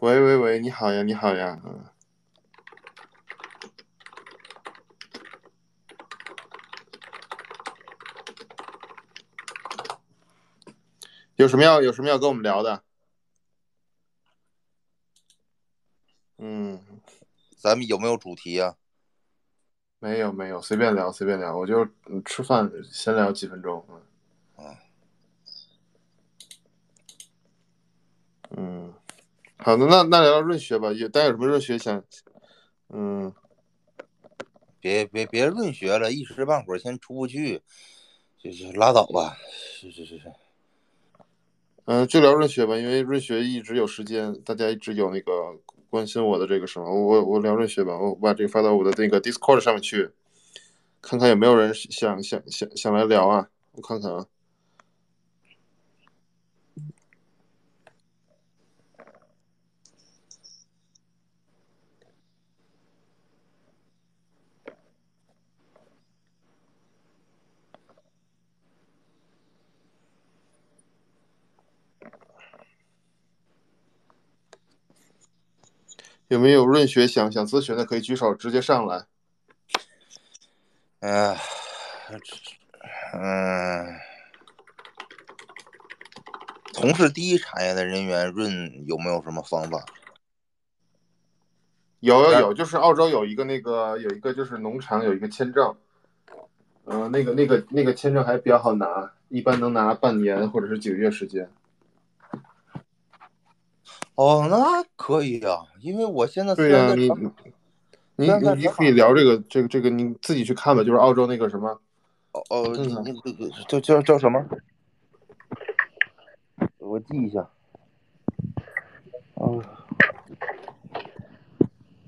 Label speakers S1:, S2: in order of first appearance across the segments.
S1: 喂喂喂，你好呀，你好呀，嗯，有什么要有什么要跟我们聊的？嗯，
S2: 咱们有没有主题啊？
S1: 没有没有，随便聊随便聊，我就嗯吃饭先聊几分钟，嗯。嗯，好的，那那聊聊润学吧，有大家有什么润学想，嗯，
S2: 别别别论学了，一时半会儿先出不去，就是拉倒吧。是是是是，
S1: 嗯，就聊润学吧，因为润学一直有时间，大家一直有那个关心我的这个什么，我我聊润学吧，我把这个发到我的那个 Discord 上面去，看看有没有人想想想想来聊啊，我看看啊。有没有润学想想咨询的可以举手直接上来。
S2: 哎呀，嗯，从事第一产业的人员润有没有什么方法？
S1: 有有有，就是澳洲有一个那个有一个就是农场有一个签证，呃，那个那个那个签证还比较好拿，一般能拿半年或者是几个月时间。
S2: 哦，那可以啊，因为我现在
S1: 对呀、你你你你可以聊这个这个这个，你自己去看吧，就是澳洲那个什么，
S2: 哦哦，
S1: 嗯
S2: 那个叫叫叫什么？我记一下。哦，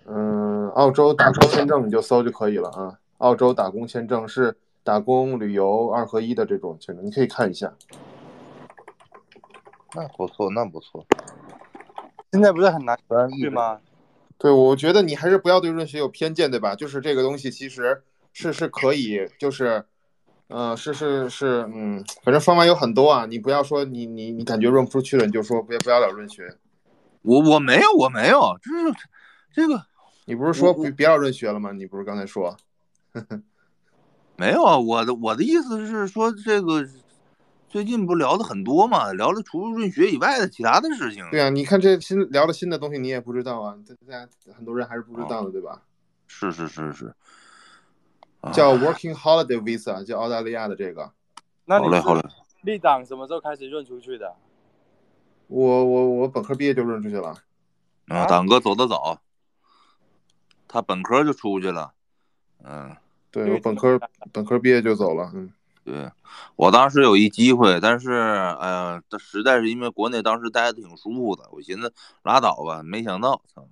S1: 嗯，澳洲打工签证你就搜就可以了啊。澳洲打工签证是打工、旅游二合一的这种签证，你可以看一下。
S2: 那不错，那不错。
S3: 现在不是很难
S2: 咱
S3: 去吗？
S1: 对，我觉得你还是不要对润学有偏见，对吧？就是这个东西其实是是可以，就是，嗯、是是是，嗯，反正方法有很多啊。你不要说你你你感觉润不出去了，你就说不要不要聊润学。
S2: 我我没有，我没有，这是这个
S1: 你不是说
S2: 我
S1: 别别要润学了吗？你不是刚才说？
S2: 没有啊。我的我的意思是说，这个最近不聊的很多嘛，聊了除了润学以外的其他的事情。
S1: 对啊，你看这新聊了新的东西，你也不知道啊，大家很多人还是不知道的，对吧？
S2: 是是是是。啊
S1: 叫 Working Holiday Visa，叫澳大利亚的这个。
S3: 那你
S2: 好嘞好嘞
S3: 是。立党什么时候开始润出去的？
S1: 我我我本科毕业就润出去了。
S2: 啊，党哥走得早，他本科就出去了。嗯，
S1: 对我本科本科毕业就走了，嗯。
S2: 对我当时有一机会，但是哎呀，这实在是因为国内当时待的挺舒服的，我寻思拉倒吧，没想到，操，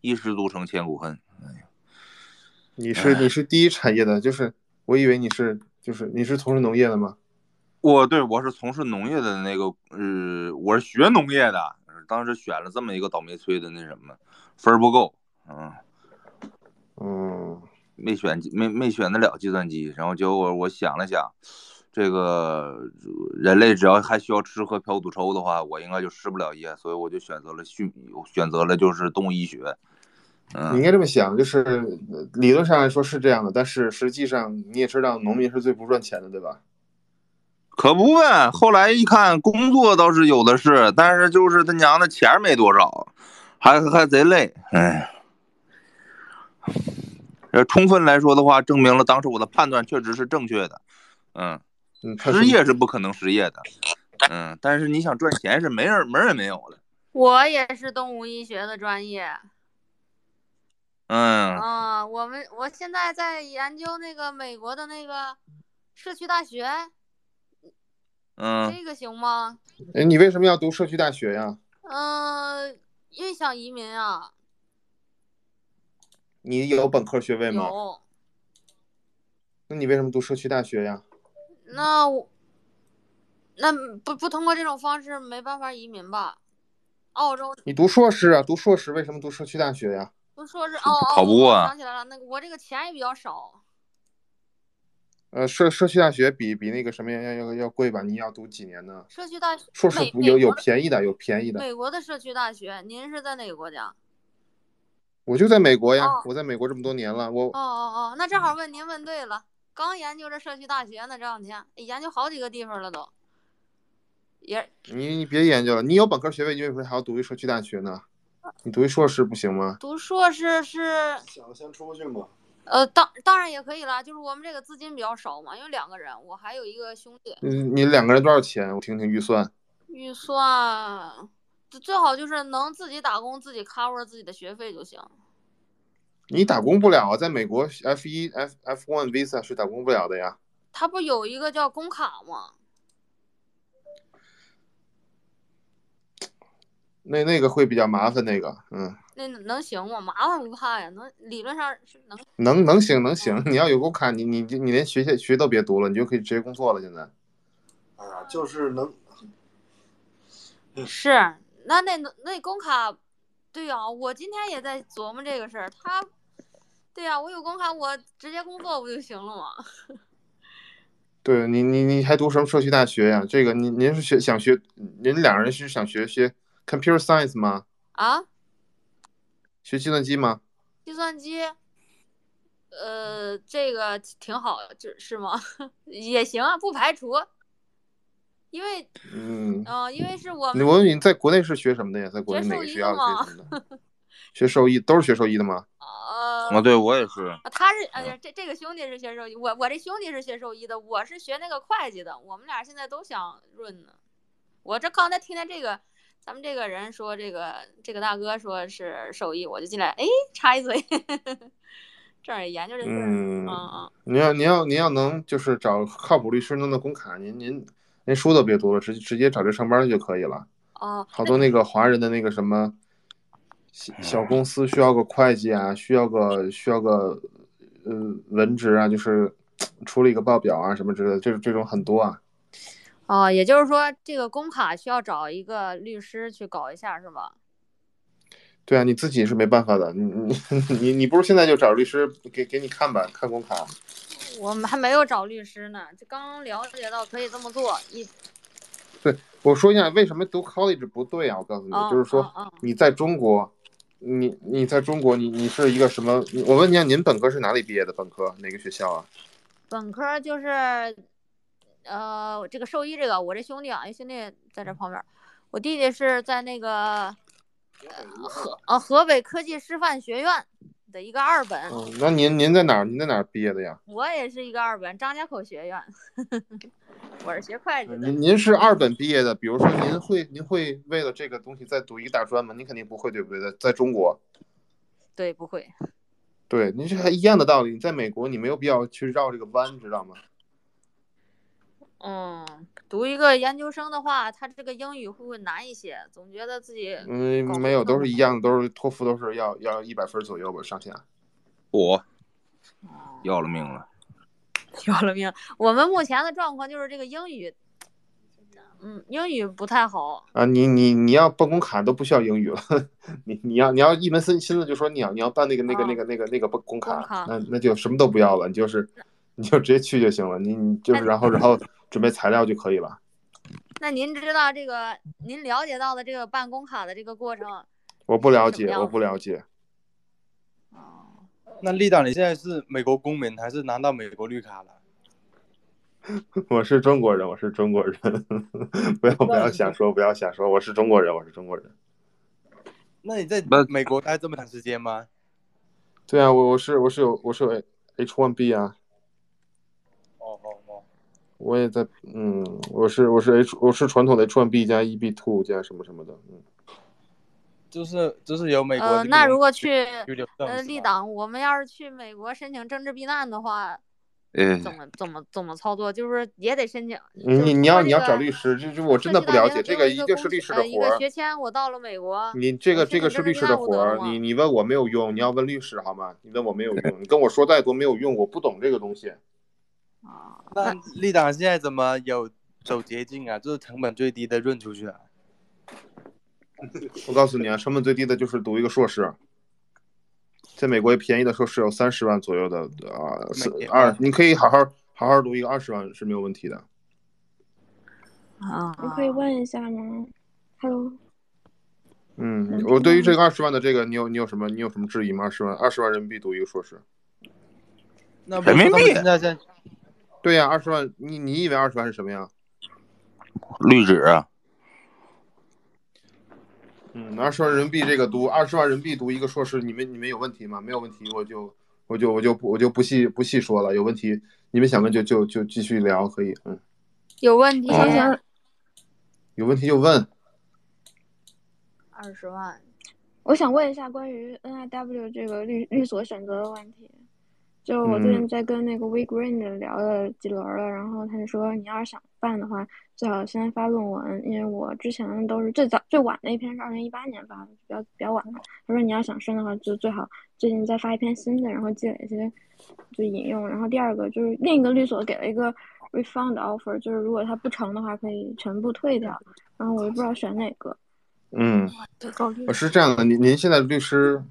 S2: 一失足成千古恨。
S1: 哎呀你是你是第一产业的，就是我以为你是就是你是从事农业的吗？
S2: 我对我是从事农业的那个，呃，我是学农业的，当时选了这么一个倒霉催的那什么，分儿不够，嗯，
S1: 嗯，
S2: 没选没没选得了计算机，然后结果我想了想，这个人类只要还需要吃喝嫖赌抽的话，我应该就失不了业，所以我就选择了畜，选择了就是动物医学。嗯，
S1: 你应该这么想，就是呃理论上来说是这样的，但是实际上你也知道，农民是最不赚钱的，对吧？
S2: 可不呗。后来一看，工作倒是有的是，但是就是他娘的钱没多少，还还贼累。哎，呃，充分来说的话，证明了当时我的判断确实是正确的。嗯，失业是不可能失业的。嗯，但是你想赚钱是没人门儿也没有了。
S4: 我也是动物医学的专业，
S2: 嗯，
S4: 啊、我们我现在在研究那个美国的那个社区大学，
S2: 嗯，
S4: 这个行吗？
S1: 哎，你为什么要读社区大学呀？
S4: 嗯、因为想移民啊，
S1: 你有本科学位吗？
S4: 有。
S1: 那你为什么读社区大学呀？
S4: 那我那不不通过这种方式没办法移民吧？澳洲
S1: 你读硕士啊，读硕士为什么读社区大学呀？
S4: 读硕士哦哦，
S2: 考不过啊
S4: 想起来了，那个我这个钱也比较少。
S1: 呃，社社区大学比比那个什么要要要贵吧？你要读几年呢？
S4: 社区大学
S1: 硕士不有有便宜的，有便宜的。
S4: 美国的社区大学，您是在哪个国家？
S1: 我就在美国呀，
S4: 哦
S1: 我在美国这么多年了，我
S4: 哦哦哦，那正好问您问对了，刚研究这社区大学呢，这两天研究好几个地方了都，也
S1: 你你别研究了，你有本科学位，你为什么还要读一社区大学呢？你读一硕士不行吗？
S4: 读硕士是
S1: 想先出去吗。
S4: 呃，当当然也可以了，就是我们这个资金比较少嘛，因为两个人，我还有一个兄弟，
S1: 嗯，你两个人多少钱？我听听预算。
S4: 预算最最好就是能自己打工，自己 cover 自己的学费就行。
S1: 你打工不了啊，在美国 F 一 F F one visa 是打工不了的呀。
S4: 他不有一个叫工卡吗？
S1: 那那个会比较麻烦，那个，嗯，
S4: 那能行吗？麻烦不怕呀，能理论上是能。
S1: 能能行能行。你要有工卡，你你你连学学都别读了，你就可以直接工作了。现在。
S5: 哎呀，就是能
S4: 是，那那那工卡，对呀、我今天也在琢磨这个事儿。他，对呀、我有工卡，我直接工作不就行了吗？
S1: 对你你你还读什么社区大学呀？这个您您是学想学，您两人是想学学 computer science 吗？
S4: 啊，
S1: 学计算机吗？
S4: 计算机，呃，这个挺好，就是吗？也行啊，不排除。因为，
S1: 嗯，
S4: 嗯、因为是我们
S1: 我问你在国内是学什么的呀？在国内哪个学校学什么的？学兽医都是学兽医的吗？
S4: 呃，
S2: 啊，对我也是。
S4: 啊他是哎呀，这这个兄弟是学兽医，我我这兄弟是学兽医的，我是学那个会计的，我们俩现在都想润呢。我这刚才听见这个，咱们这个人说这个这个大哥说是兽医，我就进来，哎，插一嘴，这儿也研究这事儿，
S1: 嗯
S4: 嗯嗯，
S1: 您要您要您要能就是找靠谱律师弄的工卡，您您您书都别读了，直直接找这上班就可以了。
S4: 哦，
S1: 好多那个华人的那个什么小小公司需要个会计啊，需要个需要个呃文职啊，就是 出了一个报表啊什么之类的，这这种很多啊。
S4: 哦，也就是说这个工卡需要找一个律师去搞一下，是吗？
S1: 对啊，你自己是没办法的，你你 你你不如现在就找律师给给你看吧，看工卡。
S4: 我们还没有找律师呢，就刚了解到可以这么做，一
S1: 对，我说一下为什么读 college 不对啊？我告诉你，
S4: 嗯
S1: 就是说你在中国，你你在中国，你你是一个什么？我问一下，您本科是哪里毕业的？本科哪个学校啊？
S4: 本科就是，呃，这个兽医这个，我这兄弟啊，一兄弟在这旁边，我弟弟是在那个，呃河呃河北科技师范学院的一个二本，
S1: 嗯，那您您在哪儿？您在哪儿毕业的呀？
S4: 我也是一个二本，张家口学院，我是学会计的。
S1: 您您是二本毕业的，比如说您会您会为了这个东西再读一个大专吗？您肯定不会，对不对？在在中国，
S4: 对，不会。
S1: 对，您这还一样的道理。你在美国，你没有必要去绕这个弯，知道吗？
S4: 嗯，读一个研究生的话，他这个英语会不会难一些？总觉得自己
S1: 嗯，没有，都是一样的，都是托福都是要要一百分左右吧，上下。
S2: 我要了命了。
S4: 要了命。我们目前的状况就是这个英语，嗯，英语不太好。
S1: 啊，你你你要办公卡都不需要英语了，你你要你要一门心心思就说你要你要办那个那个那个那个那个办公卡，
S4: 哦公卡
S1: 那那就什么都不要了，你就是你就直接去就行了，你你就是然后然后准备材料就可以了。
S4: 那您知道这个，您了解到的这个办公卡的这个过程？
S1: 我不了解，我不了解。
S3: 那丽党，你现在是美国公民还是拿到美国绿卡了？
S1: 我是中国人，我是中国人，不要不要想说，不要想说，我是中国人，我是中国人。
S3: 那你在
S2: 不
S3: 美国待这么长时间吗？
S1: 对啊，我我是我是有我是有 H1B 啊，
S3: 哦哦哦，
S1: 我也在嗯，我是我是 H 我是传统的 H1B 加 EB two 加什么什么的，嗯。
S3: 就是就是有美国
S4: 呃，那如果去呃立党，我们要是去美国申请政治避难的话，
S2: 嗯，
S4: 怎么怎么怎么操作？就是也得申请。
S1: 你
S4: 就是
S1: 你你要你要找律师，这这我真的不了解，这个
S4: 一
S1: 定是律师的
S4: 呃一个
S1: 活儿。
S4: 学签，我到了美国，
S1: 你这个这个是律师的活你你问我没有用，你要问律师好吗？你问我没有用，你跟我说再多没有用，我不懂这个东西。
S4: 啊，
S3: 那立党现在怎么有走捷径啊？就是成本最低的润出去啊？
S1: 我告诉你啊，成本最低的就是读一个硕士，在美国便宜的硕士有三十万左右的啊，四
S3: 每年
S1: 二，你可以好好好好好读一个二十万是没有问题的。
S4: 啊
S6: 我可以问一下吗？Hello，
S1: 嗯，我对于这个二十万的这个，你有你有什么你有什么质疑吗？二十万二十万人民币读一个硕士？
S2: 人民币
S3: 现在在
S1: 对呀、二十万，你你以为二十万是什么呀？
S2: 绿纸啊，
S1: 嗯，二十万人民币这个读二十万人民币读一个硕士，你们你们有问题吗？没有问题，我就我就我就不我就不细不细说了。有问题，你们想问就就就继续聊，可以。嗯，
S4: 有问题，
S6: 我想
S1: 有问题就问。
S4: 二十万，
S6: 我想问一下关于 NIW 这个律律所选择的问题。就我最近
S1: 嗯
S6: 在跟那个 We Green 的聊了几轮了，然后他就说，你要是想办的话，最好先发论文，因为我之前都是最早最晚的一篇是二零一八年发的，比较比较晚了。他说你要想升的话，就最好最近再发一篇新的，然后积累一些就引用。然后第二个就是另一个律所给了一个 refund offer，就是如果他不成的话，可以全部退掉。然后我就不知道选哪个。
S1: 嗯，是这样的，您您现在律师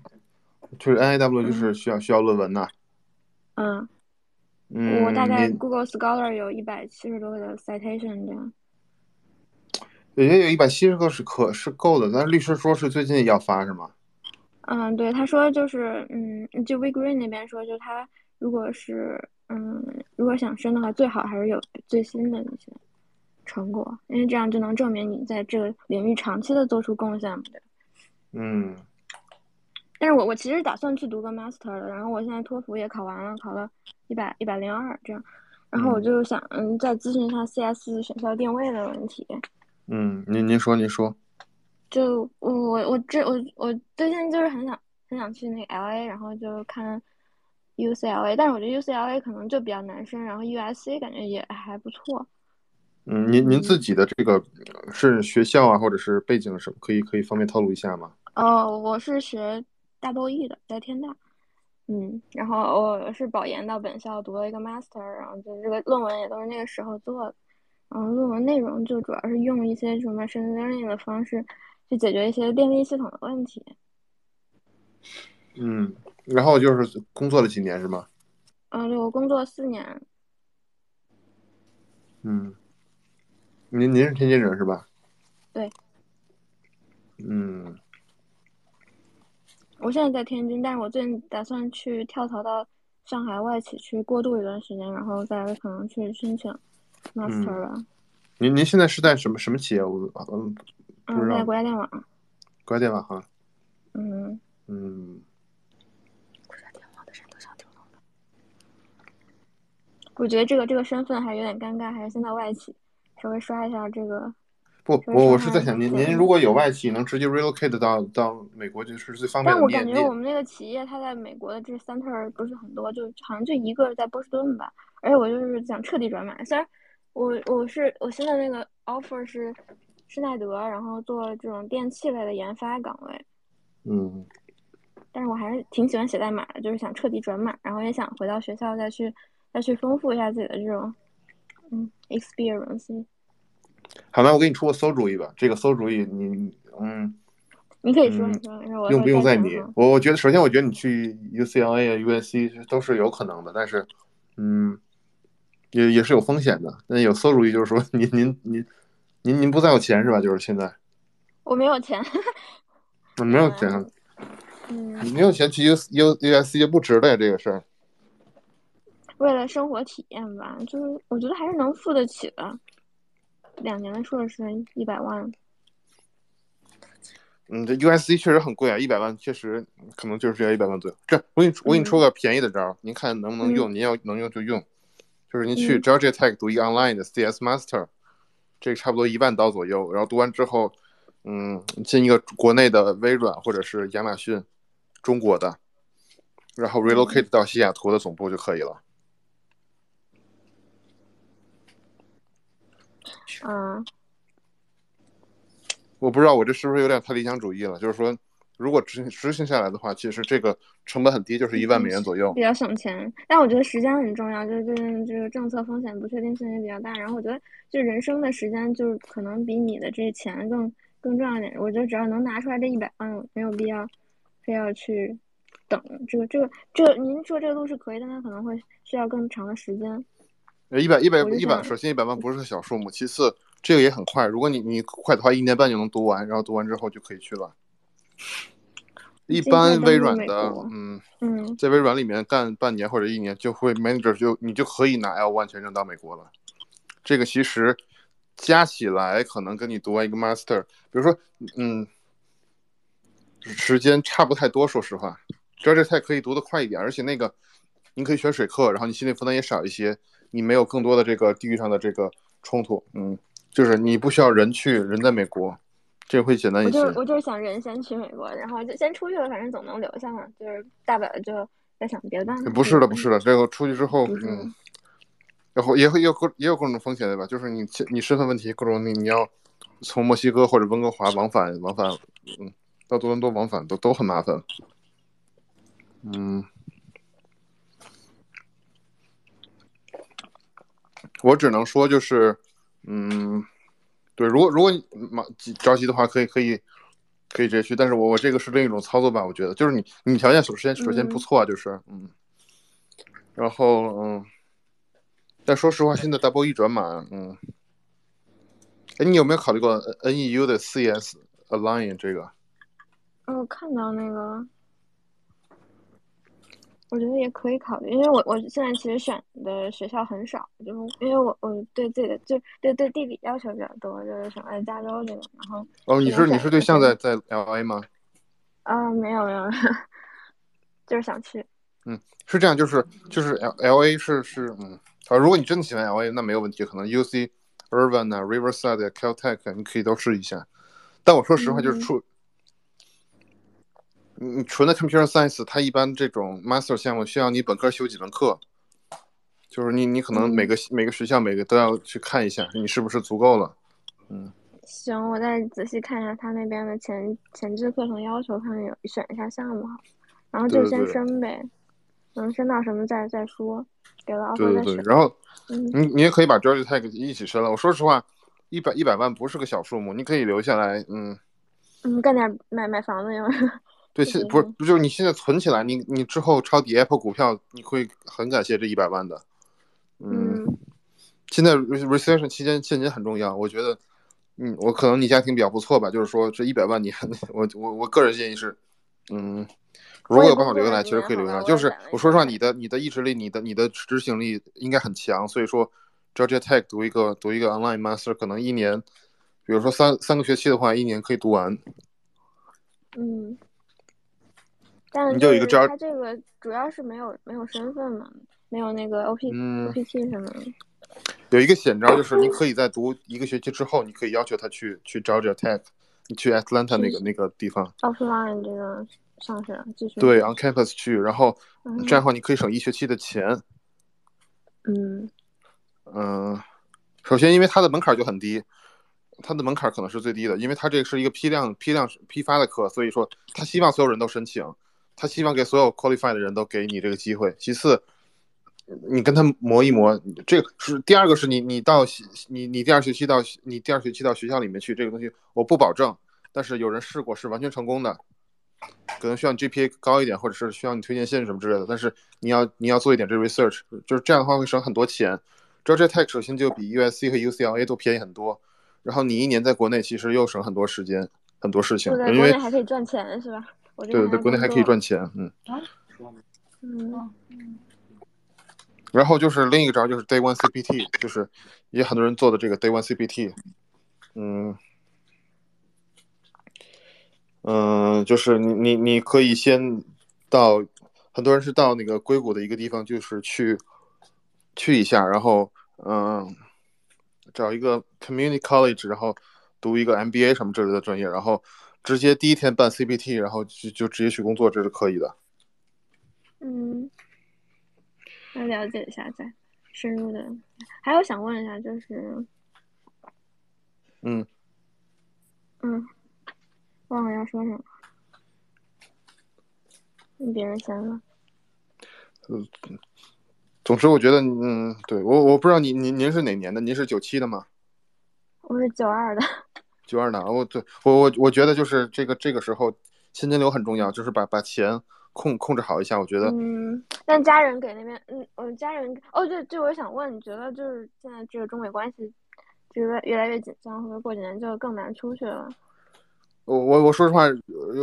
S1: 就是 N A W 就是需要需要论文呐。
S6: 嗯，
S1: 嗯，
S6: 我大概 Google Scholar 有一百七十多个的 citation 这样。
S1: 也有一百七十个是可是够的，但是律师说是最近要发是吗？
S6: 嗯，对，他说就是，嗯，就 We Green 那边说，就他如果是，嗯，如果想申的话，最好还是有最新的那些成果，因为这样就能证明你在这个领域长期的做出贡献嘛，
S1: 嗯
S6: 但是我我其实打算去读个 master 的，然后我现在托福也考完了，考了一百一百零二这样，然后我
S1: 嗯
S6: 就想，嗯，再咨询一下 CS 选校定位的问题。
S1: 嗯，您您说您说。
S6: 就我我我这我我最近就是很想很想去那个 LA，然后就看 UCLA，但是我觉得 UCLA 可能就比较难申，然后 USC 感觉也还不错。
S1: 嗯，您您自己的这个呃是学校啊，或者是背景什么，可以可以方便透露一下吗？
S6: 哦，我是学大报艺的，在天大。嗯，然后我是保研到本校读了一个 master，然后就这个论文也都是那个时候做的，然后论文内容就主要是用一些什么 machine learning 的方式去解决一些电力系统的问题。
S1: 嗯，然后就是工作了几年是吗？
S6: 嗯，对我工作四年，
S1: 嗯，您您是天津人是吧？
S6: 对。
S1: 嗯
S6: 我现在在天津，但是我最近打算去跳槽到上海外企去过渡一段时间，然后再可能去申请 master 吧。
S1: 您您现在是在什么什么企业？我嗯不
S6: 嗯，
S1: 知道
S6: 在国家电网。
S1: 国家电网哈。
S6: 嗯，
S1: 嗯，
S6: 我觉得这个这个身份还是有点尴尬，还是先到外企稍微刷一下这个。
S1: 不，我
S6: 是
S1: 我是在想，您您如果有外企，能直接 relocate 到到美国，就是最方便的。
S6: 但我感觉我们那个企业它在美国的这 center 不是很多，就好像就一个在波士顿吧。而且我就是想彻底转码，虽然我我是我现在那个 offer 是施耐德，然后做这种电器类的研发岗位，
S1: 嗯
S6: 但是我还是挺喜欢写代码的，就是想彻底转码，然后也想回到学校再去再去丰富一下自己的这种嗯 experience。
S1: 好，那我给你出个馊主意吧。这个馊主意你嗯
S6: 你可以说，说，
S1: 用不用在你。我我觉得首先我觉得你去 UCLA 啊 USC 都是有可能的，但是嗯也也是有风险的。那有馊主意就是说您您您您您不再有钱是吧？就是现在
S6: 我没有钱。
S1: 我没有钱，
S6: 嗯，
S1: 你没有钱去 U U USC 就不值了呀这个事儿。
S6: 为了生活体验吧，就是我觉得还是能付得起的。两年的硕士一百万，
S1: 嗯，这 USC 确实很贵啊，一百万确实可能就是要一百万左右。这我给你我给你出个便宜的招儿，您看能不能用？您要能用就用。就是您去
S6: 嗯
S1: Georgia Tech 读一个 online 的 CS Master，这个差不多一万刀左右。然后读完之后，嗯，进一个国内的微软或者是亚马逊，中国的，然后 relocate 到西雅图的总部就可以了。
S6: 嗯，
S1: 我不知道我这是不是有点太理想主义了？就是说，如果执行执行下来的话，其实这个成本很低，就是一万美元左右
S6: 比。较省钱。但我觉得时间很重要，就是最近这个政策风险不确定性也比较大。然后我觉得，就人生的时间，就是可能比你的这钱更更重要一点。我觉得只要能拿出来这一百万，没有必要非要去等。这个这个这个，您说这个路是可以，但它可能会需要更长的时间。
S1: 呃，一百一百一百，
S6: 想
S1: 首先一百万不是个小数目，其次这个也很快，如果你你快的话，一年半就能读完，然后读完之后就可以去了。一般微软的，嗯，
S6: 嗯，
S1: 在微软里面干半年或者一年，就会 manager 就你就可以拿 L one 签证到美国了。这个其实加起来可能跟你读完一个 master，比如说，嗯，时间差不太多。说实话，只要这菜可以读得快一点，而且那个你可以选水课，然后你心理负担也少一些，你没有更多的这个地域上的这个冲突。嗯，就是你不需要人去，人在美国，这会简单一些。
S6: 就是我就是想人先去美国，然后就先出去了，反正总能留下嘛，就是大不了就再想别的办法。
S1: 不是的，不是的，这个出去之后，嗯，然后也会有各也有各种风险对吧？就是你你身份问题，各种你你要从墨西哥或者温哥华往返往返，嗯，到多伦多往返都都很麻烦。嗯，我只能说就是，嗯，对，如果如果着急的话，可以可以可以直接去，但是我我这个是另一种操作吧，我觉得就是你你条件首先首先不
S6: 嗯。
S1: 错啊，就是嗯，然后嗯，但说实话，现在 Double E 转码，嗯，哎，你有没有考虑过 NEU 的 CS Align 这个？
S6: 哦，我看到那个，我觉得也可以考虑，因为我我现在其实选的学校很少，就是因为我我对自己的就对对地理要求比较多，就是想在加州这个，然后
S1: 哦，你是你是对象在在 LA 吗？
S6: 啊没有没有，就是想去，嗯
S1: 是这样，就是就是 L L A 是是嗯啊，如果你真的喜欢 L A，那没有问题，可能 U C Irvine 啊、Riverside、Caltech 你可以都试一下。但我说实话，就是
S6: 嗯
S1: 出你纯的 Computer Science，它一般这种 Master 项目需要你本科修几门课，就是你你可能每个每个学校每个都要去看一下，你是不是足够了。嗯，
S6: 行，我再仔细看一下他那边的前前置课程要求，看看有选一下项目好，然后就先升呗，能升到什么再再说，给了 offer
S1: 对对对。然后
S6: 嗯
S1: 你你也可以把 Georgia Tech 一起升了。我说实话，一百一百万不是个小数目，你可以留下来，嗯。
S6: 嗯，干点买买房子用。
S1: 对，现不是不就是你现在存起来，你你之后抄底 Apple 股票，你会很感谢这一百万的。嗯，
S6: 嗯
S1: 现在 re- recession 期间现金很重要，我觉得，嗯，我可能你家庭比较不错吧，就是说这一百万你还，我我我个人建议是，嗯，如果有办法留下来，其实可以留下来。就是我说实话，你的你的意志力，你的你的执行力应该很强，所以说 Georgia Tech 读一个读一个 online master 可能一年，比如说三三个学期的话，一年可以读完。
S6: 嗯，但
S1: 你就有一个招
S6: 他这个主要是没有没有身份嘛，没有那个 O P
S1: 嗯
S6: O P T 什么的。
S1: 有一个险招，就是你可以在读一个学期之后，你可以要求他去去 Georgia Tech，你去 Atlanta 那个那个地方
S6: ，offline 这个上学继续。
S1: 对，on campus 去，然后
S6: 嗯
S1: 这样的话你可以省一学期的钱。
S6: 嗯
S1: 嗯，首先因为它的门槛就很低，它的门槛可能是最低的，因为它这个是一个批量批量批发的课，所以说他希望所有人都申请，他希望给所有 qualified 的人都给你这个机会。其次，你跟他磨一磨，这个是第二个是你你到你你第二学期到你第二学期到学校里面去，这个东西我不保证，但是有人试过是完全成功的。可能需要你 GPA 高一点，或者是需要你推荐信什么之类的，但是你要你要做一点这 research，就是这样的话会省很多钱。Georgia Tech 首先就比 USC 和 UCLA 都便宜很多，然后你一年在国内其实又省很多时间，很多事情，
S6: 在
S1: 因为
S6: 国内还可以赚钱是吧？
S1: 对对对，国内还可以赚
S6: 钱。
S1: 钱，嗯。
S6: 嗯
S1: 然后就是另一个招就是 Day One CPT，就是也很多人做的这个 Day One CPT，嗯嗯、呃就是你你你可以先到，很多人是到那个硅谷的一个地方，就是去去一下，然后嗯、找一个 community college，然后读一个 MBA 什么之类的专业，然后直接第一天办 CPT，然后就就直接去工作，这是可以的。
S6: 嗯，那了解一下再深入的。还有想问一下，就是
S1: 嗯，
S6: 嗯，忘了要说什么，你别人先了。
S1: 总之，我觉得，嗯，对我我不知道您您您是哪年的？您是九七的吗？
S6: 我是九二的。
S1: 九二的，我对我我我觉得就是这个这个时候，现金流很重要，就是把把钱控控制好一下。我觉得，
S6: 嗯，但家人给那边，嗯，我家人哦，对，对我想问，你觉得就是现在这个中美关系就是越来越紧张，会不会过几年就更难出去了？
S1: 我我我说实话，有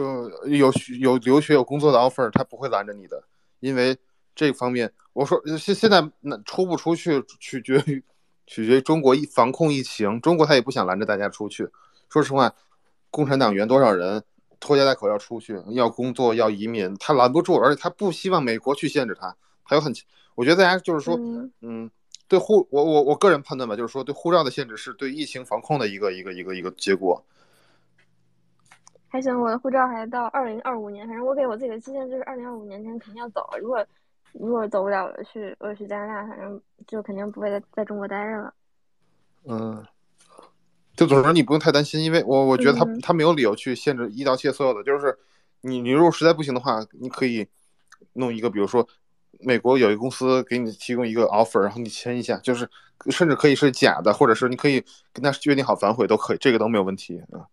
S1: 有有留学有工作的 offer，他不会拦着你的，因为这方面，我说现现在那出不出去取决于取决于中国疫防控疫情，中国他也不想拦着大家出去。说实话，共产党员多少人拖家带口要出去，要工作要移民，他拦不住，而且他不希望美国去限制他。还有很，我觉得大家就是说，
S6: 嗯
S1: 嗯，对护我我我个人判断吧，就是说对护照的限制是对疫情防控的一个一个一个一个结果。
S6: 还行，我的护照还到二零二五年，反正我给我自己的期限就是二零二五年前肯定要走。如果如果走不了，去我就去加拿大，反正就肯定不会在在中国待着了。
S1: 嗯，就总之你不用太担心，因为我我觉得他
S6: 嗯
S1: 他没有理由去限制一刀切所有的，就是你你如果实在不行的话，你可以弄一个，比如说美国有一个公司给你提供一个 offer，然后你签一下，就是甚至可以是假的，或者是你可以跟他约定好反悔都可以，这个都没有问题啊。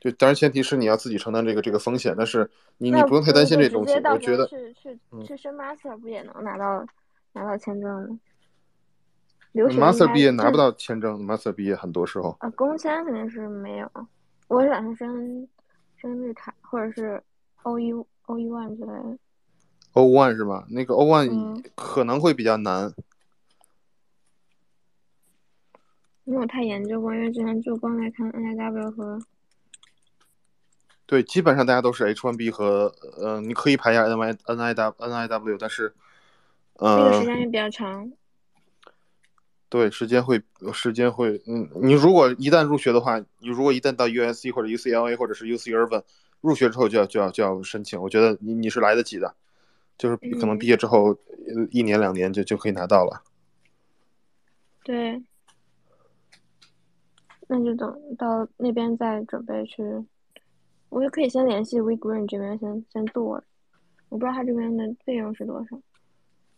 S1: 就当然前提是你要自己承担这个这个风险，但是你你不用太担心这东西我觉得
S6: 去去
S1: 嗯
S6: 去升 master 不也能拿到拿到签证吗？留学
S1: master 毕业拿不到签证，master 毕业很多时候。
S6: 啊，工签肯定是没有。我是打算升升绿卡或者是 O 一 O 一 one 之类的。
S1: O one 是吧？那个 O one
S6: 嗯
S1: 可能会比较难。
S6: 没有太研究过，因为之前就光在看 NIW 和
S1: 对，基本上大家都是 H one B 和呃，你可以排一下 N Y N I W N I W，但是呃
S6: 那个时，间也比较长。
S1: 对，时间会时间会，嗯，你如果一旦入学的话，你如果一旦到 USC 或者 UCLA 或者是 UC Irvine 入学之后就要就要就要申请，我觉得你你是来得及的，就是可能
S6: 嗯
S1: 毕业之后呃一年两年就就可以拿到了。
S6: 对，那就等到那边再准备去。我也可以先联系 We Green 这边先先做，我不知道他这边的费用是多少，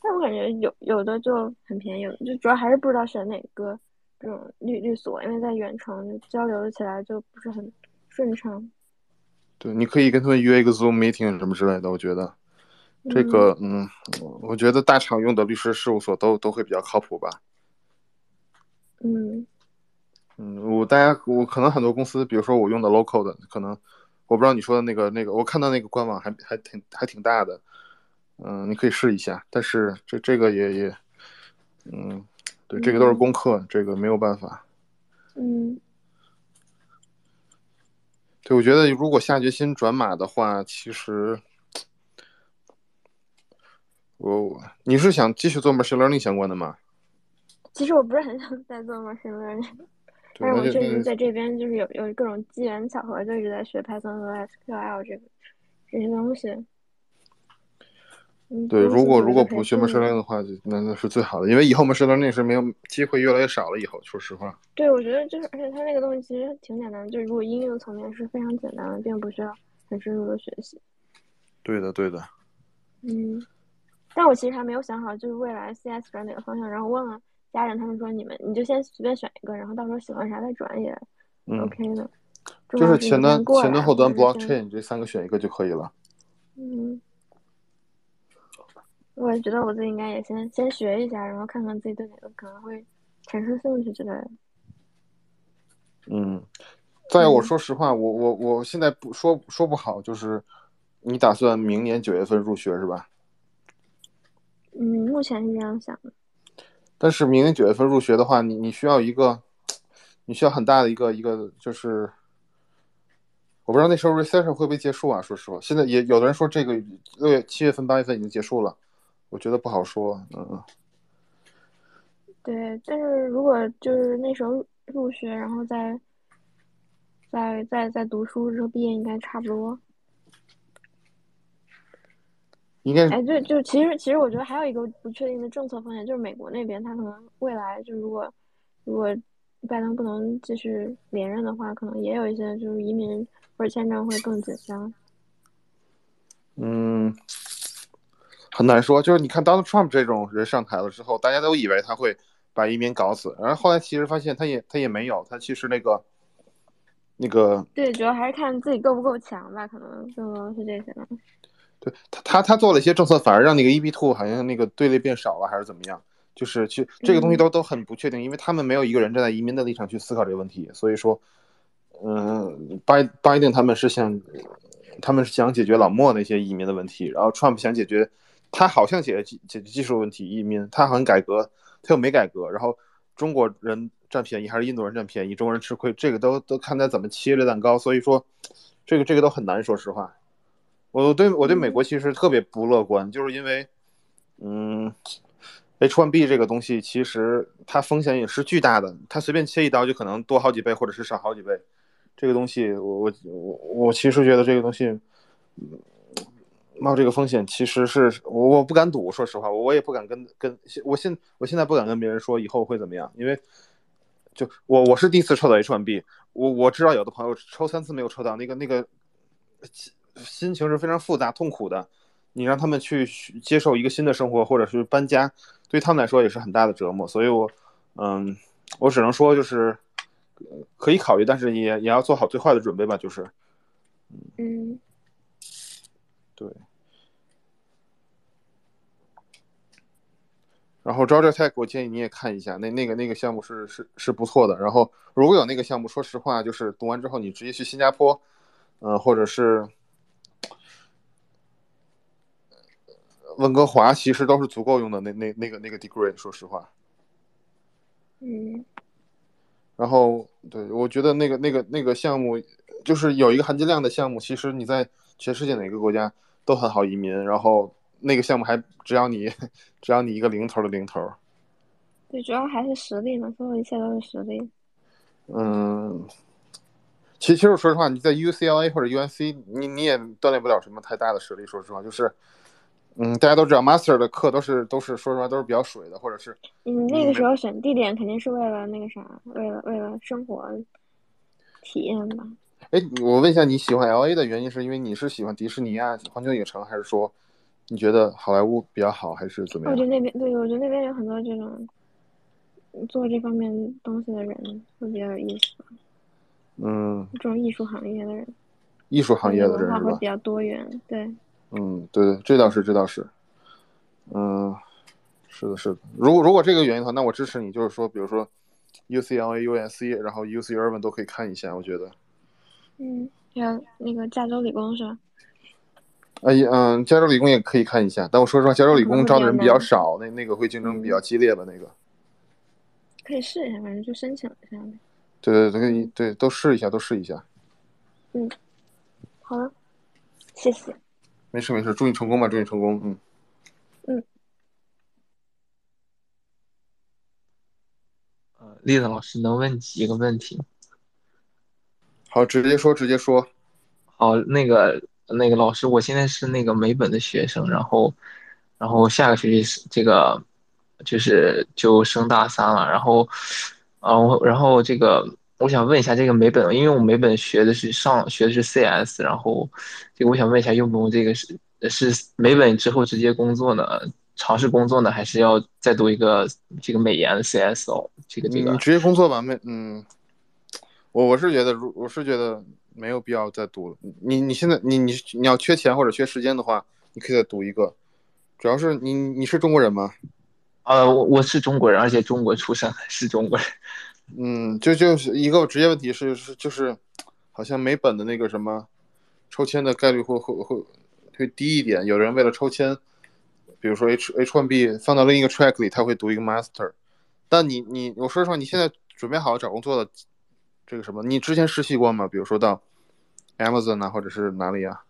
S6: 但我感觉有有的就很便宜，就主要还是不知道选哪个这种律律所，因为在远程交流起来就不是很顺畅。
S1: 对，你可以跟他们约一个 Zoom meeting 什么之类的，我觉得这个，嗯，我觉得大厂用的律师事务所都都会比较靠谱吧。
S6: 嗯
S1: 嗯，我大家我可能很多公司，比如说我用的 local 的，可能我不知道你说的那个那个，我看到那个官网还还挺还挺大的，嗯，你可以试一下。但是这这个也也，嗯，对，这个都是功课，这个没有办法。
S6: 嗯
S1: 对，我觉得如果下决心转码的话，其实我你是想继续做 machine learning 相关的吗？
S6: 其实我不是很想再做 machine learning，但是我
S1: 那就那就
S6: 确实在这边就是有有各种机缘巧合，就一直在学 Python 和 SQL 这个这些东西。嗯，
S1: 对，如果如果
S6: 不
S1: 不学 machine learning 的话，就那那是最好的，因为以后 machine learning 是没有机会越来越少了。以后说实话，
S6: 对，我觉得就是，而且它那个东西其实挺简单的，就是如果应用层面是非常简单的，并不需要很深入的学习。
S1: 对的对的。
S6: 嗯，但我其实还没有想好，就是未来 CS 转哪个方向，然后问了家人，他们说你们你就先随便选一个，然后到时候喜欢啥再转也
S1: 嗯
S6: ，OK 的。重
S1: 就是前端前端后端 blockchain 这三个选一个就可以了。
S6: 嗯，我也觉得我自己应该也先先学一下，然后看看自己对哪个可能会产生兴趣之类的。
S1: 嗯，再有我
S6: 嗯
S1: 说实话，我我我现在不说说不好，就是你打算明年九月份入学是吧？
S6: 嗯，目前是这样想的。
S1: 但是明年九月份入学的话，你你需要一个，你需要很大的一个一个就是，我不知道那时候 recession 会不会结束啊？说实话，现在也有的人说这个六月七月份八月份已经结束了，我觉得不好说。嗯嗯，
S6: 对，但是如果就是那时候入入学，然后再再再再读书之后毕业，应该差不多。
S1: 应该
S6: 哎，对，就其实其实我觉得还有一个不确定的政策风险，就是美国那边他可能未来就如果如果拜登不能继续连任的话，可能也有一些就是移民或者签证会更紧张。
S1: 嗯，很难说。就是你看 Donald Trump 这种人上台了之后，大家都以为他会把移民搞死，然后后来其实发现他也他也没有，他其实那个那个
S6: 对，主要还是看自己够不够强吧，可能更多是这些。
S1: 对他他他做了一些政策，反而让那个 EB two 好像那个队列变少了，还是怎么样？就是其实这个东西都都很不确定，因为他们没有一个人站在移民的立场去思考这个问题，所以说，嗯，拜拜登他们是想他们是想解决老莫那些移民的问题，然后 Trump 想解决他好像解决解决技术问题移民，他好像改革他又没改革，然后中国人占便宜还是印度人占便宜，中国人吃亏，这个都都看他怎么切这蛋糕，所以说这个这个都很难，说实话。我对我对美国其实特别不乐观，就是因为，嗯，H1B 这个东西其实它风险也是巨大的，它随便切一刀就可能多好几倍或者是少好几倍。这个东西，我我我我其实觉得这个东西冒这个风险，其实是我我不敢赌，说实话，我也不敢跟跟我现我现在不敢跟别人说以后会怎么样，因为就我我是第一次抽到 H one B，我我知道有的朋友抽三次没有抽到，那个那个。心情是非常复杂、痛苦的。你让他们去接受一个新的生活，或者是搬家，对他们来说也是很大的折磨。所以，我，嗯，我只能说就是可以考虑，但是也也要做好最坏的准备吧。就是，
S6: 嗯，
S1: 对。然后 Georgia Tech，我建议你也看一下，那那个那个项目是是是不错的。然后如果有那个项目，说实话，就是读完之后你直接去新加坡，嗯，或者是。温哥华其实都是足够用的，那那那个那个 degree，说实话。
S6: 嗯。
S1: 然后，对我觉得那个那个那个项目，就是有一个含金量的项目，其实你在全世界哪个国家都很好移民。然后那个项目还只要你只要你一个零头的零头。
S6: 对，主要还是实力嘛，所有一切都是实力。
S1: 嗯。其实，其实说实话，你在 UCLA 或者 UNC，你你也锻炼不了什么太大的实力。说实话，就是。嗯，大家都知道，master 的课都是都是说实话都是比较水的，或者是
S6: 嗯，那个时候选地点肯定是为了那个啥，为了为了生活体验吧。
S1: 哎，我问一下，你喜欢 L A 的原因是因为你是喜欢迪士尼啊、环球影城，还是说你觉得好莱坞比较好，还是怎么样？
S6: 我觉得那边对，我觉得那边有很多这种做这方面东西的人会比较有意思。
S1: 嗯，
S6: 这种艺术行业的人，
S1: 艺术行业的人
S6: 会比较多元，对。
S1: 嗯，对对，这倒是，这倒是，嗯，是的，是的。如果如果这个原因的话，那我支持你，就是说，比如说，UCLA、USC，然后 UC Irvine 都可以看一下，我觉得。
S6: 嗯，还有那个加州理工是吧？
S1: 哎，嗯，加州理工也可以看一下，但我说实话，加州理工招的人比较少，那那个会竞争比较激烈吧？那个。
S6: 可以试一下，反正就申请一下呗。
S1: 对对对，可以，对，都试一下，都试一下。
S6: 嗯，好了，谢谢。
S1: 没事没事，祝你成功吧，祝你成功，
S6: 嗯。嗯。
S7: 呃，栗子老师能问几个问题？
S1: 好，直接说，直接说。
S7: 好，那个那个老师，我现在是那个美本的学生，然后，然后下个学期是这个，就是就升大三了，然后，啊，我然后这个。我想问一下这个美本，因为我美本学的是上学的是 CS，然后这个我想问一下，用不用这个是是美本之后直接工作呢？尝试工作呢，还是要再读一个这个美研的 CS 哦？这个这个
S1: 你直接工作吧，美嗯，我我是觉得，如我是觉得没有必要再读了。你你现在你你你要缺钱或者缺时间的话，你可以再读一个。主要是你你是中国人吗？
S7: 呃，我我是中国人，而且中国出生，是中国人。
S1: 嗯，就就是一个职业问题是是就是，好像没本的那个什么，抽签的概率会会会会低一点。有人为了抽签，比如说 H H one B 放到另一个 track 里，他会读一个 master。但你你我说实话，你现在准备好找工作的这个什么？你之前实习过吗？比如说到 Amazon 啊，或者是哪里啊？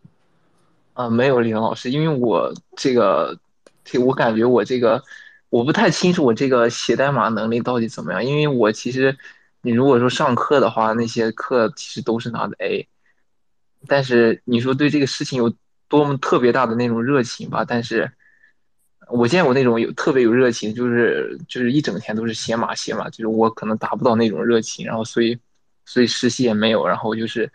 S7: 啊，没有，李老师，因为我这个，这我感觉我这个。我不太清楚我这个写代码能力到底怎么样，因为我其实，你如果说上课的话，那些课其实都是拿的 A，但是你说对这个事情有多么特别大的那种热情吧？但是，我见过那种有特别有热情，就是就是一整天都是写码写码，就是我可能达不到那种热情，然后所以所以实习也没有，然后就是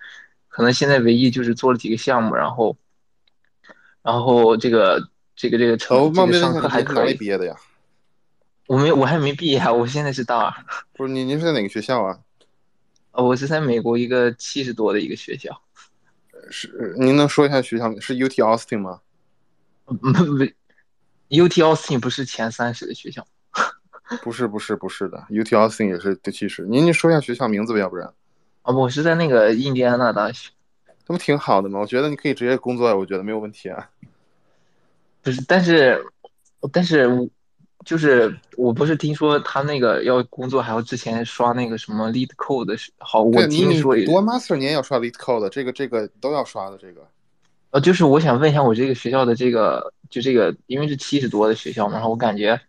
S7: 可能现在唯一就是做了几个项目，然后然后这个这个这个成这个上课还可以。
S1: 毕业的呀？
S7: 我没，我还没毕业，我现在是大二。
S1: 不是，你您是在哪个学校啊？
S7: 呃，我是在美国一个七十多的一个学校，
S1: 是您能说一下学校是 UT Austin 吗？
S7: 不不，UT Austin 不是前三十的学校。
S1: 不是不是不是的，UT Austin 也是第七十。您您说一下学校名字吧，要不然。
S7: 啊，我是在那个印第安纳大学。
S1: 这不挺好的吗？我觉得你可以直接工作，我觉得没有问题啊。
S7: 不是，但是但是就是我不是听说他那个要工作还要之前刷那个什么 Lead Code 的是好，我
S1: 对你你
S7: 听说也
S1: 读完 Master 你也要刷 Lead Code，这个这个都要刷的这个。
S7: 呃，就是我想问一下，我这个学校的这个就这个，因为是七十多的学校嘛，然后我感觉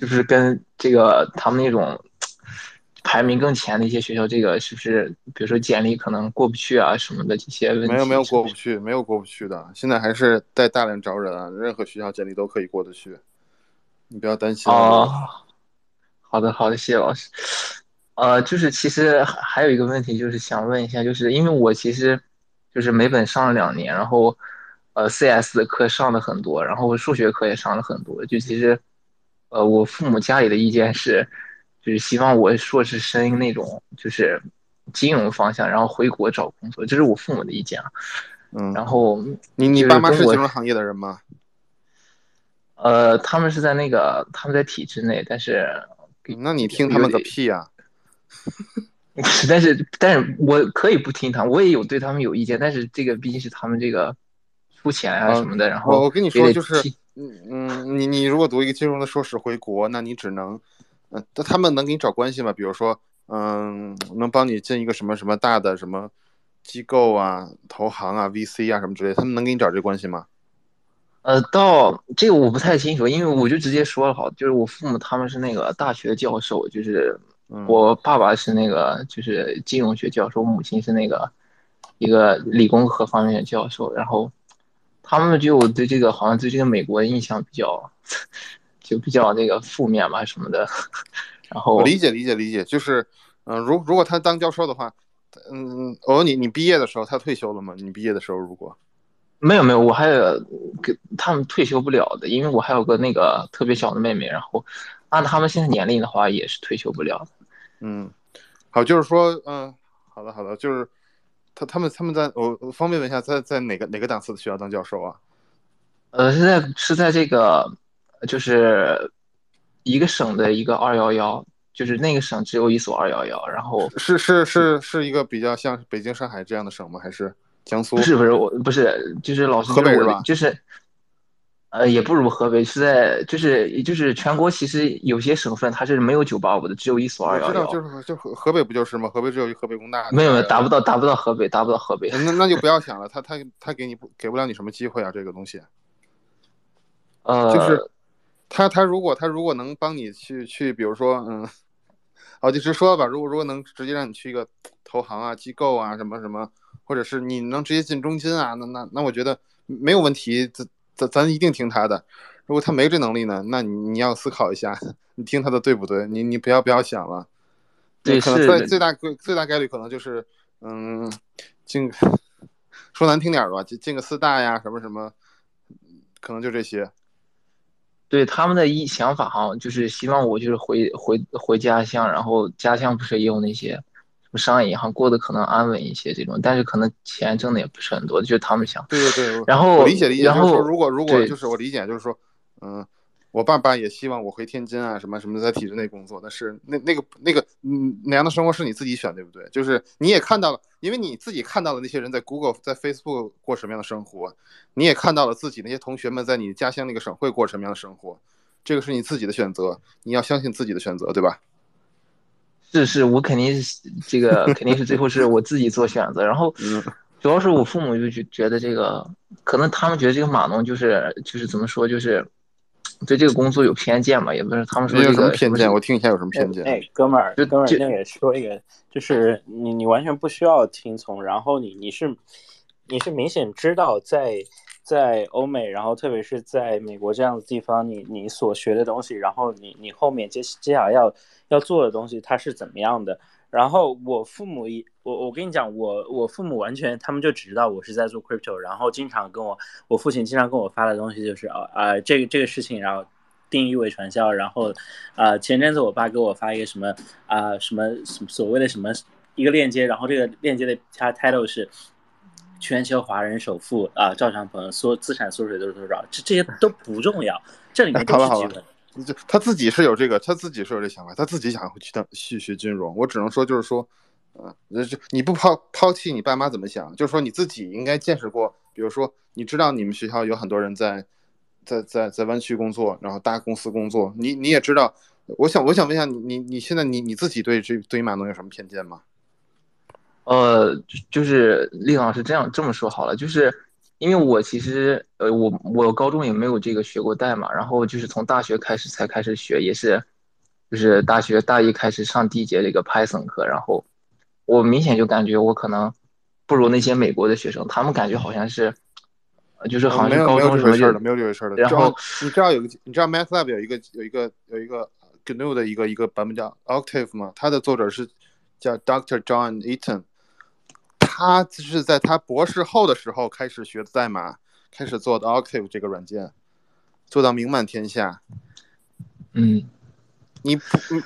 S7: 就是跟这个他们那种排名更前的一些学校，这个是不是比如说简历可能过不去啊什么的这些问题？
S1: 没有没有过不去，没有过不去的。现在还是在大量招人啊，任何学校简历都可以过得去，你不要担心啊。
S7: 哦，好的好的，谢谢老师。呃，就是其实还还有一个问题，就是想问一下，就是因为我其实就是美本上了两年，然后呃 CS 的课上了很多，然后数学课也上了很多，就其实呃我父母家里的意见是，就是希望我硕士升那种就是金融方向，然后回国找工作，这是我父母的意见啊。
S1: 嗯，
S7: 然后
S1: 你你爸妈是金融行业的人吗？
S7: 呃，他们是在那个他们在体制内，但是
S1: 那你听他们个
S7: 有
S1: 屁呀、
S7: 但是但是我可以不听他们，我也有对他们有意见，但是这个毕竟是他们这个出钱啊
S1: 啊
S7: 什么的，然后
S1: 我跟你说，就是嗯嗯，你你如果读一个金融的硕士回国，那你只能，嗯、那他们能给你找关系吗？比如说，嗯，能帮你进一个什么什么大的什么机构啊、投行啊、VC 啊什么之类的，他们能给你找这关系吗？
S7: 呃，到这个我不太清楚，因为我就直接说了好，就是我父母他们是那个大学教授，就是
S1: 嗯，
S7: 我爸爸是那个就是金融学教授，母亲是那个一个理工科方面的教授，然后他们就对这个好像对这个美国印象比较就比较那个负面嘛什么的，然后
S1: 我理解理解理解，就是，嗯、如如果他当教授的话，嗯，哦，你你毕业的时候他退休了吗？你毕业的时候如果，
S7: 没有没有，我还有给他们退休不了的，因为我还有个那个特别小的妹妹，然后按他们现在年龄的话也是退休不了的。
S1: 嗯，好，就是说，嗯，好的好的，就是他他们他们在我我方便问一下，在在哪个哪个档次的学校当教授啊？
S7: 呃，现在是在这个就是一个省的一个二幺幺，就是那个省只有一所二幺幺，然后
S1: 是是是是一个比较像北京、上海这样的省吗？还是江苏？
S7: 不是不是我不是就是老师就是
S1: 河北是吧
S7: 就是呃也不如河北，是在就是就是全国其实有些省份它是没有九八五的，只有一所
S1: 我知道，
S7: 二幺幺，
S1: 就是就河河北不就是吗？河北只有一河北工大。
S7: 没有没有达不到达不到河北达不到河北。
S1: 那那就不要想了，他他他给你不给不了你什么机会啊？这个东西
S7: 呃，
S1: 就是他他如果他如果能帮你去去，比如说嗯，哦，就直说吧，如果如果能直接让你去一个投行啊、机构啊什么什么，或者是你能直接进中金啊，那那那我觉得没有问题，咱咱咱一定听他的。如果他没这能力呢，那你你要思考一下，你听他的对不对？你你不要不要想了。
S7: 对
S1: 可能
S7: 是
S1: 最最大最最大概率可能就是，嗯，进 说难听点儿吧，进进个四大呀，什么什么，可能就这些。
S7: 对他们的一想法哈，就是希望我就是回回回家乡，然后家乡不是也有那些什么商业银行，过得可能安稳一些这种，但是可能钱挣的也不是很多，就是他们想。
S1: 对对对，
S7: 然后
S1: 我理解理解，
S7: 然
S1: 就是说，
S7: 后
S1: 如果如果就是我理解，就是说，嗯，我爸爸也希望我回天津啊，什么什么在体制内工作，但是那那个那个嗯那样的生活是你自己选，对不对？就是你也看到了，因为你自己看到了那些人在 Google、在 Facebook 过什么样的生活，你也看到了自己那些同学们在你家乡那个省会过什么样的生活，这个是你自己的选择，你要相信自己的选择，对吧？
S7: 是是，我肯定是这个肯定是最后是我自己做选择，然后
S1: 嗯
S7: 主要是我父母就觉觉得这个，可能他们觉得这个码农就是就是怎么说，就是对这个工作有偏见嘛，也不是他们说
S1: 你有什么偏见？我听一下有什么偏见？
S8: 哎，哥们儿，
S7: 就就
S8: 哥们儿，那个说一个，就是你你完全不需要听从，然后你你是你是明显知道在在欧美，然后特别是在美国这样的地方，你你所学的东西，然后你你后面接接下来要要做的东西，它是怎么样的？然后我父母一我我跟你讲，我我父母完全他们就只知道我是在做 crypto，然后经常跟我我父亲经常跟我发的东西就是啊啊、这个这个事情，然后定义为传销，然后啊、前阵子我爸给我发一个什么啊、什么什么所谓的什么一个链接，然后这个链接的它 title 是全球华人首富啊赵长鹏缩资产缩水都是多少？这这些都不重要，这里面 都是基本。
S1: 你这他自己是有这个，他自己是有这想法，他自己想去当去学金融。我只能说，就是说，啊、呃，就你不抛抛弃你爸妈怎么想，就是说你自己应该见识过，比如说你知道你们学校有很多人在在在在湾区工作，然后大公司工作，你你也知道。我想我想问一下你你你现在你你自己对这对于码农有什么偏见吗？
S7: 呃，就是厉老师这样这么说好了，就是因为我其实呃我我高中也没有这个学过代码，然后就是从大学开始才开始学，也是就是大学大一开始上第一节这个 Python 课，然后我明显就感觉我可能不如那些美国的学生，他们感觉好像是呃就是好像是高
S1: 没有没有
S7: 中什么就
S1: 这回事儿的，没有这回事儿的。
S7: 然后
S1: 你知道有个你知道 MATLAB 有一个有一个有一个 GNU 的一个一个版本叫 Octave 吗？它的作者是叫 Dr. John Eaton，他是在他博士后的时候开始学的代码，开始做的 Octave 这个软件，做到名满天下。
S7: 嗯
S1: 你不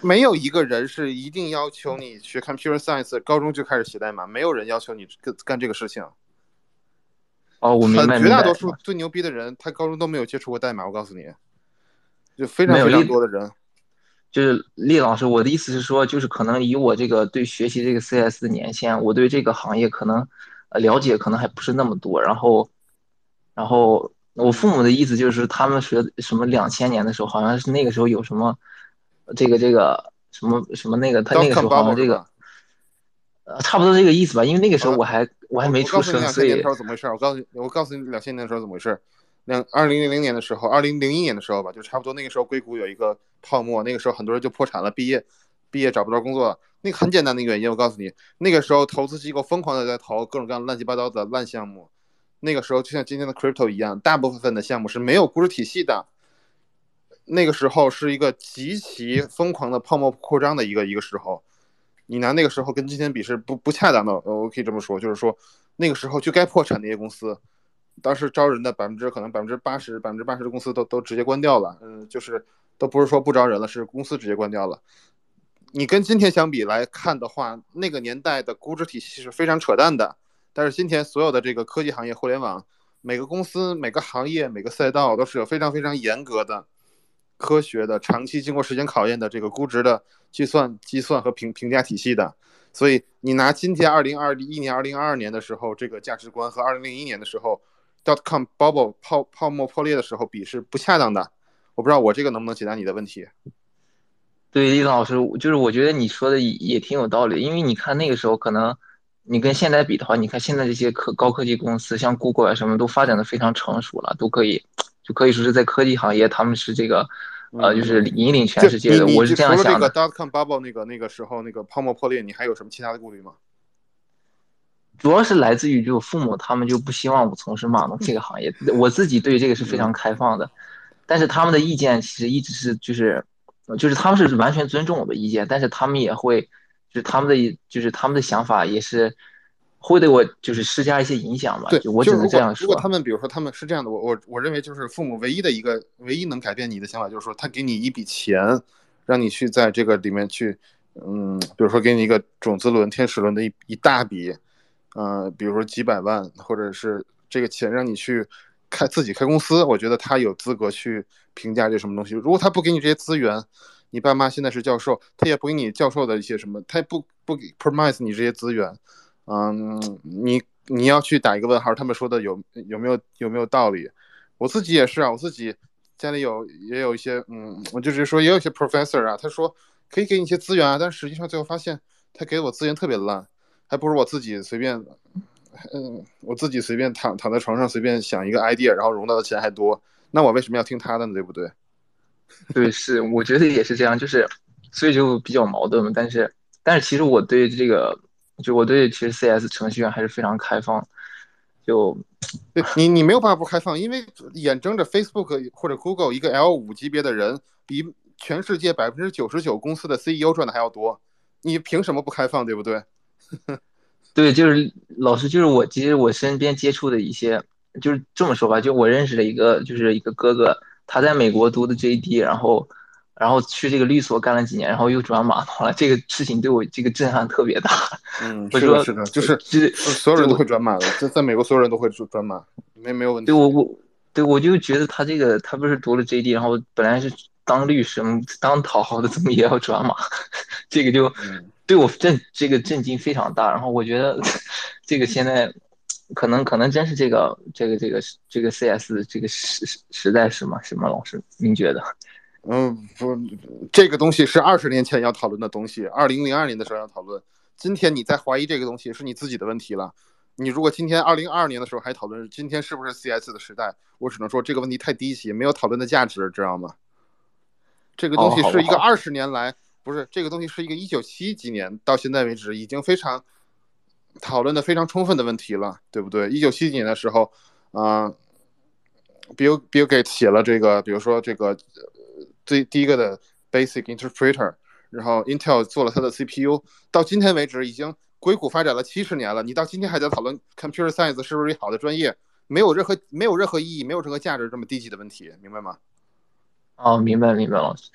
S1: 没有一个人是一定要求你学 Computer Science，高中就开始写代码，没有人要求你干干这个事情。
S7: 哦我明白
S1: 很绝大多数最牛逼的人，他高中都没有接触过代码，我告诉你，就非常非常多的人。
S7: 就是厉老师，我的意思是说，就是可能以我这个对学习这个 CS 的年限，我对这个行业可能呃了解可能还不是那么多。然后，然后我父母的意思就是，他们学什么两千年的时候，好像是那个时候有什么这个这个什么什么那个，他那个时候好像这个呃差不多这个意思吧。因为那个时候我还我还没出生，所以
S1: 千年的时候怎么回事？我告诉你，我告诉你两千年的时候怎么回事两二零零零年的时候，二零零一年的时候吧，就差不多那个时候硅谷有一个泡沫，那个时候很多人就破产了，毕业毕业找不着工作。那个很简单的原因，我告诉你，那个时候投资机构疯狂的在投各种各样乱七八糟的烂项目。那个时候就像今天的 crypto 一样，大部分的项目是没有估值体系的。那个时候是一个极其疯狂的泡沫扩张的一个一个时候。你拿那个时候跟今天比是不不恰当的，我可以这么说，就是说那个时候就该破产那些公司，当时招人的百分之可能百分之八十百分之八十的公司都都直接关掉了，嗯，就是都不是说不招人了，是公司直接关掉了。你跟今天相比来看的话，那个年代的估值体系是非常扯淡的，但是今天所有的这个科技行业、互联网，每个公司、每个行业、每个赛道都是有非常非常严格的。科学的、长期经过时间考验的这个估值的计算、计算和评评价体系的，所以你拿今天二零二一年、二零二二年的时候这个价值观和二零零一年的时候 dot com bubble 泡泡沫破裂的时候比是不恰当的。我不知道我这个能不能解答你的问题。
S7: 对，李老师，就是我觉得你说的也也挺有道理，因为你看那个时候可能你跟现在比的话，你看现在这些科高科技公司，像 Google 啊什么都发展的非常成熟了，都可以就可以说是在科技行业他们是这个呃就是引领全世界的，我是这样想的
S1: 除了这个。dot com bubble 那个那个时候那个泡沫破裂，你还有什么其他的顾虑吗？
S7: 主要是来自于就父母他们就不希望我从事码农这个行业，我自己对这个是非常开放的，但是他们的意见其实一直是就是就是他们是完全尊重我的意见，但是他们也会就是他们的就是他们的想法也是会对我就是施加一些影响吧，
S1: 对，
S7: 就我只能这样说。
S1: 如果他们比如说他们是这样的，我我我认为就是父母唯一的一个唯一能改变你的想法，就是说他给你一笔钱，让你去在这个里面去，嗯，比如说给你一个种子轮、天使轮的一一大笔，呃，比如说几百万，或者是这个钱让你去开自己开公司，我觉得他有资格去评价这什么东西。如果他不给你这些资源，你爸妈现在是教授，他也不给你教授的一些什么，他也不不给 promise 你这些资源，嗯，你你要去打一个问号，他们说的有有没有有没有道理？我自己也是啊，我自己家里有也有一些，嗯，我就是说也有一些 professor 啊，他说可以给你一些资源啊，但实际上最后发现他给我资源特别烂，还不如我自己随便，嗯，我自己随便躺躺在床上随便想一个 idea，然后融到的钱还多，那我为什么要听他的呢？对不对？
S7: 对，是，我觉得也是这样，就是所以就比较矛盾嘛。但是，但是其实我对这个，就我对其实 CS 程序员还是非常开放，就
S1: 对你，你没有办法不开放，因为眼睁着 Facebook 或者 Google 一个 L 五级别的人，比全世界百分之九十九公司的 CEO 赚的还要多，你凭什么不开放，对不对？
S7: 对，就是老师，就是我其实我身边接触的一些，就是这么说吧，就我认识的一个，就是一个哥哥，他在美国读的 JD，然后然后去这个律所干了几年，然后又转码了，这个事情对我这个震撼特别大。
S1: 嗯，是的，是的，就是
S7: 就是
S1: 所有人都会转码的，在在美国所有人都会转转码，没没有问题。
S7: 对我我对我就觉得他这个他不是读了 JD，然后本来是当律师，当讨好的，怎么也要转码？这个就
S1: 嗯
S7: 对我震这个震惊非常大。然后我觉得这个现在可能可能真是这个这个这个这个 CS 这个时时时代是吗？什么，老师？您觉得？
S1: 嗯，不，这个东西是二十年前要讨论的东西，二零零二年的时候要讨论。今天你在怀疑这个东西，是你自己的问题了。你如果今天二零二二年的时候还讨论今天是不是 CS 的时代，我只能说这个问题太低级，没有讨论的价值，知道吗？这个东西是一个二十年来，不是这个东西是一个一九七几年到现在为止已经非常讨论的非常充分的问题了，对不对？一九七几年的时候，啊、Bill Bill Gates 写了这个，比如说这个最第一个的 Basic Interpreter，然后 Intel 做了它的 CPU，到今天为止已经硅谷发展了七十年了，你到今天还在讨论 Computer Science 是不是一好的专业，没有任何没有任何意义，没有任何价值，这么低级的问题，明白吗？
S7: 哦，明白明白，老师。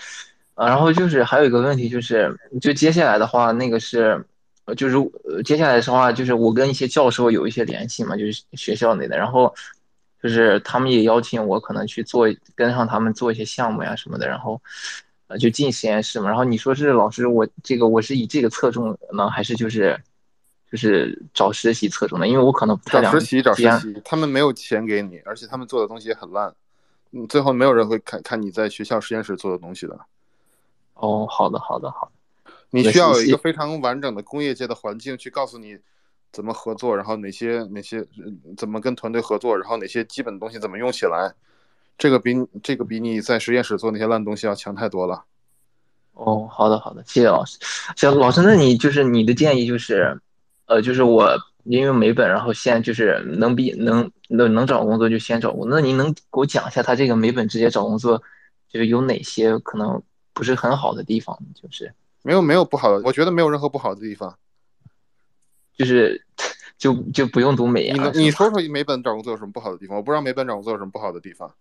S7: 啊，然后就是还有一个问题就是，就接下来的话，那个是，呃就是呃接下来的话，就是我跟一些教授有一些联系嘛，就是学校内的，然后就是他们也邀请我可能去做跟上他们做一些项目呀什么的，然后呃就进实验室嘛。然后你说是老师，我这个我是以这个侧重呢，还是就是就是找实习侧重的？因为我可能不太了
S1: 找实习，找实习，他们没有钱给你，而且他们做的东西也很烂，嗯，最后没有人会看看你在学校实验室做的东西的。
S7: 哦，好的好的好的，
S1: 你需要有一个非常完整的工业界的环境去告诉你怎么合作，然后哪些哪些呃怎么跟团队合作，然后哪些基本的东西怎么用起来，这个比这个比你在实验室做那些烂东西要强太多了。
S7: 哦，好的好的，谢谢老师。行，老师，那你就是你的建议就是，呃，就是我因为美本，然后先就是能毕能能能找工作就先找工作。那您能给我讲一下他这个美本直接找工作，就是有哪些可能不是很好的地方？就是
S1: 没有没有不好的，我觉得没有任何不好的地方。
S7: 就是 就就不用读美研
S1: 你你说说美本找工作有什么不好的地方？我不知道美本找工作有什么不好的地方。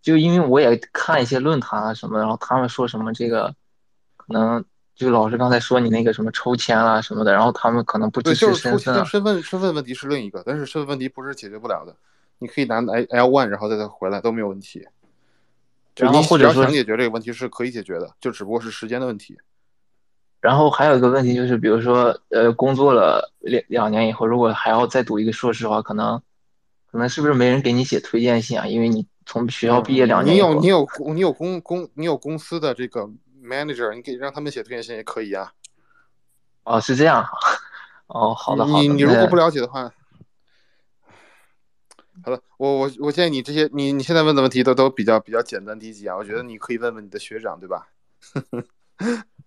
S7: 就因为我也看一些论坛啊什么，然后他们说什么这个可能就老师刚才说你那个什么抽签啊什么的，然后他们可能不
S1: 对，
S7: 支持身份
S1: 身份身份问题是另一个，但是身份问题不是解决不了的。你可以拿 L L one，然后再再回来都没有问题。就
S7: 然后或者说
S1: 想解决这个问题是可以解决的，就只不过是时间的问题。
S7: 然后还有一个问题就是，比如说，呃，工作了两两年以后，如果还要再读一个硕士的话，可能，可能是不是没人给你写推荐信啊？因为你从学校毕业两年
S1: 你有你有你有公公你有公司的这个 manager，你可以让他们写推荐信也可以啊。
S7: 哦，是这样哈。哦，好的好的。
S1: 你你如果不了解的话，好了，我我我建议你这些你你现在问的问题都都比较比较简单低级啊，我觉得你可以问问你的学长，对吧？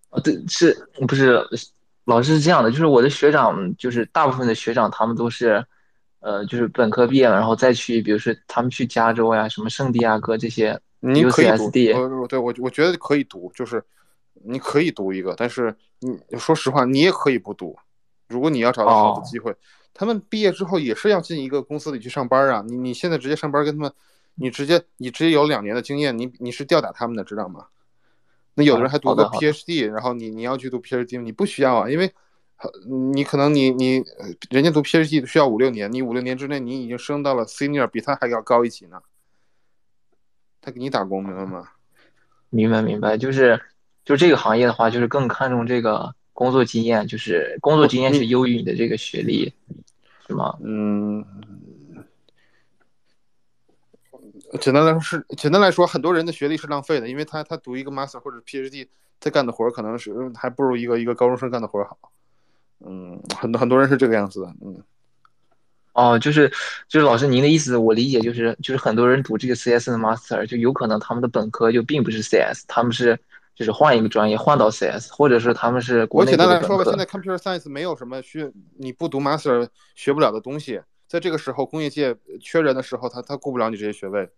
S7: 啊，对，是不是老师是这样的？就是我的学长，就是大部分的学长，他们都是，呃，就是本科毕业了，然后再去，比如说他们去加州呀，什么圣地亚哥这些
S1: 你可以读对我我觉得可以读，就是你可以读一个，但是你说实话，你也可以不读。如果你要找到好的
S7: 哦
S1: 机会，他们毕业之后也是要进一个公司里去上班啊。你你现在直接上班跟他们，你直接你直接有两年的经验，你你是吊打他们的，知道吗？那有的人还读
S7: 的
S1: PhD，然后你你要去读 PhD，你不需要啊，因为呃你可能你你呃人家读 PhD 需要五六年，你五六年之内你已经升到了 Senior，比他还要高一级呢。他给你打工，明白吗？
S7: 明白明白，就是就这个行业的话，就是更看重这个工作经验，就是工作经验是优于你的这个学历，是吗？
S1: 嗯，简单来说是简单来说，很多人的学历是浪费的，因为他他读一个 master 或者 PhD，他干的活可能是还不如一个一个高中生干的活好。嗯，很多很多人是这个样子的。嗯，
S7: 哦，就是就是老师您的意思，我理解就是就是很多人读这个 CS 的 master，就有可能他们的本科就并不是 CS，他们是就是换一个专业换到 CS，或者是他们是国
S1: 我简单来说吧，现在 computer science 没有什么需你不读 master 学不了的东西。在这个时候，工业界缺人的时候，他他顾不了你这些学位。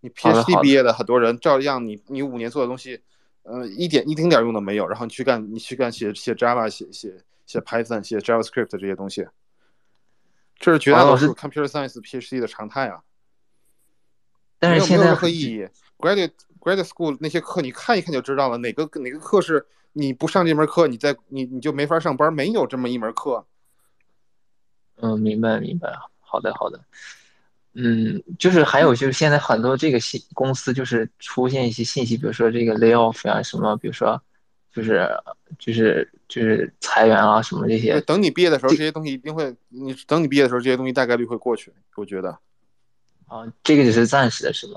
S1: 你 PhD 毕业的很多人，照样你你五年做的东西，呃，一点一丁点用都没有。然后你去干，你去干写写 Java、写写写 Python、写 JavaScript 这些东西，这是绝大多数 computer science PhD 的常态啊。没有没有
S7: 但是现在
S1: 任何意义。graduate graduate school 那些课，你看一看就知道了，哪个哪个课是你不上这门课，你在你你就没法上班，没有这么一门课。
S7: 嗯，明白明白，好的好的。嗯，就是还有就是现在很多这个信公司就是出现一些信息，比如说这个 lay off 啊什么，比如说就是就是就是裁员啊什么这些。
S1: 等你毕业的时候，这些东西一定会，你等你毕业的时候，这些东西大概率会过去，我觉得。
S7: 啊，这个只是暂时的，是吗？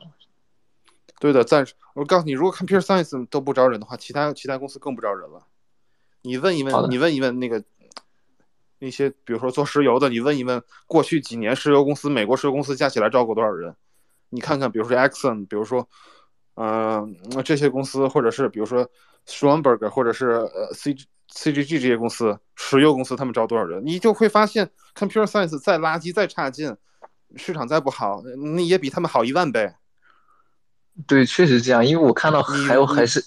S1: 对的，暂时。我告诉你，如果 computer science 都不招人的话，其他其他公司更不招人了。你问一问，你问一问那个。那些比如说做石油的，你问一问，过去几年石油公司，美国石油公司加起来招过多少人？你看看，比如说 Exxon，比如说，嗯，这些公司，或者是比如说 s c h w a m b e r g 或者是呃 C CGG 这些公司，石油公司，他们招多少人？你就会发现，Computer Science 再垃圾再差劲，市场再不好，那也比他们好一万倍。
S7: 对，确实这样，因为我看到还有还是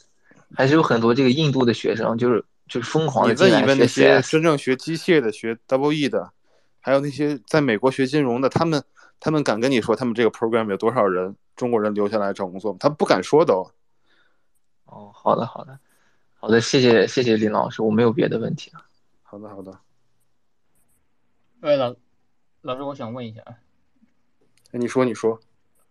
S7: 还是有很多这个印度的学生，就是。就是疯狂的
S1: 你问一问那些真正学机械的、学 Double E 的，还有那些在美国学金融的，他们他们敢跟你说他们这个 program 有多少人中国人留下来找工作吗？他不敢说都。
S7: 哦，好的，好的，好的，谢谢谢谢林老师，我没有别的问题了。
S1: 好的，好的。
S9: 哎，老老师，我想问一下啊。
S1: 你说，你说。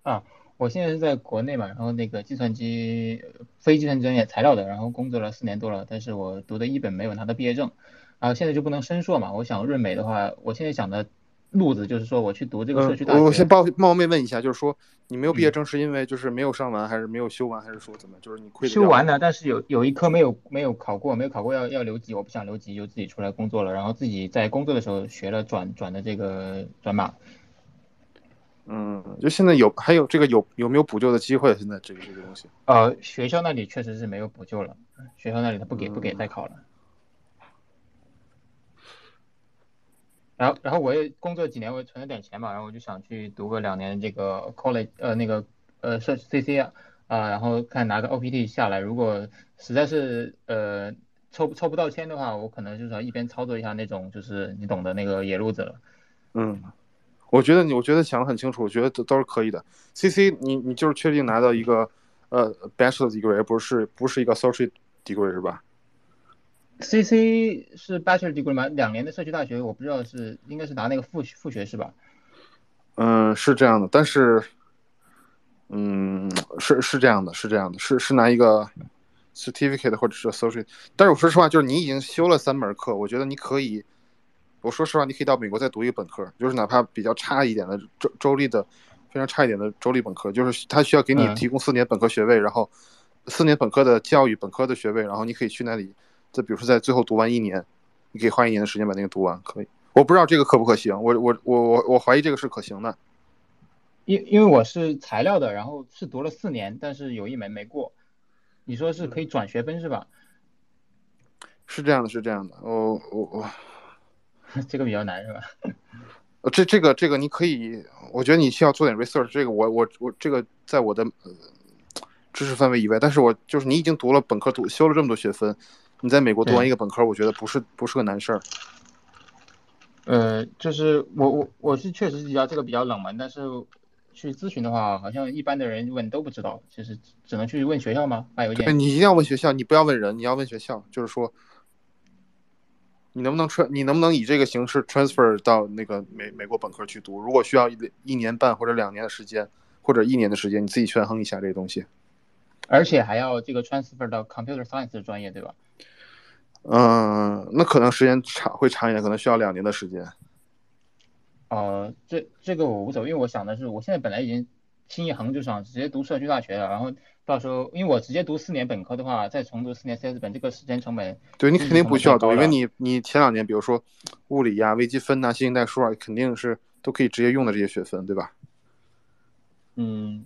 S9: 啊。我现在是在国内嘛，然后那个计算机非计算机专业材料的，然后工作了四年多了，但是我读的一本没有拿到毕业证，然后现在就不能申硕嘛。我想润美的话，我现在想的路子就是说我去读这个社区大学。
S1: 我先冒冒昧问一下，就是说你没有毕业证是因为就是没有上完，还是没有修完，还是说怎么？就是你亏
S9: 修完了，但是有有一科没有没有考过，没有考过要要留级，我不想留级，就自己出来工作了，然后自己在工作的时候学了转转的这个转码。
S1: 嗯，就现在有还有这个有有没有补救的机会？现在这个这个东西，
S9: 呃，学校那里确实是没有补救了，学校那里他不给不给代考了。然后然后我也工作几年，我也存了点钱嘛，然后我就想去读个两年这个 college，呃，那个呃设 C C 啊，啊，然后看拿个 O P T 下来，如果实在是呃抽抽不到签的话，我可能就是要一边操作一下那种就是你懂的那个野路子了。
S1: 嗯。我觉得你，我觉得想的很清楚，我觉得都都是可以的。C C，你你就是确定拿到一个呃 Bachelor degree，而不是不是一个 Associate degree 是吧
S9: ？C C 是 Bachelor degree 吗？两年的社区大学，我不知道是应该是拿那个副副学士吧？
S1: 嗯，是这样的，但是，嗯，是是这样的，是这样的，是是拿一个 Certificate 或者是 Associate。但是我说实话，就是你已经修了三门课，我觉得你可以。我说实话，你可以到美国再读一个本科，就是哪怕比较差一点的州州立的，非常差一点的州立本科，就是他需要给你提供四年本科学位，然后四年本科的教育本科的学位，然后你可以去那里，再比如说在最后读完一年，你可以花一年的时间把那个读完，可以。我不知道这个可不可行，我我我我我怀疑这个是可行的。
S9: 因因为我是材料的，然后是读了四年，但是有一门没过。你说是可以转学分是吧？
S1: 是这样的，是这样的。我我我。
S9: 这个比较难是吧？
S1: 呃，这这个这个你可以，我觉得你需要做点 research。这个我我我这个在我的知识范围以外，但是我就是你已经读了本科，读修了这么多学分，你在美国读完一个本科，我觉得不是不是个难事儿。
S9: 呃，就是我我我是确实比较这个比较冷门，但是去咨询的话，好像一般的人问都不知道，其实只能去问学校吗？发邮件？
S1: 你一定要问学校，你不要问人，你要问学校，就是说。你能不能穿？你能不能以这个形式 transfer 到那个美美国本科去读？如果需要一一年半或者两年的时间，或者一年的时间，你自己权衡一下这个东西。
S9: 而且还要这个 transfer 到 computer science 的专业，对吧？
S1: 嗯，那可能时间长会长一点，可能需要两年的时间。
S9: 呃，这这个我无所谓，因为我想的是，我现在本来已经心一横就想直接读社区大学了，然后。到时候，因为我直接读四年本科的话，再重读四年 CS 本，这个时间成本，
S1: 对你肯定不需要读，因为你你前两年，比如说物理呀、微积分呐、线性代数啊，肯定是都可以直接用的这些学分，对吧？
S9: 嗯，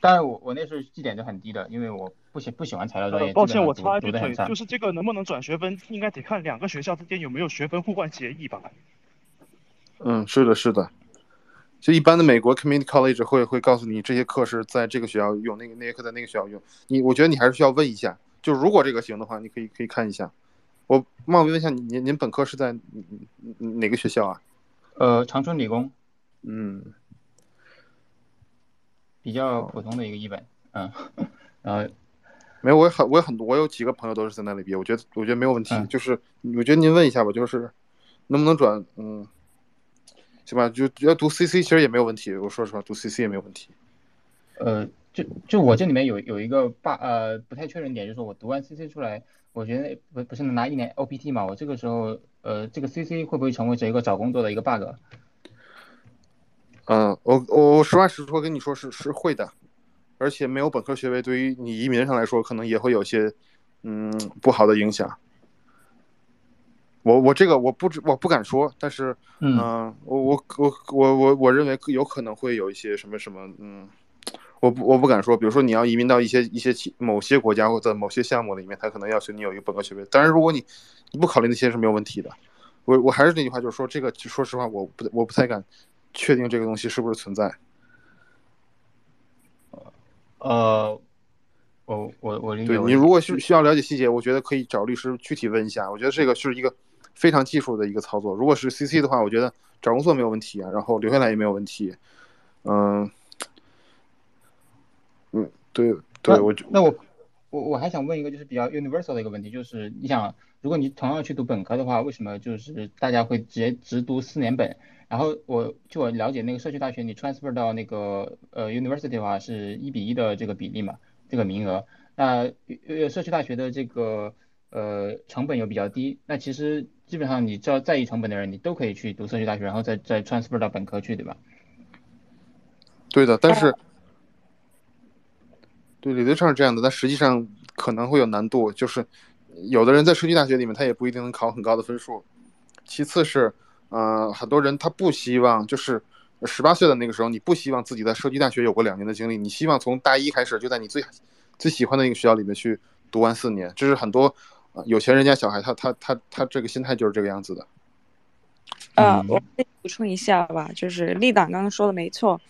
S9: 当然我我那时候绩点就很低的，因为我不喜不喜欢材料专业。
S10: 抱歉，我插一句嘴，就是这个能不能转学分，应该得看两个学校之间有没有学分互换协议吧？
S1: 嗯，是的，是的。就一般的美国 community college 会会告诉你这些课是在这个学校用，那个那些课在那个学校用。你我觉得你还是需要问一下，就如果这个行的话，你可以可以看一下。我冒昧问一下，您您本科是在哪个学校啊？
S9: 呃，长春理工。
S1: 嗯，
S9: 比较普通的一个一本。嗯，然后
S1: 没有，我有很我有很多，我有几个朋友都是在那里毕业，我觉得我觉得没有问题。
S9: 嗯
S1: 就是我觉得您问一下吧，就是能不能转，嗯，行吧，就要读 CC 其实也没有问题，我说实话，读 CC 也没有问题。
S9: 呃，就就我这里面有有一个 bug，呃，不太确认点，就是我读完 CC 出来，我觉得不不是能拿一年 OPT 嘛，我这个时候，呃，这个 CC 会不会成为这一个找工作的一个 bug？
S1: 嗯，我我我实话实说跟你说是是会的，而且没有本科学位，对于你移民上来说，可能也会有些嗯不好的影响。我我这个我不知我不敢说，但是
S9: 嗯
S1: 呃我我我我我我认为有可能会有一些什么什么嗯，我不我不敢说，比如说你要移民到一些一些其某些国家或者某些项目里面，他可能要求你有一个本科学位，当然如果你你不考虑那些是没有问题的。我我还是那句话，就是说这个说实话，我不我不太敢确定这个东西是不是存在。
S9: 呃，我我我
S1: 对你如果需需要了解细节，我觉得可以找律师具体问一下。我觉得这个是一个非常技术的一个操作。如果是 CC 的话，我觉得找工作没有问题啊，然后留下来也没有问题。嗯，嗯，对对，我就
S9: 那我我我还想问一个就是比较 universal 的一个问题，就是你想，如果你同样去读本科的话，为什么就是大家会直接直读四年本？然后我据我了解那个社区大学，你 transfer 到那个呃 university 的话是一比一的这个比例嘛，这个名额。那呃社区大学的这个呃成本又比较低，那其实基本上你只要在意成本的人，你都可以去读社区大学，然后再再 transfer 到本科去，对吧？
S1: 对的，但是对理论上是这样的，但实际上可能会有难度，就是有的人在社区大学里面，他也不一定能考很高的分数。其次是，呃，很多人他不希望，就是十八岁的那个时候，你不希望自己在社区大学有过两年的经历，你希望从大一开始就在你最最喜欢的一个学校里面去读完四年，这是很多呃有钱人家小孩他他他他这个心态就是这个样子的。
S11: 呃，
S9: 嗯
S11: 我补充一下吧，就是立党刚刚说的没错，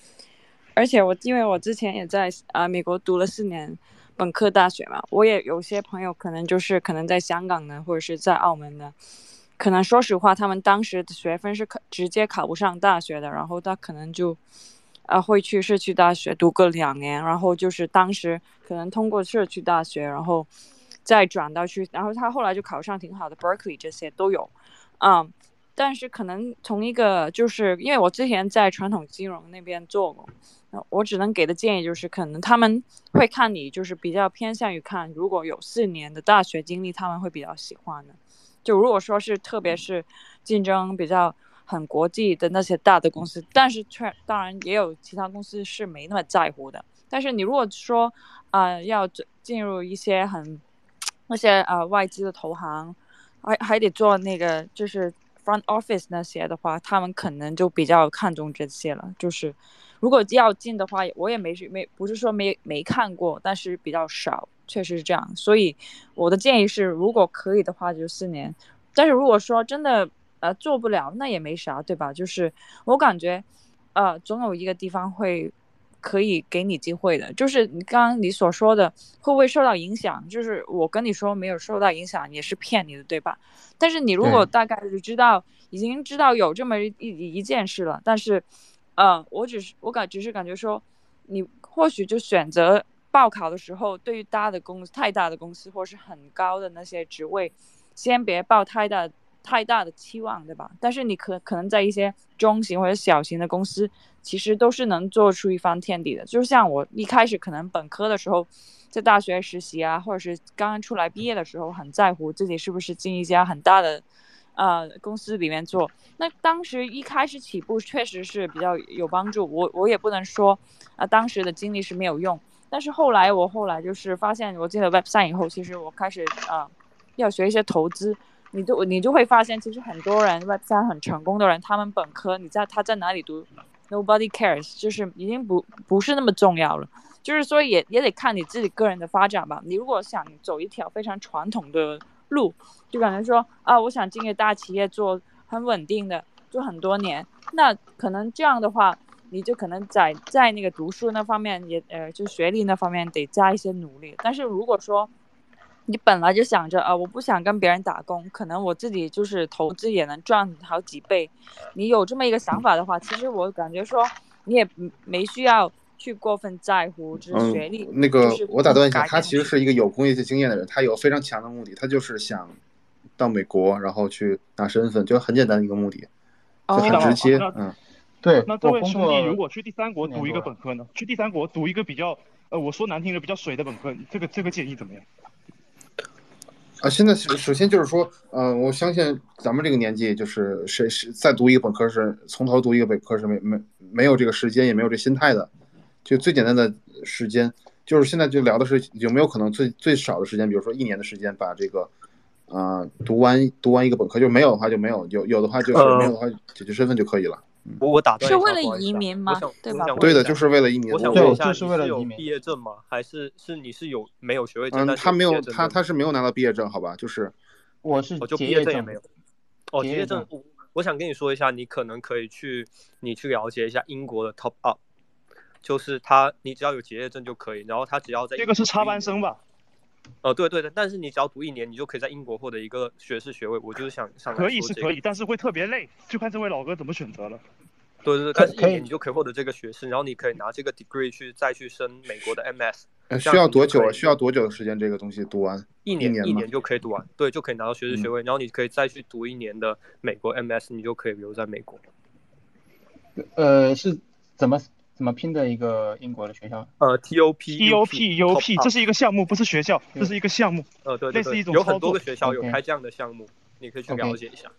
S11: 而且我因为我之前也在啊、美国读了四年本科大学嘛，我也有些朋友可能就是可能在香港的或者是在澳门的，可能说实话，他们当时的学分是考直接考不上大学的，然后他可能就啊会去社区大学读个两年，然后就是当时可能通过社区大学，然后再转到去，然后他后来就考上挺好的 Berkeley 这些都有，嗯。但是可能从一个就是因为我之前在传统金融那边做过，我只能给的建议就是，可能他们会看你就是比较偏向于看，如果有四年的大学经历，他们会比较喜欢的。就如果说是特别是竞争比较很国际的那些大的公司，但是却当然也有其他公司是没那么在乎的。但是你如果说啊、要进入一些很那些呃外资的投行，还还得做那个就是 front office 那些的话，他们可能就比较看重这些了。就是如果要进的话，我也没没不是说没没看过，但是比较少，确实是这样。所以我的建议是，如果可以的话，就四年。但是如果说真的呃做不了，那也没啥，对吧？就是我感觉呃总有一个地方会。可以给你机会的，就是你刚刚你所说的会不会受到影响？就是我跟你说没有受到影响，也是骗你的，对吧？但是你如果大概就知道，已经知道有这么一一一件事了，但是，呃，我只是我感只是感觉说，你或许就选择报考的时候，对于大的公司、太大的公司或是很高的那些职位，先别报太大太大的期望，对吧？但是你可可能在一些中型或者小型的公司，其实都是能做出一番天地的。就像我一开始可能本科的时候，在大学实习啊，或者是刚刚出来毕业的时候，很在乎自己是不是进一家很大的呃公司里面做。那当时一开始起步确实是比较有帮助，我我也不能说啊、当时的经历是没有用。但是后来我后来就是发现，我进了 Web 三以后，其实我开始啊、要学一些投资。你就你就会发现，其实很多人 Web 三很成功的人，他们本科你在他在哪里读，Nobody cares，就是已经不不是那么重要了。就是说也也得看你自己个人的发展吧。你如果想走一条非常传统的路，就感觉说啊，我想进个大企业做很稳定的，做很多年，那可能这样的话，你就可能在在那个读书那方面也呃，就学历那方面得加一些努力。但是如果说你本来就想着啊，我不想跟别人打工，可能我自己就是投资也能赚好几倍。你有这么一个想法的话，其实我感觉说你也没需要去过分在乎就是学历。
S1: 嗯，那个我打断一下，他其实是一个有工业界经验的人，他有非常强的目的，他就是想到美国，然后去拿身份，就很简单的一个目的，就很
S11: 哦
S1: 直接
S10: 那，
S1: 嗯。
S9: 对
S10: 那这位兄弟如果去第三国读一个本科呢？去第三国读一个比较，呃，我说难听的比较水的本科，这个这个建议怎么样？
S1: 啊，现在首首先就是说，呃，我相信咱们这个年纪，就是谁谁再读一个本科是从头读一个本科是没没没有这个时间，也没有这心态的。就最简单的时间，就是现在就聊的是有没有可能最最少的时间，比如说一年的时间，把这个，呃，读完读完一个本科，就没有的话就没有，有有的话就是没有的话解决身份就可以了。
S12: 我我打断一下，
S11: 是为了移民吗
S12: 我想
S11: 对吧
S12: 我想问
S1: 对的，就是为了移民。
S9: 对
S12: 我想问一下，
S9: 就是
S12: 你是有
S9: 为了移民
S12: 毕业证吗？还是是你是有没有学位证？
S1: 嗯，他没有，他他是没有拿到毕业证，好吧？就是
S9: 我是
S12: 我，就毕业证也没有。哦，
S9: 毕业
S12: 证，我我想跟你说一下，你可能可以去你去了解一下英国的 Top Up，就是他你只要有结业证就可以，然后他只要在
S10: 这个是插班生吧？
S12: 哦，对对对，但是你只要读一年，你就可以在英国获得一个学士学位。我就是想想来
S10: 可以是可以，但是会特别累，就看这位老哥怎么选择了。
S12: 对对对，但是一年你就可以获得这个学士，然后你可以拿这个 degree 去再去升美国的 MS，
S1: 呃需要多久啊？需要多久的时间？这个东西读完
S12: 一年
S1: 年
S12: 一年？就可以读完，对，就可以拿到学士学
S1: 嗯
S12: 位，然后你可以再去读一年的美国 MS，你就可以留在美国。
S9: 呃是怎么怎么拼的一个英国的学校？
S12: 呃，T
S10: O P，T O P，U O P 这是一个项目，不是学校，这是一个项目。
S12: 呃，对对对，
S10: 类似一种
S12: 有很多个学校有开这样的项目，你可以去了解一下。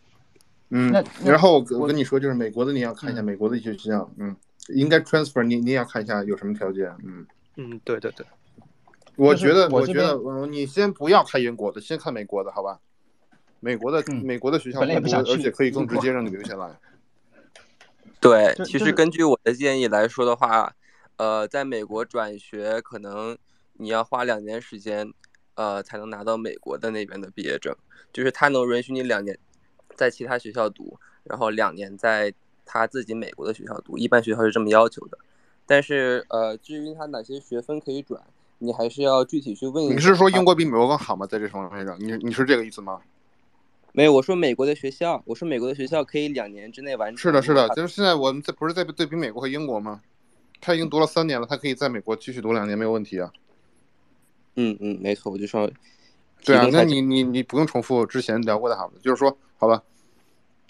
S1: 嗯
S9: 那，
S1: 然后我跟你说，就是美国的你要看一下
S9: 嗯。
S1: 美国的一些学校，嗯，应该 transfer 你你也要看一下有什么条件，嗯，
S12: 嗯，对对对，
S1: 我觉得
S9: 我
S1: 觉得嗯，你先不要看英国的，先看美国的，好吧？美国的
S9: 嗯。
S1: 美国的学校而且可以更直接让你留下来。
S13: 对，其实根据我的建议来说的话，呃，在美国转学可能你要花两年时间，呃，才能拿到美国的那边的毕业证，就是他能允许你两年在其他学校读，然后两年在他自己美国的学校读，一般学校是这么要求的。但是呃，至于他哪些学分可以转，你还是要具体去问一下。
S1: 你是说英国比美国更好吗？在这方面上，你你是这个意思吗？
S13: 没有，我说美国的学校，我说美国的学校可以两年之内完成。
S1: 是的，是的，就是现在我们在不是在对比美国和英国吗？他已经读了三年了，他可以在美国继续读两年没有问题啊。
S13: 嗯嗯，没错，我就说
S1: 对啊，那你你你不用重复之前聊过的哈，就是说，好吧，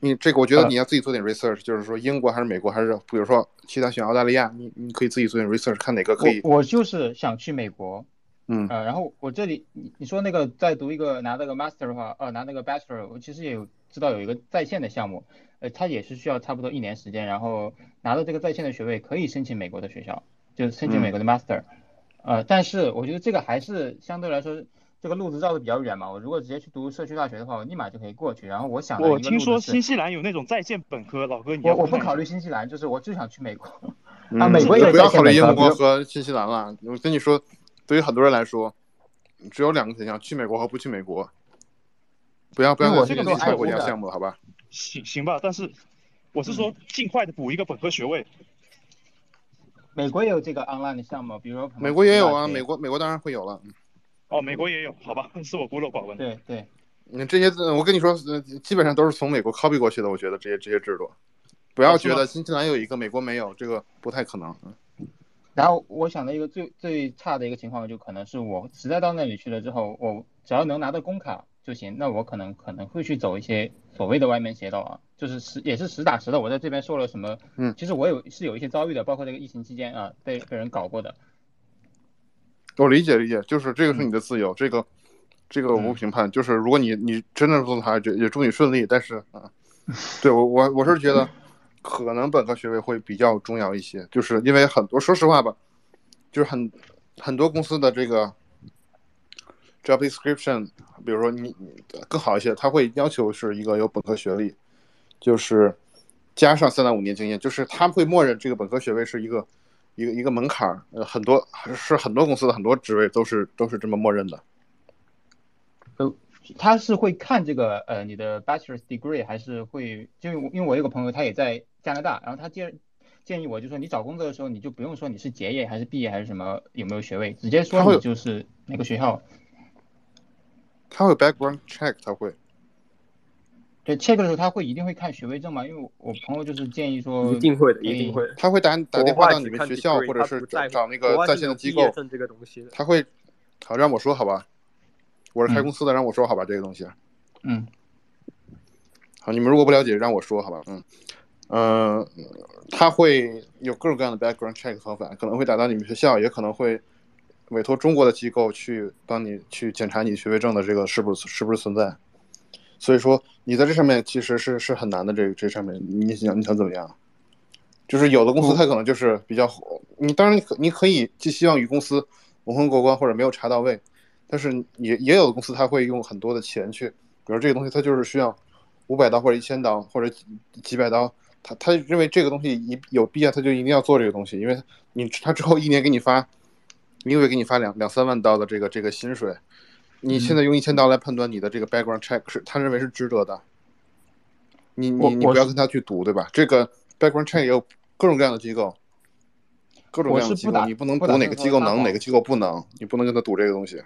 S1: 你这个我觉得
S9: 呃
S1: 你要自己做点 research，就是说英国还是美国还是比如说其他选澳大利亚，你你可以自己做点 research，看哪个可以。
S9: 我我就是想去美国，
S1: 嗯
S9: 呃，然后我这里你你说那个再读一个拿那个 master 的话，呃，拿那个 bachelor，我其实也有知道有一个在线的项目，呃，它也是需要差不多一年时间，然后拿到这个在线的学位可以申请美国的学校，就是申请美国的 master，、呃，但是我觉得这个还是相对来说这个路子绕的比较远嘛，我如果直接去读社区大学的话，我立马就可以过去，然后我想
S10: 我听说新西兰有那种在线本科，老哥你
S9: 我我不考虑新西兰，就是我就想去美国。啊，
S1: 嗯
S9: 美国也有
S1: 不要考虑英国和新西兰了。我跟你说，对于很多人来说，只有两个选项：去美国和不去美国。不要不要
S9: 我
S1: 这个
S9: 是做
S1: 其他国家项目，好吧？
S10: 行行吧，但是我是说尽快的补一个本科学位。
S9: 美国也有这个 online 的项目，比如说
S1: 美国也有啊，美国美国当然会有了。
S10: 哦，美国也有，好吧，是我孤陋寡闻。
S9: 对对，
S1: 你，这些呃我跟你说，呃，基本上都是从美国 copy 过去的。我觉得这些这些制度，不要觉得新西兰有一个，美国没有，这个不太可能。嗯
S9: 然后我想的一个最最差的一个情况，就可能是我实在到那里去了之后，我只要能拿到工卡就行，那我可能可能会去走一些所谓的歪门邪道啊，就是实也是实打实的，我在这边受了什么，
S1: 嗯
S9: 其实我有是有一些遭遇的，包括这个疫情期间啊，被被人搞过的，
S1: 我理解理解，就是这个是
S9: 嗯
S1: 你的自由，这个这个我不评判。就是如果你你真的做的话，也也祝你顺利。但是啊，对我我我是觉得可能本科学位会比较重要一些，就是因为很多说实话吧，就是很很多公司的这个 job description，比如说你更好一些，他会要求是一个有本科学历，就是加上三到五年经验，就是他会默认这个本科学位是一个一个一个门槛儿，呃，很多是很多公司的很多职位都是都是这么默认的。
S9: 呃，他是会看这个呃你的 bachelor's degree，还是会就因为因为我有个朋友他也在加拿大，然后他建建议我就说你找工作的时候你就不用说你是结业还是毕业还是什么有没有学位，直接说你就是哪个学校。
S1: 他会 background check，他会。
S9: 对 check 的时候他会一定会看学位证嘛？因为我我朋友就是建议说，
S12: 一定会的，一定会。
S1: 他会打打电话到你们学校，或者是找找那个在线的机构，
S12: 毕业证这个东西。
S1: 他会，好让我说好吧，我是开
S9: 嗯
S1: 公司的，让我说好吧这个东西。
S9: 嗯
S1: 好，你们如果不了解，让我说好吧。嗯，呃，他会有各种各样的 background check 方法，可能会打到你们学校，也可能会委托中国的机构去帮你去检查你学位证的这个是不是是不是存在。所以说你在这上面其实是是很难的，这个这上面你想你想怎么样？就是有的公司它可能就是比较，你当然你可你可以寄希望于公司蒙混过关或者没有查到位，但是也也有的公司它会用很多的钱去，比如这个东西它就是需要五百刀或者一千刀或者几几百刀，他他认为这个东西一有必要，他就一定要做这个东西，因为你他之后一年给你发，一个月给你发两两三万刀的这个这个薪水，你现在用一千刀来判断你的这个 background check 是他认为是值得的，你你你不要跟他去赌，对吧？这个 background check 也有各种各样的机构，各种各样的机构，
S9: 不
S1: 你不能赌哪个机构能，哪个机构不能，你不能跟他赌这个东西。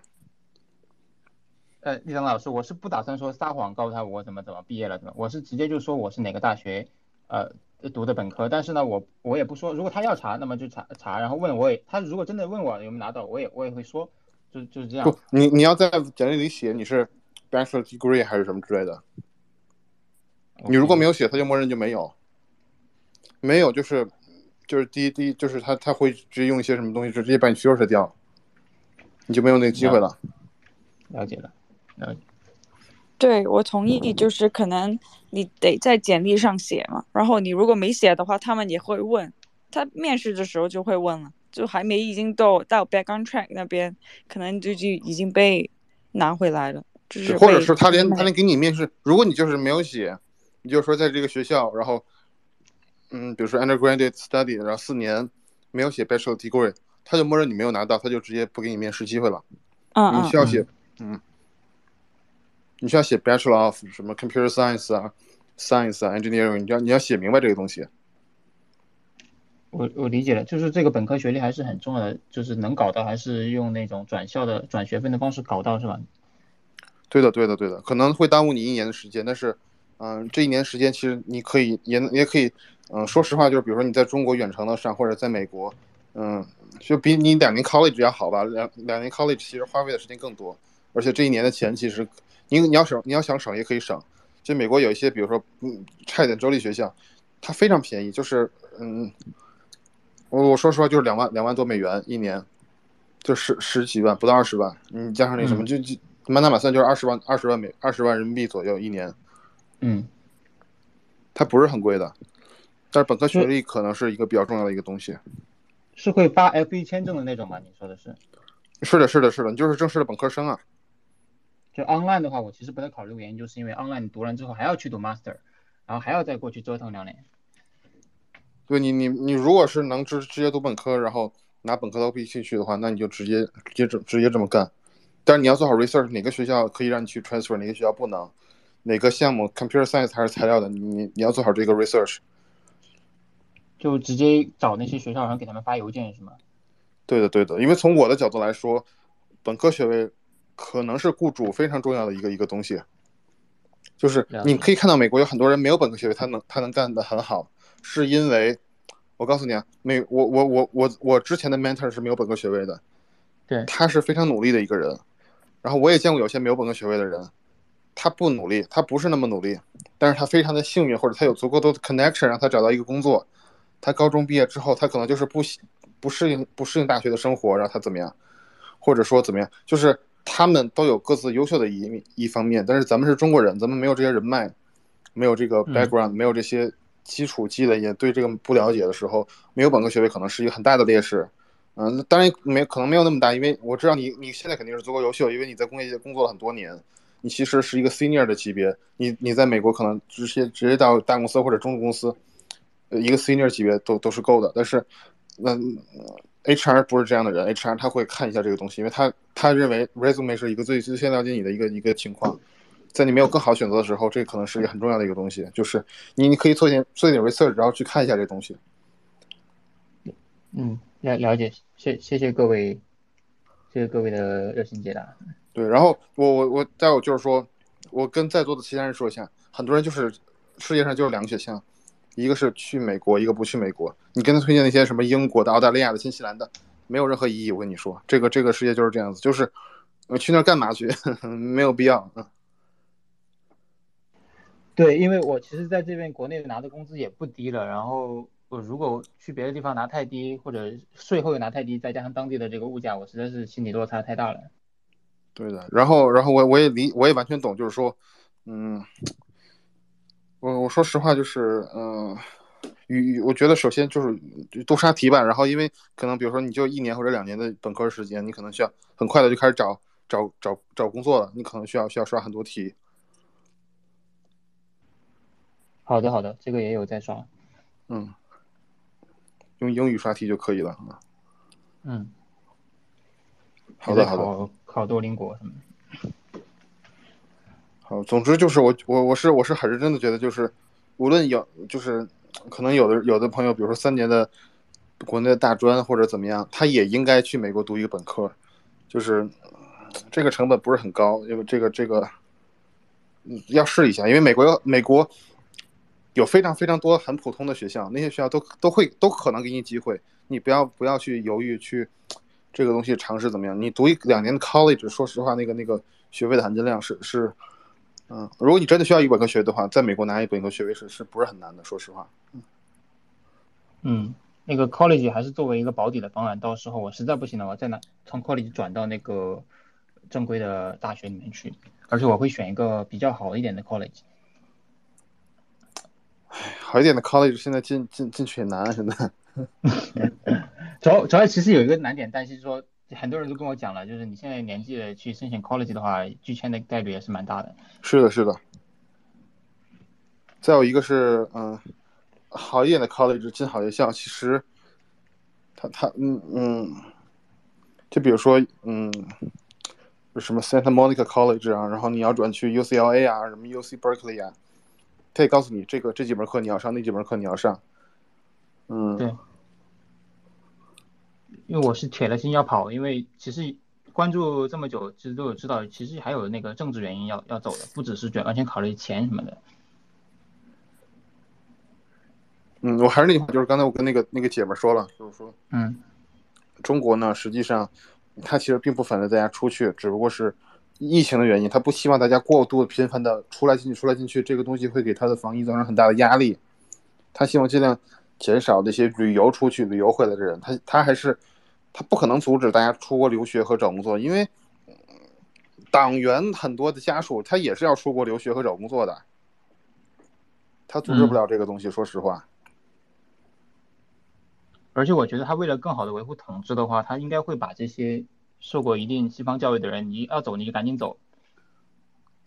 S9: 呃，立章老师，我是不打算说撒谎告诉他我怎么怎么毕业了怎么，我是直接就说我是哪个大学呃读的本科，但是呢，我我也不说，如果他要查，那么就查查，然后问我也，他如果真的问我有没有拿到，我也我也会说，就就是这样
S1: 不。，你你要在简历里写你是 bachelor degree 还是什么之类的。你如果没有写，他就默认就没有。没有就是就是第一第一就是他他会直接用一些什么东西，直接把你 filter 掉，你就没有那个机会了。
S9: 了解了，了解。
S11: 对，我同意，就是可能你得在简历上写嘛，然后你如果没写的话，他们也会问，他面试的时候就会问了，就还没已经到到 background check 那边，可能就就已经被拿回来了，就是
S1: 或者是他连他连给你面试，如果你就是没有写，你就说在这个学校，然后，嗯，比如说 undergraduate study，然后四年没有写 bachelor degree，他就默认你没有拿到，他就直接不给你面试机会了。
S11: 嗯嗯
S1: 你需要写，嗯，你需要写 bachelor of 什么 computer science 啊，science 啊，engineering，你要你要写明白这个东西。
S9: 我我理解了，就是这个本科学历还是很重要的，就是能搞到还是用那种转校的转学分的方式搞到是吧？
S1: 对的，对的，对的，可能会耽误你一年的时间，但是，嗯、这一年时间其实你可以也也可以，嗯、说实话，就是比如说你在中国远程的上，或者在美国，嗯，就比你两年 college 要好吧，两两年 college 其实花费的时间更多，而且这一年的钱其实，你你要省你要想省也可以省，就美国有一些，比如说嗯差一点州立学校，它非常便宜，就是嗯，我我说实话就是两万两万多美元一年，就十十几万不到二十万，你加上那什么
S9: 嗯
S1: 就就满打满算就是二十万二十万美二十万人民币左右一年，
S9: 嗯，
S1: 它不是很贵的，但是本科学历可能是一个比较重要的一个东西。
S9: 是会发 F 一签证的那种吗？你说的是？
S1: 是的，是的，是的，你就是正式的本科生啊。
S9: 就 online 的话，我其实不太考虑原因，就是因为 online 你读完之后还要去读 master，然后还要再过去折腾两年。
S1: 对你，你你如果是能直直接读本科，然后拿本科的 OPT 去的话，那你就直接直接这直接这么干。但是你要做好 research，哪个学校可以让你去 transfer，哪个学校不能，哪个项目 computer science 还是材料的，你你你要做好这个 research。
S9: 就直接找那些学校，然后给他们发邮件是吗？
S1: 对的，对的，因为从我的角度来说，本科学位可能是雇主非常重要的一个一个东西。就是你可以看到美国有很多人没有本科学位，他能他能干得很好，是因为我告诉你啊，美我我我我我之前的 mentor 是没有本科学位的，
S9: 对，
S1: 他是非常努力的一个人。然后我也见过有些没有本科学位的人，他不努力，他不是那么努力，但是他非常的幸运，或者他有足够多的 connection 让他找到一个工作。他高中毕业之后，他可能就是不喜不适应不适应大学的生活，然后他怎么样，或者说怎么样，就是他们都有各自优秀的一一方面，但是咱们是中国人，咱们没有这些人脉，没有这个
S9: 嗯
S1: background，、没有这些基础积累，也对这个不了解的时候，没有本科学位可能是一个很大的劣势。嗯，当然没可能没有那么大，因为我知道你你现在肯定是足够优秀，因为你在工业界工作了很多年，你其实是一个 senior 的级别，你你在美国可能直接直接到大公司或者中公司，呃，一个 senior 级别都都是够的。但是，那、HR 不是这样的人，HR 他会看一下这个东西，因为他他认为 resume 是一个最最先了解你的一个一个情况，在你没有更好选择的时候，这可能是一个很重要的一个东西，就是你你可以做一点做一点 research，然后去看一下这东西。
S9: 嗯，了了解，谢谢谢各位，谢谢各位的热心解答。
S1: 对，然后我我我再有就是说，我跟在座的其他人说一下，很多人就是世界上就是两个选项，一个是去美国，一个不去美国。你跟他推荐那些什么英国的、澳大利亚的、新西兰的，没有任何意义。我跟你说，这个这个世界就是这样子，就是我去那儿干嘛去？没有必要。嗯
S9: 对，因为我其实在这边国内拿的工资也不低了，然后我如果去别的地方拿太低，或者税后又拿太低，再加上当地的这个物价，我实在是心理落差太大了。
S1: 对的，然后然后我我也理我也完全懂，就是说，嗯，我我说实话就是，嗯、与我觉得首先就是多刷题吧，然后因为可能比如说你就一年或者两年的本科时间，你可能需要很快的就开始找找找找工作了，你可能需要需要刷很多题。
S9: 好的，好的，这个也有在刷。
S1: 嗯，用英语刷题就可以了啊。
S9: 嗯，
S1: 好的，好的。
S9: 考考多邻国什么的。
S1: 总之就是我我我是我是很认真的觉得，就是无论有就是可能有的有的朋友，比如说三年的国内的大专或者怎么样，他也应该去美国读一个本科，就是这个成本不是很高，因为这个这个嗯要试一下，因为美国美国有非常非常多很普通的学校，那些学校都都会都可能给你机会，你不要不要去犹豫去这个东西尝试怎么样，你读一两年的 college，说实话，那个那个学费的含金量是是。嗯，如果你真的需要一本科学位的话，在美国拿一本科学位是是不是很难的？说实话，
S9: 嗯，那个 college 还是作为一个保底的方案，到时候我实在不行了，我再拿从 college 转到那个正规的大学里面去，而且我会选一个比较好一点的 college。
S1: 好一点的 college 现在进进进去也难，啊现在。
S9: 主要主要其实有一个难点，但是说很多人都跟我讲了，就是你现在年纪了去申请 college 的话，拒签的概率也是蛮大的。
S1: 是的，是的。再有一个是，嗯，好一点的 college 进好学校，其实，他他嗯嗯，就比如说，嗯，就什么 Santa Monica College 啊，然后你要转去 UCLA 啊，什么 UC Berkeley 啊，他也告诉你这个这几门课你要上，那几门课你要上。嗯，
S9: 对，因为我是铁了心要跑，因为其实关注这么久，其实都有知道，其实还有那个政治原因要要走的，不只是完完全考虑钱什么的。
S1: 嗯，我还是那句话，就是刚才我跟那个那个姐们儿说了，就是说，
S9: 嗯，
S1: 中国呢，实际上他其实并不反对大家出去，只不过是疫情的原因，他不希望大家过度频繁的出来进去、出来进去，这个东西会给他的防疫造成很大的压力。他希望尽量减少那些旅游出去、旅游回来的人。他他还是他不可能阻止大家出国留学和找工作，因为嗯党员很多的家属他也是要出国留学和找工作的，他阻止不了这个东西。说实话。
S9: 而且我觉得他为了更好的维护统治的话，他应该会把这些受过一定西方教育的人，你要走你就赶紧走。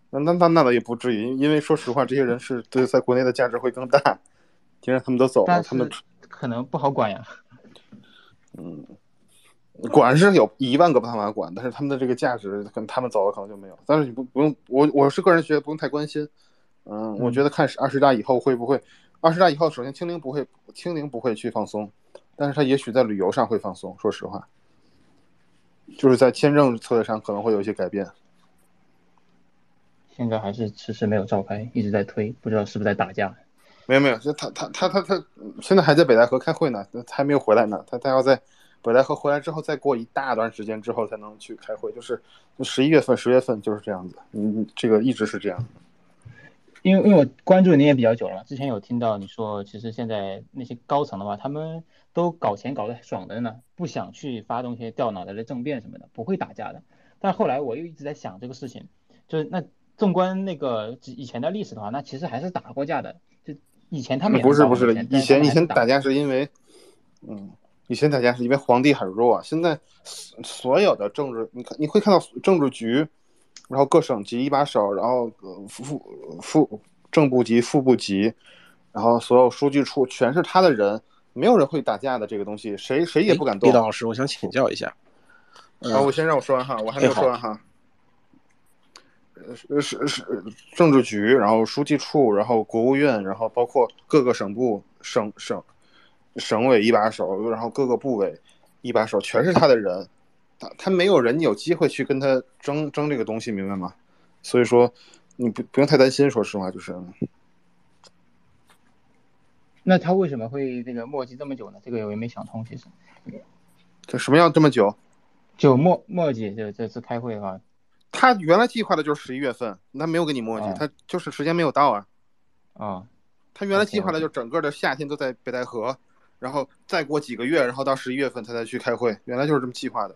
S1: 那那那那倒也不至于，因为说实话，这些人是对在国内的价值会更大。既然他们都走了，他们
S9: 可能不好管呀。
S1: 嗯，管是有一万个办法管，但是他们的这个价值，可能他们走了可能就没有。但是你不不用，我我是个人觉得不用太关心。嗯，我觉得看二十大以后会不会，二十大以后首先清零不会，清零不会去放松，但是他也许在旅游上会放松。说实话，就是在签证策略上可能会有一些改变。
S9: 现在还是迟迟没有召开，一直在推，不知道是不是在打架。
S1: 没有没有，就他他他他他现在还在北戴河开会呢，还没有回来呢。他他要在北戴河回来之后，再过一大段时间之后才能去开会，就是十一月份、十月份就是这样子。嗯，这个一直是这样。
S9: 因为因为我关注你也比较久了嘛，之前有听到你说，其实现在那些高层的话，他们都搞钱搞得爽的呢，不想去发动一些掉脑袋的政变什么的，不会打架的。但后来我又一直在想这个事情，就是那纵观那个以前的历史的话，那其实还是打过架的。就以前他们也
S1: 不是不是以前以前打架是因为，嗯，以前打架是因为皇帝很弱。现在所所有的政治，你看你会看到政治局，然后各省级一把手，然后呃副副副正部级、副部级，然后所有书记处全是他的人，没有人会打架的这个东西，谁谁也不敢动。
S14: 李老师，我想请教一下。
S1: 啊，我先让我说完哈，我还没有说完哈。呃是是是政治局，然后书记处，然后国务院，然后包括各个省部、省省省委一把手，然后各个部委一把手，全是他的人，他他没有人有机会去跟他争争这个东西，明白吗？所以说，你不不用太担心，说实话就是。
S9: 那他为什么会这个磨叽这么久呢？这个我也没想通，其实。
S1: 这什么要这么久？
S9: 就磨磨叽这这次开会的话，
S1: 他原来计划的就是十一月份，他没有跟你磨叽，
S9: 哦
S1: 他就是时间没有到啊。
S9: 啊，
S1: 他原来计划的就整个的夏天都在北戴河，然后再过几个月，然后到十一月份他再去开会，原来就是这么计划的。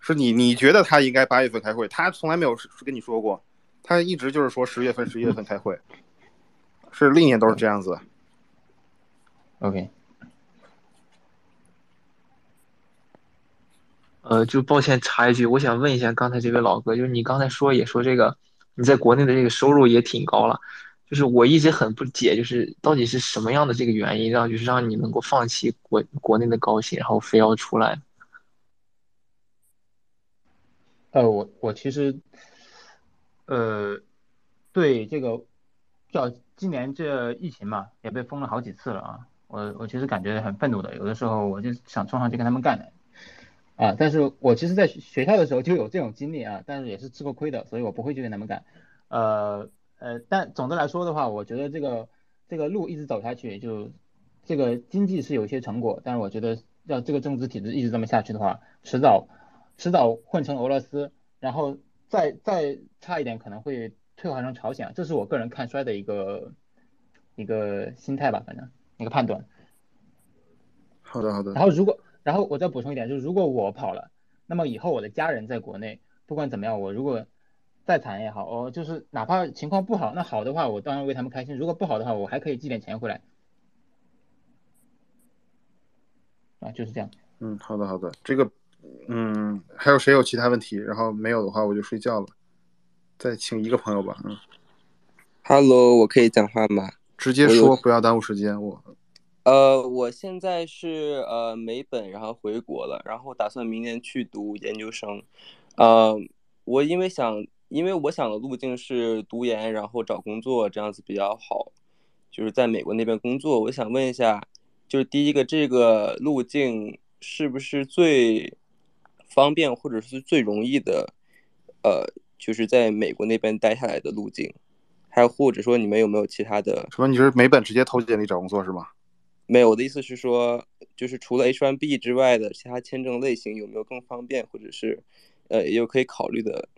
S1: 是你你觉得他应该八月份开会，他从来没有跟你说过，他一直就是说十月份十一月份开会，是历年都是这样子。
S9: OK，
S7: 呃，就抱歉插一句，我想问一下刚才这位老哥，就是你刚才说也说这个你在国内的这个收入也挺高了，就是我一直很不解，就是到底是什么样的这个原因让就是让你能够放弃国国内的高薪，然后非要出来？
S9: 呃，我我其实，呃，对这个叫今年这疫情嘛，也被封了好几次了啊，我我其实感觉很愤怒的，有的时候我就想冲上去跟他们干的，啊，但是我其实在学学校的时候就有这种经历啊，但是也是吃过亏的，所以我不会去跟他们干，呃呃，但总的来说的话，我觉得这个这个路一直走下去，就这个经济是有一些成果，但是我觉得要这个政治体制一直这么下去的话，迟早迟早混成俄罗斯，然后再再差一点可能会退化成朝鲜，这是我个人看衰的一个一个心态吧，反正一个判断。
S1: 好的好的。
S9: 然后如果，然后我再补充一点，就是如果我跑了，那么以后我的家人在国内，不管怎么样，我如果再惨也好，哦，就是哪怕情况不好，那好的话，我当然为他们开心；如果不好的话，我还可以寄点钱回来。啊，就是这样。
S1: 嗯，好的好的，这个，嗯，还有谁有其他问题？然后没有的话，我就睡觉了。再请一个朋友吧，嗯
S13: ，Hello，我可以讲话吗？
S1: 直接说，不要耽误时间。我
S13: 呃，我现在是呃美本，然后回国了，然后打算明年去读研究生。呃，我因为想，因为我想的路径是读研，然后找工作这样子比较好，就是在美国那边工作。我想问一下，就是第一个这个路径是不是最方便或者是最容易的？呃，就是在美国那边待下来的路径，还有或者说你们有没有其他的？
S1: 什么？你是美本直接投简历找工作是吗？
S13: 没有，我的意思是说，就是除了 H1B 之外的其他签证类型有没有更方便，或者是呃也有可以考虑的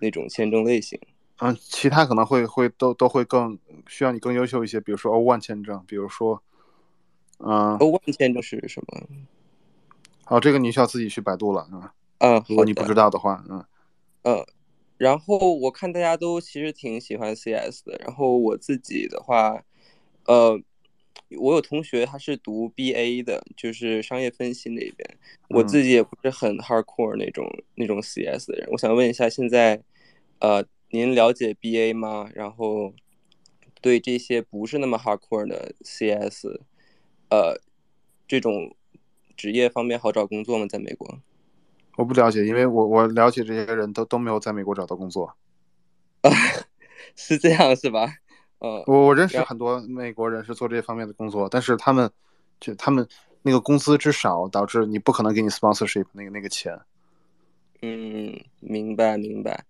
S13: 那种签证类型？
S1: 嗯，其他可能会会都都会更需要你更优秀一些，比如说 O1 签证，比如说，嗯
S13: ，O1 签证是什么？
S1: 好，这个你需要自己去百度了啊。
S13: 嗯，
S1: 如果你不知道的话，嗯
S13: 呃，然后我看大家都其实挺喜欢 CS 的，然后我自己的话，呃，我有同学他是读 BA 的，就是商业分析那边，我自己也不是很 hardcore 那种那种 CS 的人，我想问一下，现在呃，您了解 BA 吗？然后对这些不是那么 hardcore 的 CS，呃，这种职业方面好找工作吗？在美国？
S1: 我不了解，因为我我了解这些人都都没有在美国找到工作。
S13: 啊 是这样是吧？呃，
S1: 我我认识很多美国人是做这方面的工作，但是他们就他们那个工资之少，导致你不可能给你 sponsorship 那个那个钱。
S13: 嗯，明白明白，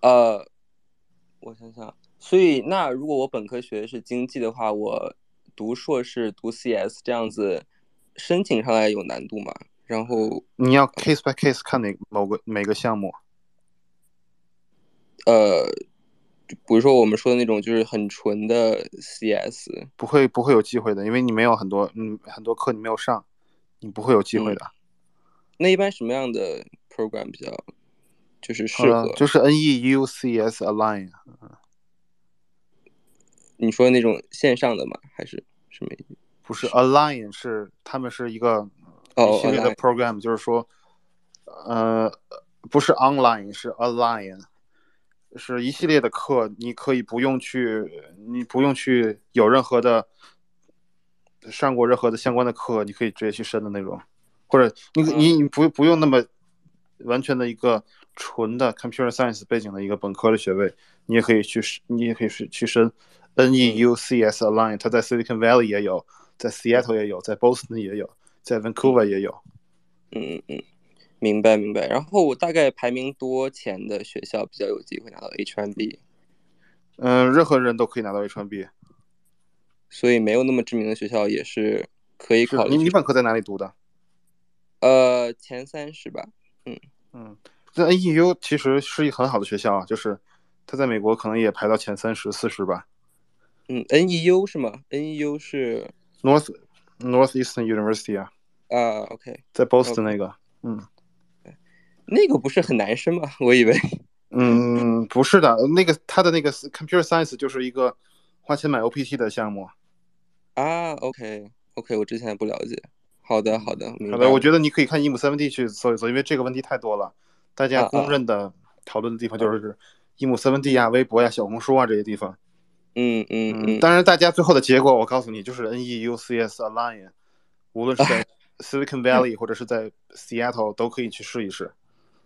S13: 呃，我想想，所以那如果我本科学的是经济的话，我读硕士读 CS 这样子，申请上来有难度吗？然后
S1: 你要 case by case 看哪某个每个项目。
S13: 呃，比如说我们说的那种就是很纯的 CS，
S1: 不会不会有机会的，因为你没有很多嗯很多课你没有上，你不会有机会的。
S13: 那一般什么样的 program 比较就是适合？
S1: 呃就是 N E U C S Align，
S13: 你说那种线上的吗？还是什么？
S1: 不是 Align 是他们是一个系列的 program，就是说呃不是 online 是 Align。是一系列的课，你可以不用去，你不用去有任何的上过任何的相关的课，你可以直接去申的那种，或者你你你不不用那么完全的一个纯的 computer science 背景的一个本科的学位，你也可以去你也可以去去申 NEUCS Align，它在 Silicon Valley 也有，在 Seattle 也有，在 Boston 也有，在 Vancouver 也有。
S13: 嗯嗯嗯。明白明白，然后我大概排名多前的学校比较有机会拿到 H1B。
S1: 嗯，任何人都可以拿到 H1B。
S13: 所以没有那么知名的学校也是可以考虑。
S1: 你你本科在哪里读的？
S13: 呃，前三十吧。嗯
S1: 嗯，那 NEU 其实是一很好的学校啊，就是它在美国可能也排到前三十、四十吧。
S13: 嗯，NEU 是吗？NEU 是
S1: North Northeastern University 啊。
S13: 啊，OK，
S1: 在 Boston 那个，嗯，
S13: 那个不是很难升吗？我以为。
S1: 嗯，不是的，那个他的那个 Computer Science 就是一个花钱买 OPT 的项目。
S13: 啊，OK，OK，我之前不了解。好的，好的，
S1: 好的。我觉得你可以看 EM7D 去搜一搜，因为这个问题太多了，大家公认的讨论的地方就是 EM7D 啊、微博呀、小红书啊这些地方。
S13: 嗯嗯
S1: 嗯。当然，大家最后的结果，我告诉你，就是 NEUCS Align，无论是在 Silicon Valley 或者是在 Seattle 都可以去试一试。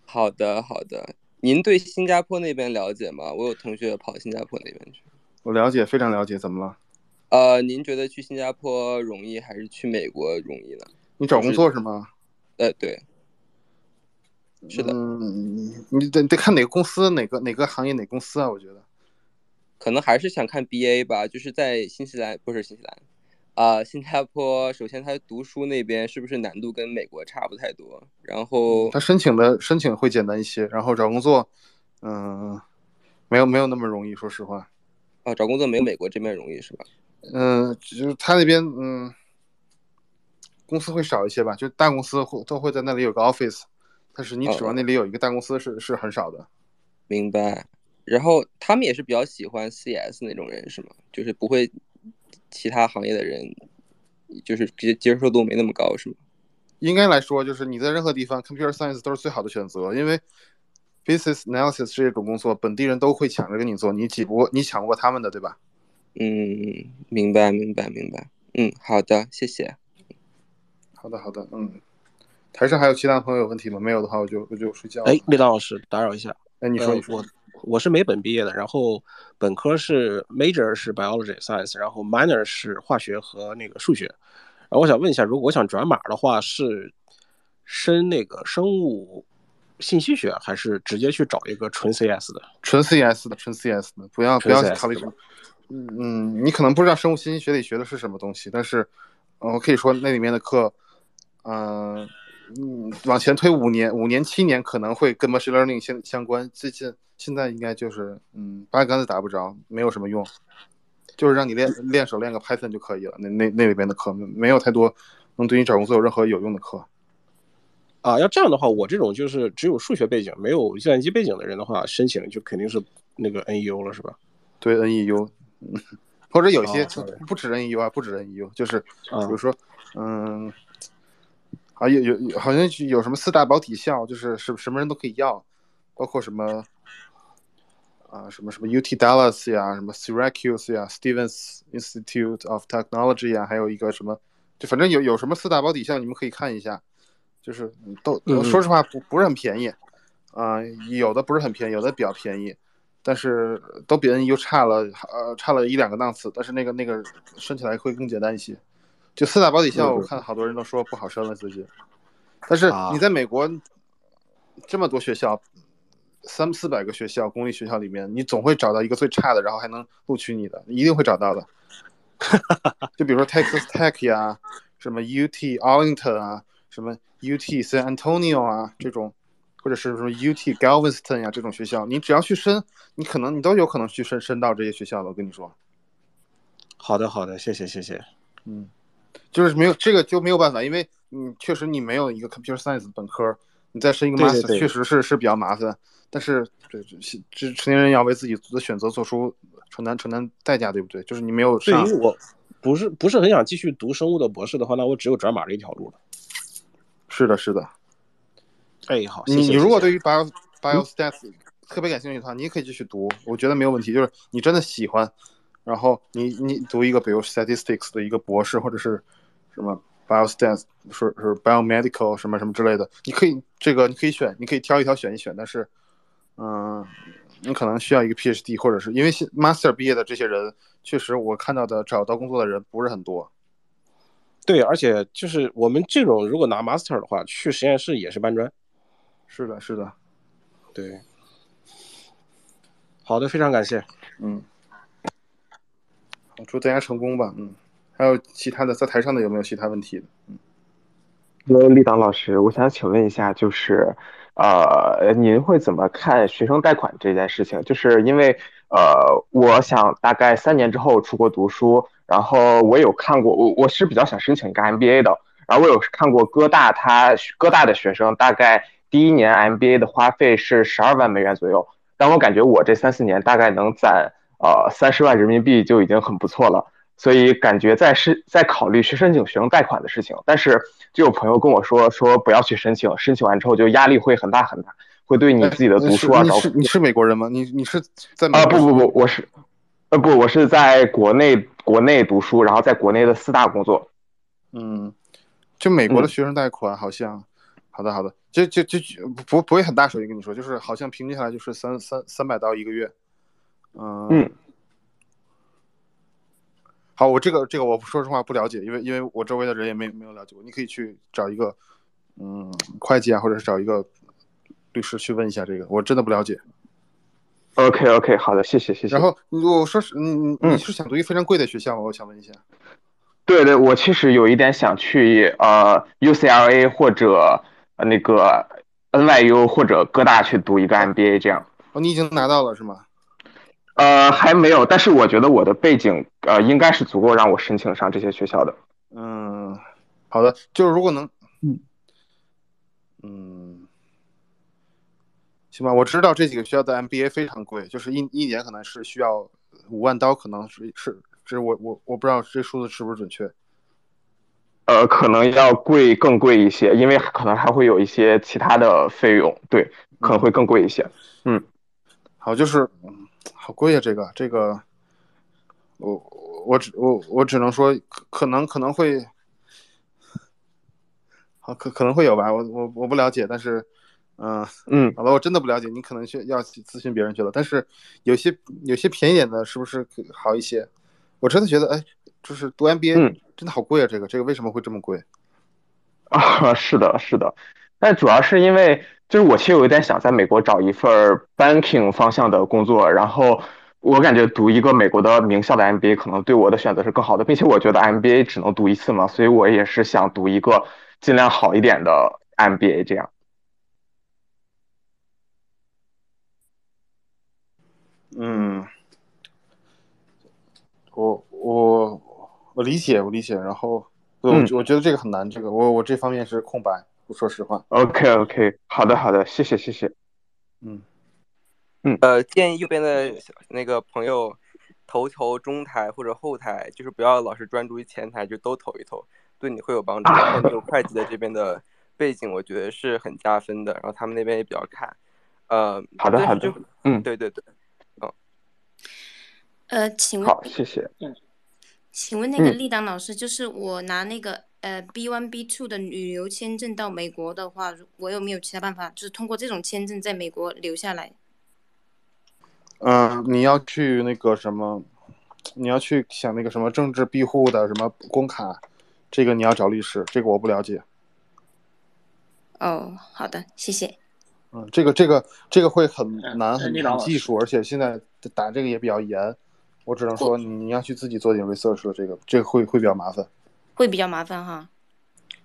S13: 好的，好的。您对新加坡那边了解吗？我有同学跑新加坡那边去。
S1: 我了解，非常了解。怎么了？
S13: 呃，您觉得去新加坡容易还是去美国容易呢？
S1: 你找工作是吗？
S13: 呃，对。是的。
S1: 嗯，你得得看哪个公司，哪个哪个行业，哪公司啊？我觉得。
S13: 可能还是想看 BA 吧，就是在新西兰，不是新西兰。啊，新加坡首先他读书那边是不是难度跟美国差不太多？然后
S1: 他申请的申请会简单一些，然后找工作，嗯，没有没有那么容易，说实话。
S13: 啊，找工作没有美国这边容易是吧？
S1: 嗯，就是他那边嗯，公司会少一些吧，就大公司会都会在那里有个 office，但是你指望那里有一个大公司是是很少的。
S13: 明白。然后他们也是比较喜欢 CS 那种人是吗？就是不会。其他行业的人，就是接接受度没那么高，是吗？
S1: 应该来说，就是你在任何地方，computer science 都是最好的选择，因为 business analysis 这种工作，本地人都会抢着跟你做，你挤不过，你抢不过他们的，对吧？
S13: 嗯，明白，明白，明白。嗯，好的，谢谢。
S1: 好的，好的，嗯。台上还有其他朋友有问题吗？没有的话，我就我就睡觉。
S14: 哎，李老师，打扰一下。
S1: 哎，你说，你说。
S14: 我是美本毕业的，然后本科是 major 是 biology science，然后 minor 是化学和那个数学。然后我想问一下，如果我想转码的话，是升那个生物信息学，还是直接去找一个纯 CS 的？
S1: 纯 CS 的，纯 CS 的，不要不要考虑什么。嗯嗯，你可能不知道生物信息学里学的是什么东西，但是我可以说那里面的课，嗯。嗯，往前推五年、五年、七年可能会跟 machine learning 相相关。最近现在应该就是，嗯，八竿子打不着，没有什么用，就是让你练练手练个 Python 就可以了。那那那里边的课没有太多能对你找工作有任何有用的课。
S14: 啊，要这样的话，我这种就是只有数学背景没有计算机背景的人的话，申请就肯定是那个 NEU 了，是吧？
S1: 对，NEU，或者有些不止 NEU 啊，不止 NEU，就是比如说，嗯。啊，有有有，好像有什么四大保体校，就是什什么人都可以要，包括什么啊，什么什么 UT Dallas 呀，什么 Syracuse 呀，Stevens Institute of Technology 呀，还有一个什么，就反正有有什么四大保底校，你们可以看一下，就是都说实话不不是很便宜啊，有的不是很便宜，有的比较便宜，但是都比 NU 差了呃差了一两个档次，但是那个那个升起来会更简单一些。就四大保底校，我看好多人都说不好升了自己。但是你在美国这么多学校，三四百个学校，公立学校里面，你总会找到一个最差的，然后还能录取你的，一定会找到的。就比如说 Texas Tech 呀，什么 UT Arlington 啊，什么 UT San Antonio 啊这种，或者是什么 UT Galveston 呀这种学校，你只要去申，你可能你都有可能去申申到这些学校的。我跟你说。
S14: 好的，好的，谢谢，谢谢。
S1: 嗯。就是没有这个就没有办法，因为你确实你没有一个 computer science 本科，你再申一个 master 确实是是比较麻烦。但是这这这成年人要为自己的选择做出承担承担代价，对不对？就是你没有
S14: 对于我不是不是很想继续读生物的博士的话，那我只有转码这一条路了。
S1: 是的，是的。
S14: 哎，好，
S1: 你你如果对于 bio bio stats 特别感兴趣的话，你也可以继续读，我觉得没有问题。就是你真的喜欢，然后你你读一个比如 statistics 的一个博士，或者是。什么 biostance 是是 biomedical 什么什么之类的，你可以这个你可以选，你可以挑一挑选一选，但是，嗯，你可能需要一个 PhD，或者是因为 master 毕业的这些人，确实我看到的找到工作的人不是很多。
S14: 对，而且就是我们这种如果拿 master 的话，去实验室也是搬砖。
S1: 是的，是的，
S14: 对。好的，非常感谢。
S1: 嗯。祝大家成功吧，嗯。还有其他的，在台上的有没有其他问题？嗯。
S15: Hello，立党老师，我想请问一下，就是，呃，您会怎么看学生贷款这件事情？就是因为，呃，我想大概三年之后出国读书，然后我有看过，我我是比较想申请一个 MBA 的，然后我有看过哥大，他哥大的学生大概第一年 MBA 的花费是十二万美元左右，但我感觉我这三四年大概能攒呃三十万人民币就已经很不错了。所以感觉在是在考虑去申请学生贷款的事情，但是就有朋友跟我说说不要去申请，申请完之后就压力会很大很大，会对你自己的读书啊找
S1: 你是你是美国人吗？你你是在美
S15: 啊
S1: 国
S15: 不不不，我是呃不我是在国内国内读书，然后在国内的四大工作。
S1: 嗯，就美国的
S15: 嗯。
S1: 学生贷款好像，好的好的，就就就就不不会很大手笔跟你说，就是好像平均下来就是三三三百刀一个月，嗯
S15: 嗯
S1: 好，我这个这个我说实话不了解，因为因为我周围的人也没没有了解过，你可以去找一个嗯会计啊，或者是找一个律师去问一下这个，我真的不了解。
S15: OK OK，好的，谢谢谢谢。
S1: 然后我说是你你
S15: 嗯
S1: 你是想读一个非常贵的学校吗？我想问一下。
S15: 对对，我其实有一点想去呃 UCLA 或者呃那个 NYU 或者哥大去读一个 MBA 这样。
S1: 哦，你已经拿到了是吗？
S15: 呃，还没有，但是我觉得我的背景呃应该是足够让我申请上这些学校的。
S1: 嗯，好的，就是如果能，
S15: 嗯
S1: 嗯，行吧，我知道这几个学校的 MBA 非常贵，就是一一年可能是需要五万刀，可能是是，这我我我不知道这数字是不是准确。
S15: 呃，可能要贵更贵一些，因为可能还会有一些其他的费用，对，可能会更贵一些。嗯，
S1: 好，就是嗯好贵啊，这个这个，我我只我我只能说可可能可能会，好可可能会有吧，我我我不了解，但是，嗯、
S15: 嗯，
S1: 好了，我真的不了解，你可能去要去咨询别人去了，但是有些有些便宜点的，是不是好一些？我真的觉得，哎，就是读 MBA
S15: 嗯
S1: 真的好贵啊，这个这个为什么会这么贵？
S15: 啊，是的，是的，但主要是因为就是我其实有一点想在美国找一份 banking 方向的工作，然后我感觉读一个美国的名校的 MBA 可能对我的选择是更好的，并且我觉得 MBA 只能读一次嘛，所以我也是想读一个尽量好一点的 MBA 这样。
S1: 嗯，我我我理解，我理解。然后，我
S15: 嗯
S1: 我觉得这个很难，这个我我这方面是空白，我说实话。
S15: OK OK，好的好的，谢谢谢谢。
S1: 嗯嗯
S13: 呃，建议右边的那个朋友投投中台或者后台，就是不要老是专注于前台，就都投一投，对你会有帮助。然后你有会计的这边的背景，我觉得是很加分的。然后他们那边也比较看，呃，
S15: 好的好的嗯，
S13: 对对对，嗯
S16: 呃，请问
S15: 好，谢谢。
S16: 嗯请问那个
S15: 嗯
S16: 立党老师，就是我拿那个呃 B one B two 的旅游签证到美国的话，我有没有其他办法，就是通过这种签证在美国留下来？
S1: 嗯、你要去那个什么，你要去想那个什么政治庇护的什么工卡，这个你要找律师，这个我不了解。
S16: 哦，好的，谢谢。
S1: 嗯，这个这个这个会很难，
S17: 呃
S1: 很
S17: 李老师
S1: 很技术，而且现在打这个也比较严。我只能说你你要去自己做点 research，这个这个会会比较麻烦。
S16: 会比较麻烦哈，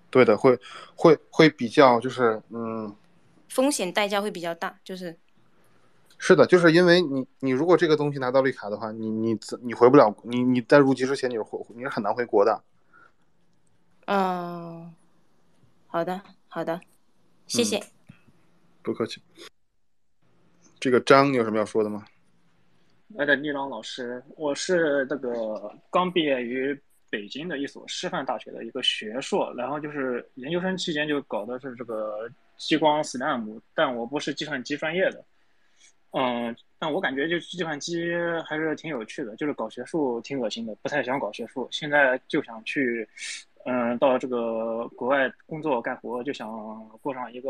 S1: 对的，会会会比较就是嗯，
S16: 风险代价会比较大，就是
S1: 是的，就是因为你你如果这个东西拿到绿卡的话，你你你回不了，你你在入籍之前你是回你是很难回国的。
S16: 哦，好的好的，谢谢。
S1: 不客气。这个张，你有什么要说的吗？
S17: 哎的立朗老师，我是那个刚毕业于北京的一所师范大学的一个学硕，然后就是研究生期间就搞的是这个激光 SLAM，但我不是计算机专业的，嗯，但我感觉就计算机还是挺有趣的，就是搞学术挺恶心的，不太想搞学术，现在就想去，嗯，到这个国外工作干活，就想过上一个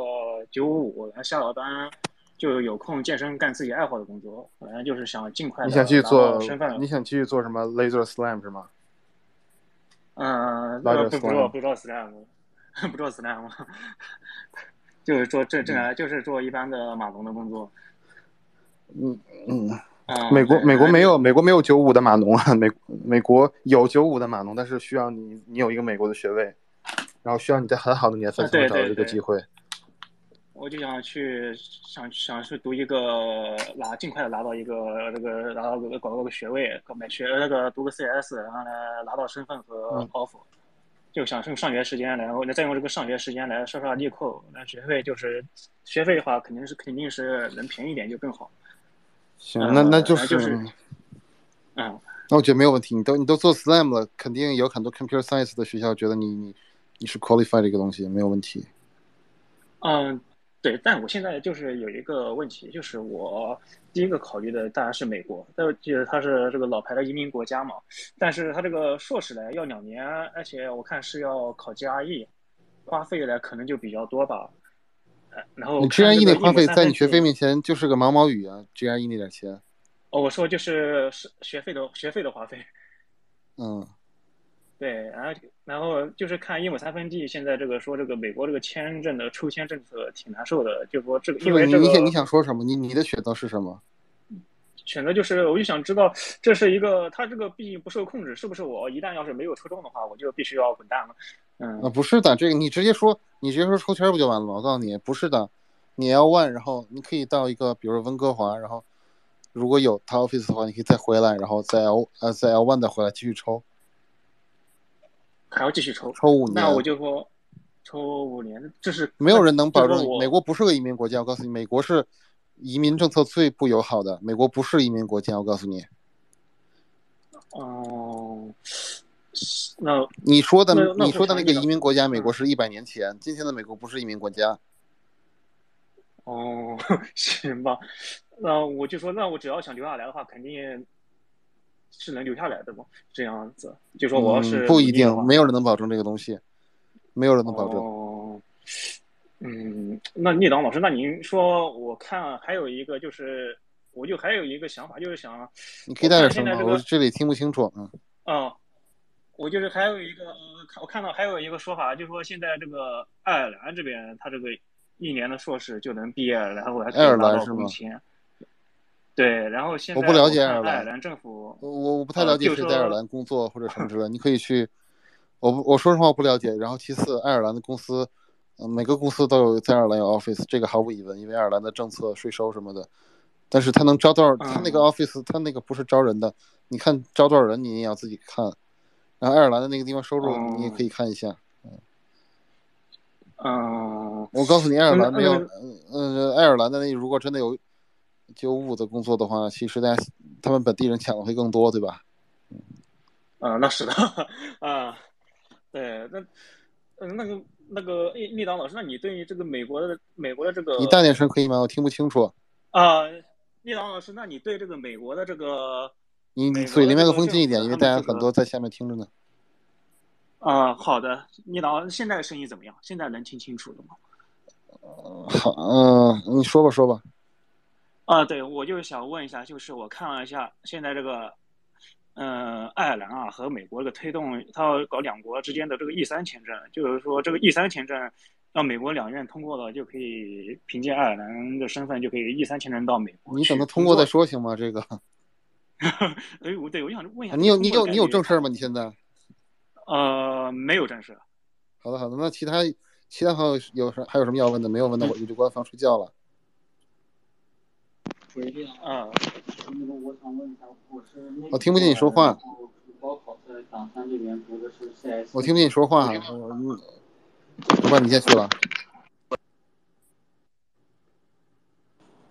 S17: 九五五，然后下了班。就有空健身干自己爱好的工作，反正就是想尽快
S1: 你想去做。你想去做什么 laser slam 是吗？
S17: 嗯不不不知道 slam，不知道 slam，就是做正正常就是做一般的码农的工作。
S1: 嗯嗯，
S17: 啊，
S1: 美国，美国没有美国没有九五的码农啊，美美国有九五的码农，但是需要你你有一个美国的学位，然后需要你在很好的年份才能找到这个机会。
S17: 我就想去想想去读一个拿尽快的拿到一个这个拿到个搞个个学位，搞买学那个读个 CS，然后呢拿到身份和
S1: 嗯
S17: offer，就想用上学时间来，然后再用这个上学时间来刷刷利扣，那学费就是学费的话肯定是肯定是能便宜一点就更好。
S1: 行，那那
S17: 呃，
S1: 就
S17: 然后就是
S1: 嗯。那我觉得没有问题，你都你都做 SLAM 了，肯定有很多 computer science 的学校觉得你你你是 qualified 这个东西没有问题。
S17: 嗯，对，但我现在就是有一个问题，就是我第一个考虑的当然是美国，但是就是它是这个老牌的移民国家嘛，但是它这个硕士呢要两年，而且我看是要考 GRE，花费呢可能就比较多吧。呃然后
S1: 你 GRE
S17: 个
S1: 那花费在你学费，面前就是个毛毛雨啊，GRE 那点钱，
S17: 哦，我说就是是学费的学费的花费。
S1: 嗯，
S17: 对，然后然后就是看一亩三分地，现在这个说这个美国这个签证的抽签政策挺难受的，就说这个因为这
S1: 你你想你想说什么？你你的选择是什么？
S17: 选择就是，我就想知道这是一个，它这个毕竟不受控制，是不是我一旦要是没有抽中的话，我就必须要滚蛋了？嗯，
S1: 啊，不是的，这个你直接说，你直接说抽签不就完了吗？我告诉你，不是的，你 L one，然后你可以到一个，比如说温哥华，然后如果有他 office 的话，你可以再回来，然后再 L 呃再 L one 再回来继续抽，
S17: 还要继续抽，
S1: 抽五年
S17: 那我，就说抽五年，这是
S1: 没有人能保证。美国不是个移民国家，我告诉你，美国是移民政策最不友好的，美国不是移民国家，我告诉你，
S17: 哦，那
S1: 你说的你说的那个移民国家，美国
S17: 嗯
S1: 是一百年前，今天的美国不是移民国家。
S17: 哦，行吧，那我就说，那我只要想留下来的话，肯定是能留下来的吗，这样子，就说我要
S1: 嗯，
S17: 是
S1: 不一定，没有人能保证这个东西，没有人能保证。
S17: 哦，嗯，那聂导老师，那您说，我看还有一个就是，我就还有一个想法，就是想，
S1: 你可以大点声吗？我这里听不清楚。嗯，
S17: 啊，我就是还有一个，我看到还有一个说法，就是说现在这个爱尔兰这边，他这个一年的硕士就能毕业，然后还可以拿到
S1: 兰是吗？
S17: 工签。对，然后现
S1: 我不了解爱尔兰，
S17: 政府，
S1: 我我我不太
S17: 呃，
S1: 了解谁在爱尔兰工作或者什么之类。你可以去，我不我说实话我不了解。然后其次，爱尔兰的公司，嗯、每个公司都有在爱尔兰有 office，这个毫无疑问，因为爱尔兰的政策、税收什么的。但是他能招多少？他那个
S17: 嗯
S1: office，他那个不是招人的，你看招多少人，你也要自己看。然后爱尔兰的那个地方收入，你也可
S17: 嗯
S1: 以看一下。
S17: 嗯，
S1: 我告诉你，爱尔兰没有，
S17: 那个
S1: 嗯呃，爱尔兰的那如果真的有九五的工作的话，其实大家他们本地人抢的会更多，对吧？
S17: 啊，那是的，啊，对，那，嗯，那个那个立立党老师，那你对于这个美国的美国的这个
S1: 你大点声可以吗？我听不清楚。
S17: 啊，立党老师，那你对这个美国的这个
S1: 你
S17: 你
S1: 嘴离麦克
S17: 国的
S1: 风近一点，因为大家很多在下面听着呢。
S17: 啊，好的，立党现在声音怎么样？现在能听清楚了吗？
S1: 好，嗯、你说吧，说吧。
S17: 啊，对，我就是想问一下，就是我看了一下现在这个，呃，爱尔兰啊和美国这个推动，它要搞两国之间的这个 E 三签证，就是说这个 E 三签证让美国两院通过了，就可以凭借爱尔兰的身份就可以 E 三签证到美国
S1: 你
S17: 去
S1: 等他通过再。说行吗？这个，
S17: 哎，我对我想问一下，
S1: 你有你有你有正事儿吗？你现在？
S17: 呃，没有正事。
S1: 好的好的，那其他其他朋友有什还有什么要问的？没有问的，我就去关房睡觉了。
S17: 啊，
S18: 那个我想问一下，我是内
S1: 我听不见你说话
S18: 高考在港三这边读的是 CS，
S1: 我听不见你说话，我我我把你先去了。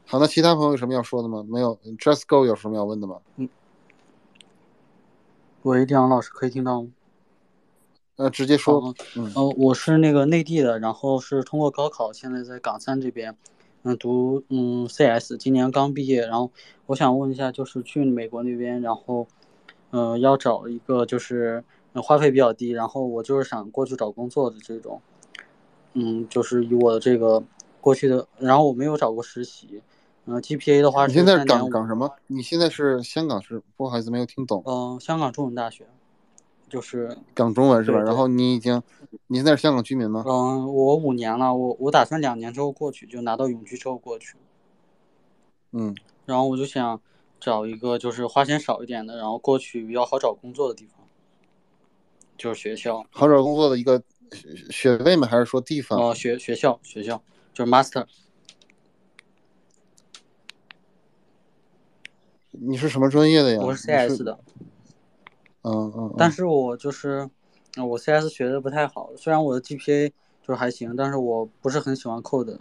S1: 好，那其他朋友有什么要说的吗？没有，Just Go 有什么要问的吗？
S18: 嗯喂，丁阳老师可以听到吗？
S1: 呃，直接说。
S18: 哦
S1: 嗯，
S18: 呃，我是那个内地的，然后是通过高考，现在在港三这边，嗯，读嗯 CS，今年刚毕业，然后我想问一下，就是去美国那边，然后，呃，要找一个就是、呃花费比较低，然后我就是想过去找工作的这种，嗯，就是以我的这个过去的，然后我没有找过实习，嗯、GPA 的话是
S1: 你现在港港什么？你现在是香港是？不好意思，没有听懂。
S18: 嗯、香港中文大学，就是
S1: 讲中文是吧？
S18: 对对
S1: 然后你已经，你现在是香港居民吗？
S18: 嗯，我五年了，我我打算两年之后过去，就拿到永居之后过去。
S1: 嗯，
S18: 然后我就想，找一个就是花钱少一点的，然后过去比较好找工作的地方，就是学校。
S1: 好找工作的一个学学位吗？还是说地方？
S18: 哦，学学校学校就是 master。
S1: 你是什么专业的呀？
S18: 我是 CS 的。
S1: 嗯嗯。
S18: 但是我就是，我 CS 学的不太好，虽然我的 GPA 就是还行，但是我不是很喜欢 code，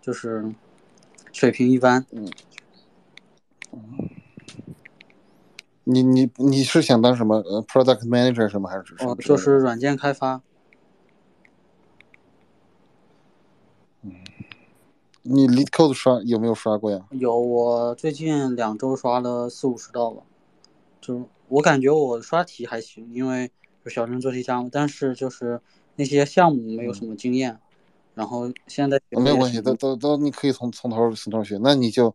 S18: 就是水平一般。
S1: 嗯。你你你是想当什么？呃，product manager 什么还是什么？
S18: 哦，就是软件开发。
S1: 你 lead code 刷有没有刷过呀？
S18: 有，我最近两周刷了四五十道吧。就我感觉我刷题还行，因为有小镇做题家嘛，但是就是那些项目没有什么经验。然后现在
S1: 没有关系，都都都你可以从从头从头学。那你就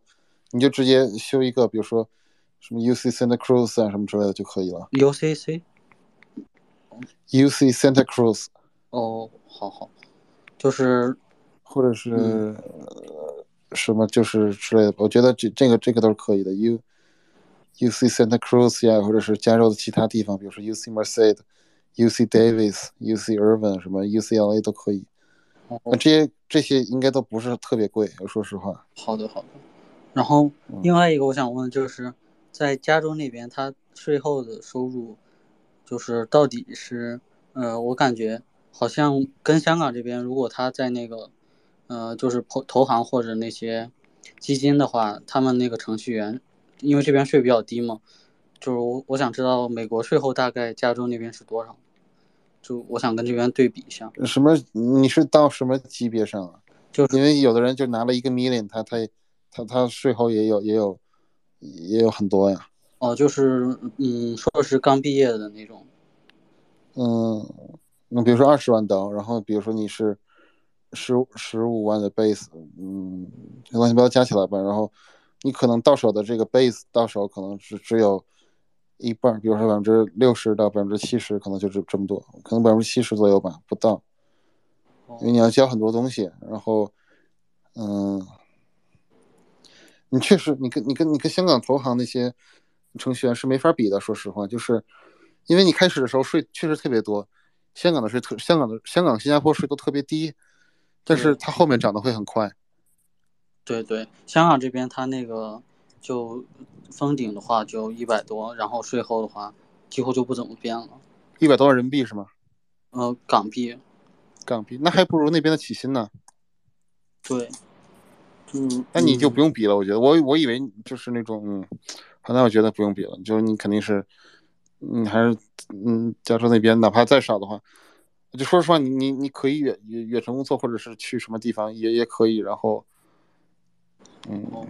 S1: 你就直接修一个，比如说什么 UC Santa Cruz 啊什么之类的就可以了。
S18: UCC。
S1: UC Santa Cruz。
S18: 哦，好好，就是
S1: 或者是、呃什么就是之类的，我觉得这这个这个都是可以的。U U C Santa Cruz 呀，或者是加州的其他地方，比如说 U C Merced、U C Davis、U C Irvine 什么 U C L A 都可以。那这些这些应该都不是特别贵，我说实话。
S18: 好的好的。然后另外一个我想问就是，在加州那边，它税后的收入就是到底是呃，我感觉好像跟香港这边，如果他在那个呃，就是投投行或者那些基金的话，他们那个程序员，因为这边税比较低嘛，就是我我想知道美国税后大概加州那边是多少，就我想跟这边对比一下。
S1: 什么？你是到什么级别上啊？
S18: 就是
S1: 因为有的人就拿了一个 million，他他他他税后也有也有也有很多呀。
S18: 哦，就是嗯，硕士刚毕业的那种。
S1: 嗯，那比如说二十万刀，然后比如说你是十十五万的 base，嗯，乱七八糟加起来吧，然后你可能到手的这个 base 到手可能是只有一半，比如说百分之六十到百分之七十，可能就这这么多，可能百分之七十左右吧，不到，因为你要交很多东西，然后，嗯，你确实，你跟你跟你跟香港投行那些程序员是没法比的，说实话，就是因为你开始的时候税确实特别多，香港的税特香港的香港新加坡税都特别低，但是它后面涨得会很快。
S18: 对对，香港这边它那个就封顶的话就一百多，然后税后的话几乎就不怎么变了。
S1: 一百多万人民币是吗？
S18: 呃，港币。
S1: 港币那还不如那边的起薪呢。
S18: 对。嗯。
S1: 那你就不用比了，我觉得我我以为就是那种，嗯，好，那我觉得不用比了，就是你肯定是，你还是嗯，加州那边哪怕再少的话，就说实话，你你你可以远远远程工作，或者是去什么地方也也可以，然后，嗯，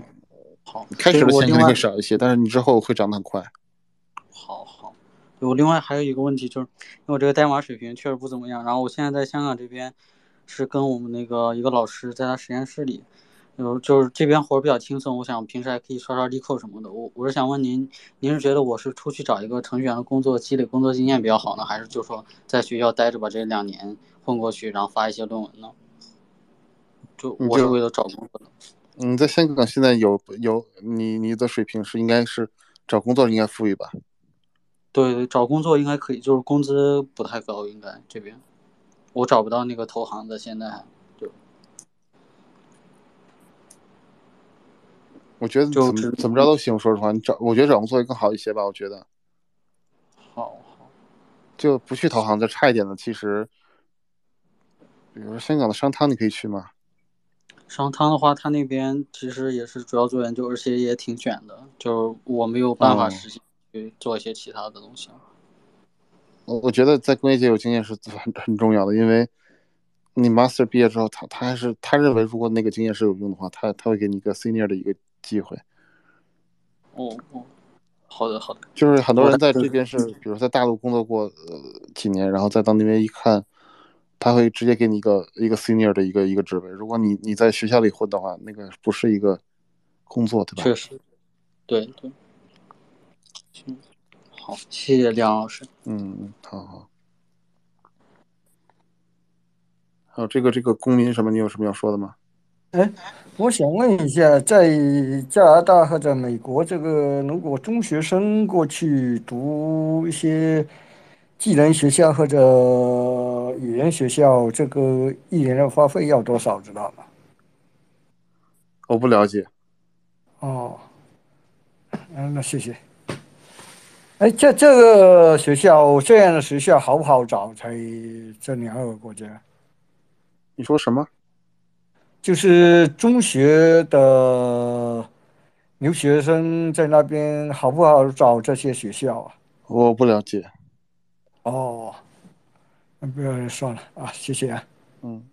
S18: 好，
S1: 开始的钱肯定少一些，但是你之后会涨得很快。
S18: 好好，我另外还有一个问题就是，因为我这个代码水平确实不怎么样，然后我现在在香港这边是跟我们那个一个老师在他实验室里，有就是这边活儿比较轻松，我想平时还可以刷刷力扣什么的。我我是想问您，您是觉得我是出去找一个程序员的工作，积累工作经验比较好呢，还是就说在学校待着把这两年混过去，然后发一些论文呢？就我是为了找工作的。
S1: 你在香港现在有有你你的水平是应该是找工作应该富裕吧？
S18: 对对，找工作应该可以，就是工资不太高，应该这边我找不到那个投行的，现在就
S1: 我觉得怎么怎么着都行，说实话，你找我觉得找工作会更好一些吧，我觉得。
S18: 好好。
S1: 就不去投行，再差一点的，其实，比如说香港的商汤，你可以去吗？
S18: 商汤的话，他那边其实也是主要做研究，而且也挺卷的，就是我没有办法
S1: 嗯
S18: 实际去做一些其他的东西。
S1: 我我觉得在工业界有经验是很很重要的，因为你 master 毕业之后，他他还是他认为如果那个经验是有用的话，他他会给你一个 senior 的一个机会。
S18: 哦哦，好的好的。
S1: 就是很多人在这边是，比如在大陆工作过呃几年，然后再到那边一看，他会直接给你一个一个 senior 的一个一个职位。如果你你在学校里混的话，那个不是一个工作，对吧？
S18: 确实，对对。行，好，谢谢梁老师。
S1: 嗯，嗯，好好。还有这个这个公民什么，你有什么要说的吗？
S19: 哎，我想问一下，在加拿大或者美国，这个如果中学生过去读一些技能学校或者语言学校，这个一年的花费要多少，知道吗？
S1: 我不了解。
S19: 哦，嗯，那谢谢。哎，这这个学校这样的学校好不好找？在这两个国家，
S1: 你说什么？
S19: 就是中学的留学生在那边好不好找这些学校啊？
S1: 我不了解。
S19: 哦，那不要算了啊，谢谢啊。
S1: 嗯。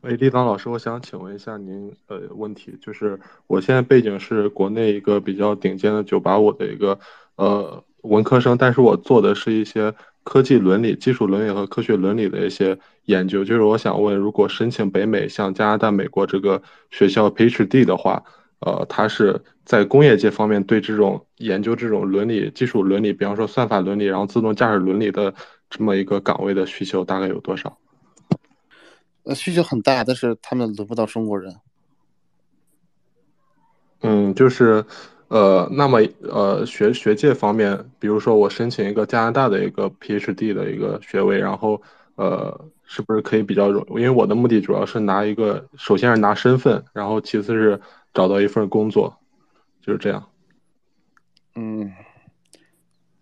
S20: 喂，立党老师，我想请问一下您，呃，问题就是我现在背景是国内一个比较顶尖的九八五的一个呃文科生，但是我做的是一些科技伦理、技术伦理和科学伦理的一些研究。就是我想问，如果申请北美像加拿大、美国这个学校 PhD 的话，呃，他是在工业界方面对这种研究这种伦理、技术伦理，比方说算法伦理，然后自动驾驶伦理的这么一个岗位的需求大概有多少？
S1: 呃，需求很大，但是他们轮不到中国人。
S20: 嗯，就是，呃，那么呃，学学界方面，比如说我申请一个加拿大的一个 PhD 的一个学位，然后呃，是不是可以比较容？因为我的目的主要是拿一个，首先是拿身份，然后其次是找到一份工作，就是这样。
S1: 嗯，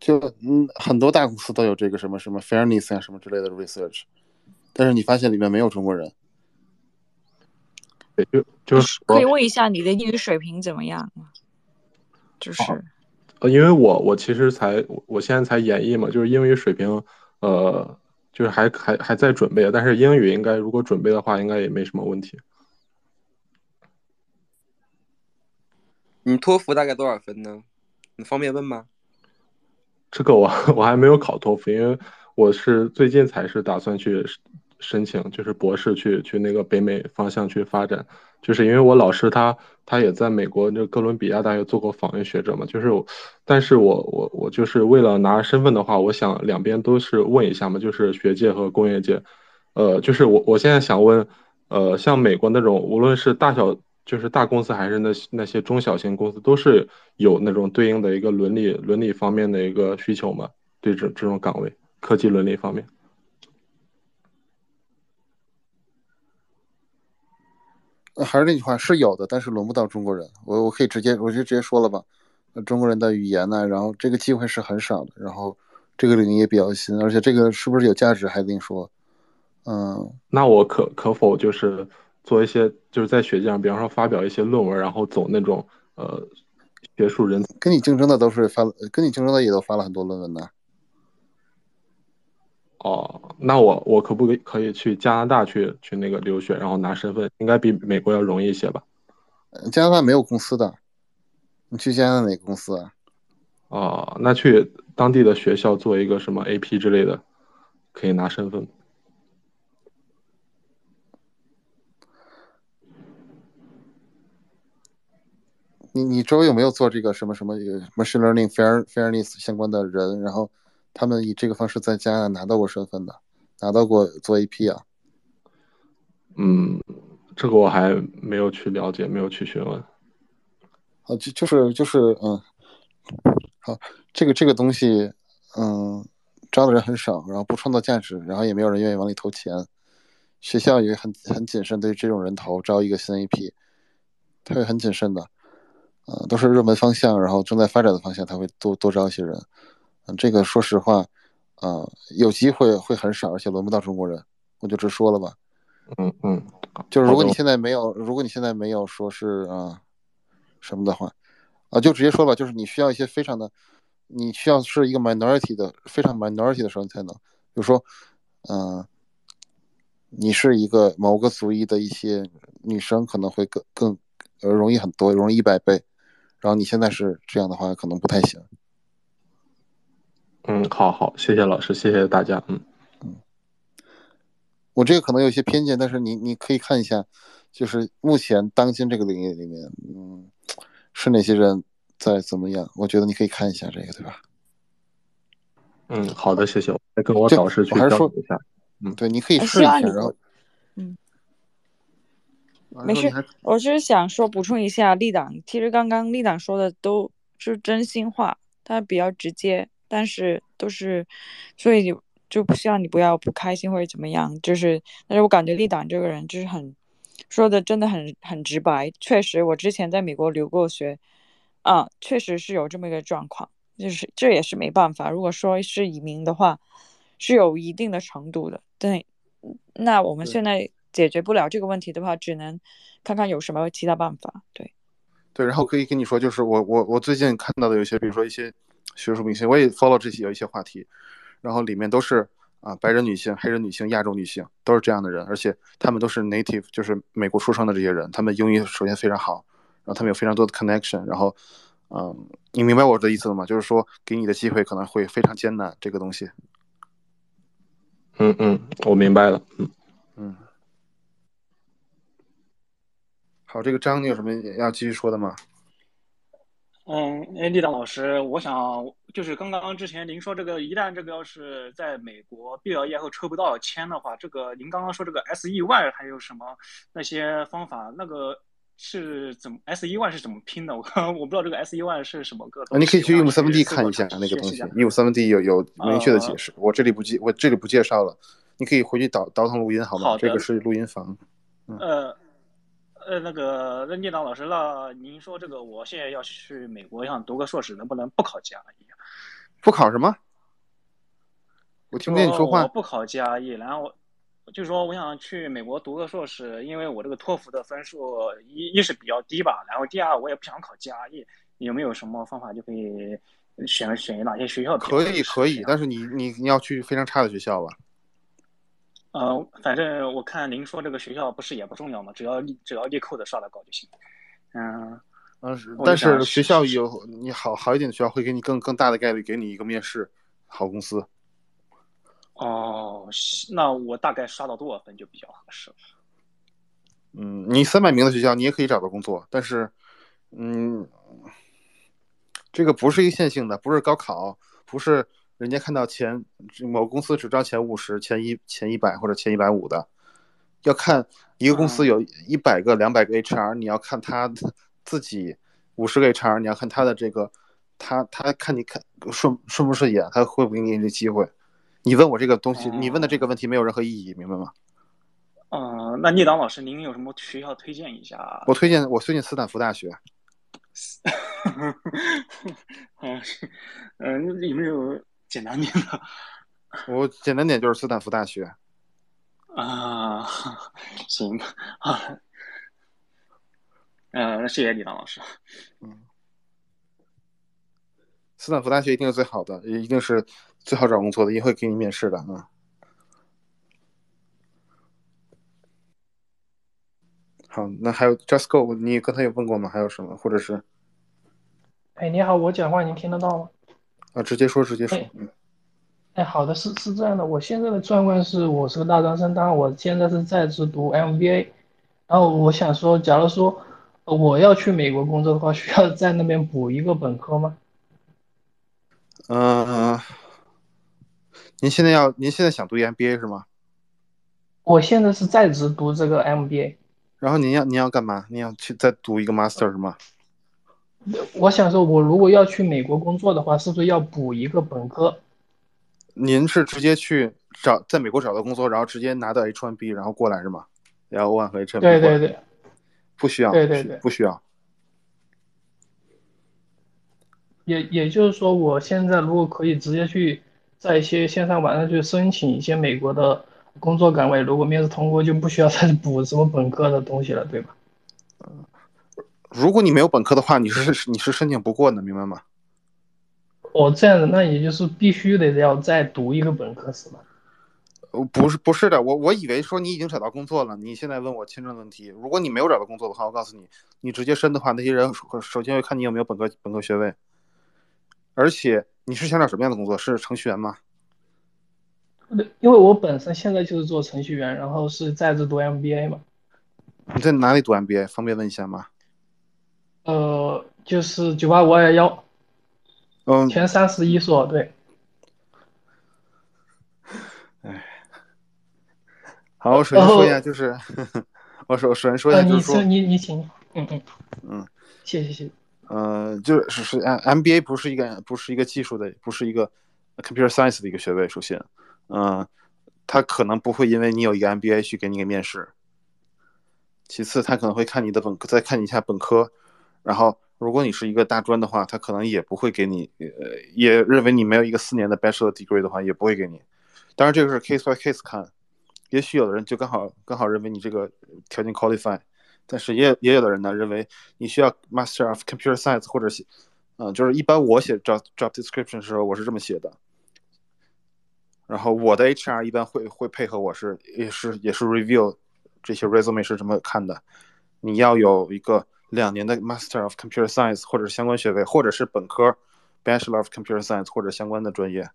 S1: 就嗯，很多大公司都有这个什么什么 fairness 啊什么之类的 research。但是你发现里面没有中国人，
S20: 对，就就是
S11: 可以问一下你的英语水平怎么样吗？就是，
S20: 呃，因为我我其实才我现在才研一嘛，就是英语水平，呃，就是还还还在准备，但是英语应该如果准备的话，应该也没什么问题。
S13: 你托福大概多少分呢？你方便问吗？
S20: 这个我 我还没有考托福，因为我是最近才是打算去。申请就是博士去去那个北美方向去发展，就是因为我老师他他也在美国那哥伦比亚大学做过访问学者嘛，就是，但是我我我就是为了拿身份的话，我想两边都是问一下嘛，就是学界和工业界，呃，就是我我现在想问，呃，像美国那种无论是大小就是大公司还是那那些中小型公司，都是有那种对应的一个伦理伦理方面的一个需求嘛，对这这种岗位科技伦理方面。
S1: 还是那句话，是有的，但是轮不到中国人。我我可以直接，我就直接说了吧。中国人的语言呢，然后这个机会是很少的，然后这个领域也比较新，而且这个是不是有价值还另说。嗯，
S20: 那我可可否就是做一些，就是在学界上，比方说发表一些论文，然后走那种呃学术人？
S1: 跟你竞争的都是发，跟你竞争的也都发了很多论文呢。
S20: 哦，那我我可不可以可以去加拿大去去那个留学，然后拿身份，应该比美国要容易一些吧？
S1: 加拿大没有公司的，你去加拿大哪个公司啊？
S20: 哦，那去当地的学校做一个什么 AP 之类的，可以拿身份。
S1: 你你周围有没有做这个什么什么 machine learning fair fairness 相关的人？然后。他们以这个方式在加拿大拿到过身份的，拿到过做 AP 啊？
S20: 嗯，这个我还没有去了解，没有去询问。
S1: 啊，就就是就是嗯，好，这个这个东西，嗯，招的人很少，然后不创造价值，然后也没有人愿意往里投钱，学校也很很谨慎对这种人头招一个新 AP，他会很谨慎的，呃，都是热门方向，然后正在发展的方向，他会多多招一些人。嗯，这个说实话，啊，有机会会很少，而且轮不到中国人，我就直说了吧。
S20: 嗯嗯，
S1: 就是如果你现在没有，如果你现在没有说是啊什么的话，啊，就直接说吧，就是你需要一些非常的，你需要是一个 minority 的，非常 minority 的时候你才能，比如说，嗯，你是一个某个族裔的一些女生可能会更更呃容易很多，容易一百倍，然后你现在是这样的话，可能不太行。
S20: 嗯，好好，谢谢老师，谢谢大家。嗯
S1: 嗯，我这个可能有些偏见，但是你你可以看一下，就是目前当今这个领域里面，嗯，是哪些人在怎么样？我觉得你可以看一下这个，对吧？
S20: 嗯，好的，谢谢。我再跟我导师去
S1: 还是说
S20: 交流一下。嗯，
S1: 对，你可以
S11: 呃
S1: 试一下，然后
S11: 嗯，
S1: 完
S11: 没事我是想说补充一下立党，其实刚刚立党说的都是真心话，他比较直接，但是都是，所以就不希望你不要不开心或者怎么样，就是，但是我感觉立党这个人就是很说的真的很很直白，确实我之前在美国留过学，啊，确实是有这么一个状况，就是这也是没办法，如果说是移民的话，是有一定的程度的，对，那我们现在解决不了这个问题的话，只能看看有什么其他办法。对，
S1: 对，然后可以跟你说，就是我我我最近看到的有些，比如说一些学术明星，我也 follow 这些有一些话题，然后里面都是啊白人女性、黑人女性、亚洲女性都是这样的人，而且他们都是 native，就是美国出生的这些人，他们英语首先非常好，然后他们有非常多的 connection，然后嗯，你明白我的意思了吗？就是说给你的机会可能会非常艰难，这个东西，
S20: 嗯嗯，我明白了。嗯
S1: 嗯。好，这个章，你有什么要继续说的吗？
S17: 嗯，哎，李导老师，我想就是刚刚之前您说这个，一旦这个要是在美国毕了业后抽不到签的话，这个您刚刚说这个 S E Y 还有什么那些方法，那个是怎么 S E Y 是怎么拼的？我 我不知道这个 S E Y 是什么个
S1: 啊，
S17: 东西。
S1: 你可以去
S17: 我
S1: e
S17: 想
S1: m D 看一下那个东西
S17: 学习一下
S1: e m D 有有明确的解
S17: 呃
S1: 释，我这里不介，我这里不介绍了，你可以回去倒倒腾录音好吗？
S17: 好
S1: 这个是录音房。
S17: 呃，呃，那个任建导老师，那您说这个，我现在要去美国，想读个硕士，能不能不考 GRE？
S1: 不考什么？我听不见你说
S17: 我
S1: 话。
S17: 不考 GRE，然后我就是说我想去美国读个硕士，因为我这个托福的分数一一是比较低吧，然后第二我也不想考 GRE，有没有什么方法就可以选选哪些学校
S1: 可以可以，但是你你你要去非常差的学校吧？
S17: 呃，反正我看您说这个学校不是也不重要嘛，只要只要力扣的刷的高就行。嗯，
S1: 但是学校有你好好一点的学校会给你更更大的概率给你一个面试，好公司。
S17: 哦，那我大概刷到多少分就比较合适了？
S1: 嗯，你三百名的学校你也可以找到工作，但是，嗯，这个不是一个线性的，不是高考，不是人家看到前某公司只招前五十、前一前一百或者前一百五的，要看一个公司有一百个、两百个 HR，你要看他自己五十个 HR，你要看他的这个，他他看你看顺顺不顺眼，他会不会给你这机会？你问我这个东西，你问的这个问题没有任何意义，明白吗？
S17: 嗯，那聂党老师，您有什么学校推荐一下？
S1: 我推荐我推荐斯坦福大学。
S17: 嗯，嗯，有没有简单点的？
S1: 我简单点就是斯坦福大学。
S17: 啊，行啊，嗯，那谢谢李当老师。
S1: 嗯斯坦福大学一定是最好的，也一定是最好找工作的，也会给你面试的啊。好，那还有 Just Go，你刚才有问过吗？还有什么？或者是
S21: 哎，你好，我讲话您听得到吗？
S1: 啊，直接说，直接说。
S21: 哎
S1: 嗯，
S21: 哎，好的，是是这样的，我现在的状况是，我是个大专生，当然我现在是在职读 MBA，然后我想说，假如说呃我要去美国工作的话，需要在那边补一个本科吗？
S1: 嗯、您现在要，您现在想读 MBA 是吗？
S21: 我现在是在职读这个 MBA，
S1: 然后您要您要干嘛？您要去再读一个 Master 是吗？
S21: 我想说，我如果要去美国工作的话，是不是要补一个本科？
S1: 您是直接去找在美国找到工作，然后直接拿到 H1B，然后过来是吗？然后 O1 和 H1B
S21: 对对对，
S1: 不需要，
S21: 对对对
S1: 不需要。
S21: 也也就是说，我现在如果可以直接去在一些线上网站去申请一些美国的工作岗位，如果面试通过，就不需要再补什么本科的东西了，对吧？
S1: 如果你没有本科的话，你是你是申请不过的，明白吗？
S21: 哦，这样的，那也就是必须得要再读一个本科是吧？
S1: 呃不是不是的，我我以为说你已经找到工作了，你现在问我签证问题。如果你没有找到工作的话，我告诉你，你直接申的话，那些人首首先会看你有没有本科本科学位，而且你是想找什么样的工作？是程序员吗？
S21: 因为我本身现在就是做程序员，然后是在职读 MBA 嘛，
S1: 你在哪里读 MBA？方便问一下吗？
S21: 呃，就是九八五二幺，
S1: 嗯，
S21: 前三十一所对。
S1: 哎，好，我首先说一下，就是 我首首先说一下，就是说
S21: 你你你请，嗯嗯
S1: 嗯，
S21: 谢谢谢。
S1: 嗯，就是是 MBA 不是一个不是一个技术的，不是一个 Computer Science 的一个学位。首先，嗯，他可能不会因为你有一个 MBA 去给你一个面试。其次，他可能会看你的本科，再看一下本科。然后如果你是一个大专的话，他可能也不会给你，呃，也认为你没有一个四年的 bachelor degree 的话，也不会给你。当然，这个是 case by case 看，也许有的人就刚好刚好认为你这个条件 qualify，但是也也有的人呢认为你需要 Master of Computer Science 或者写，嗯、就是一般我写 job job description 的时候我是这么写的，然后我的 HR 一般会会配合我是也是也是 review 这些 resume 是怎么看的，你要有一个两年的 Master of Computer Science 或者是相关学位，或者是本科 Bachelor of Computer Science 或者相关的专业，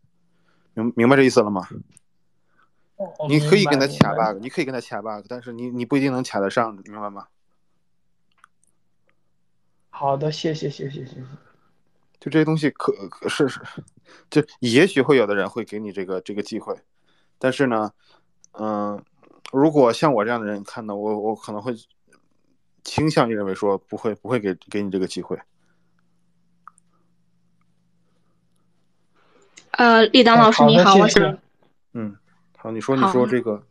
S1: 明明白这意思了吗？
S21: 哦
S1: 你可以跟他卡 bug，你可以跟他卡 bug，但是你你不一定能卡得上，明白吗？
S21: 好的，谢谢谢谢谢谢。
S1: 就这些东西可可是是，就也许会有的人会给你这个这个机会，但是呢，嗯、如果像我这样的人看到，我我可能会倾向于认为说不会不会给给你这个机会。
S22: 呃，立党老师你好，我想
S1: 嗯，好，你说你说这个，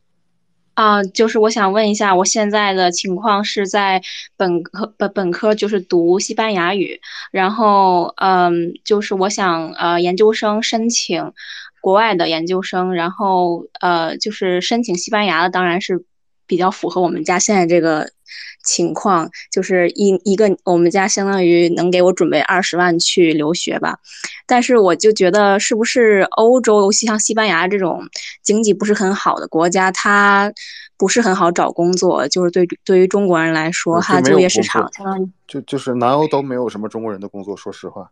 S22: 啊、就是我想问一下，我现在的情况是在本科本本科就是读西班牙语，然后嗯，就是我想呃研究生申请国外的研究生，然后呃就是申请西班牙的，当然是比较符合我们家现在这个情况，就是一一个我们家相当于能给我准备二十万去留学吧，但是我就觉得是不是欧洲，尤其像西班牙这种经济不是很好的国家，它不是很好找工作，就是对对于中国人来说，它就业市场相当于。
S1: 就就是南欧都没有什么中国人的工作，说实话。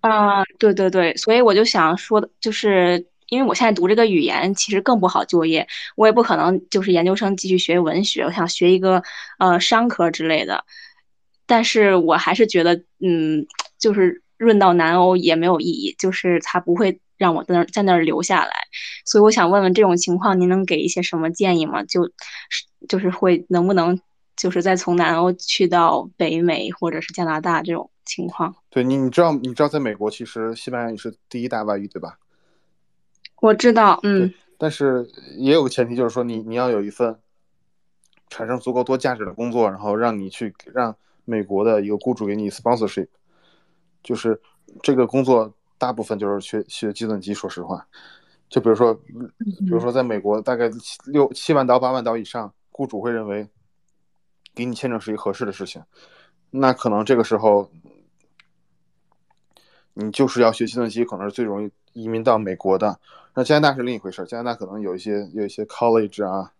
S22: 啊，对对对，所以我就想说的，就是因为我现在读这个语言，其实更不好就业，我也不可能就是研究生继续学文学，我想学一个呃商科之类的，但是我还是觉得，嗯，就是润到南欧也没有意义，就是它不会让我在那儿在那儿留下来，所以我想问问这种情况，您能给一些什么建议吗？就是就是会能不能就是再从南欧去到北美或者是加拿大这种情况？
S1: 对你，你知道你知道在美国其实西班牙语是第一大外语，对吧？
S22: 我知道，嗯。
S1: 但是也有个前提，就是说你你要有一份产生足够多价值的工作，然后让你去让美国的一个雇主给你 sponsorship，就是这个工作大部分就是学学计算机。说实话，就比如说，比如说在美国大概六七万刀八万刀以上，雇主会认为给你签证是一个合适的事情，那可能这个时候你就是要学计算机，可能是最容易移民到美国的。那加拿大是另一回事，加拿大可能有一些有一些 college 啊。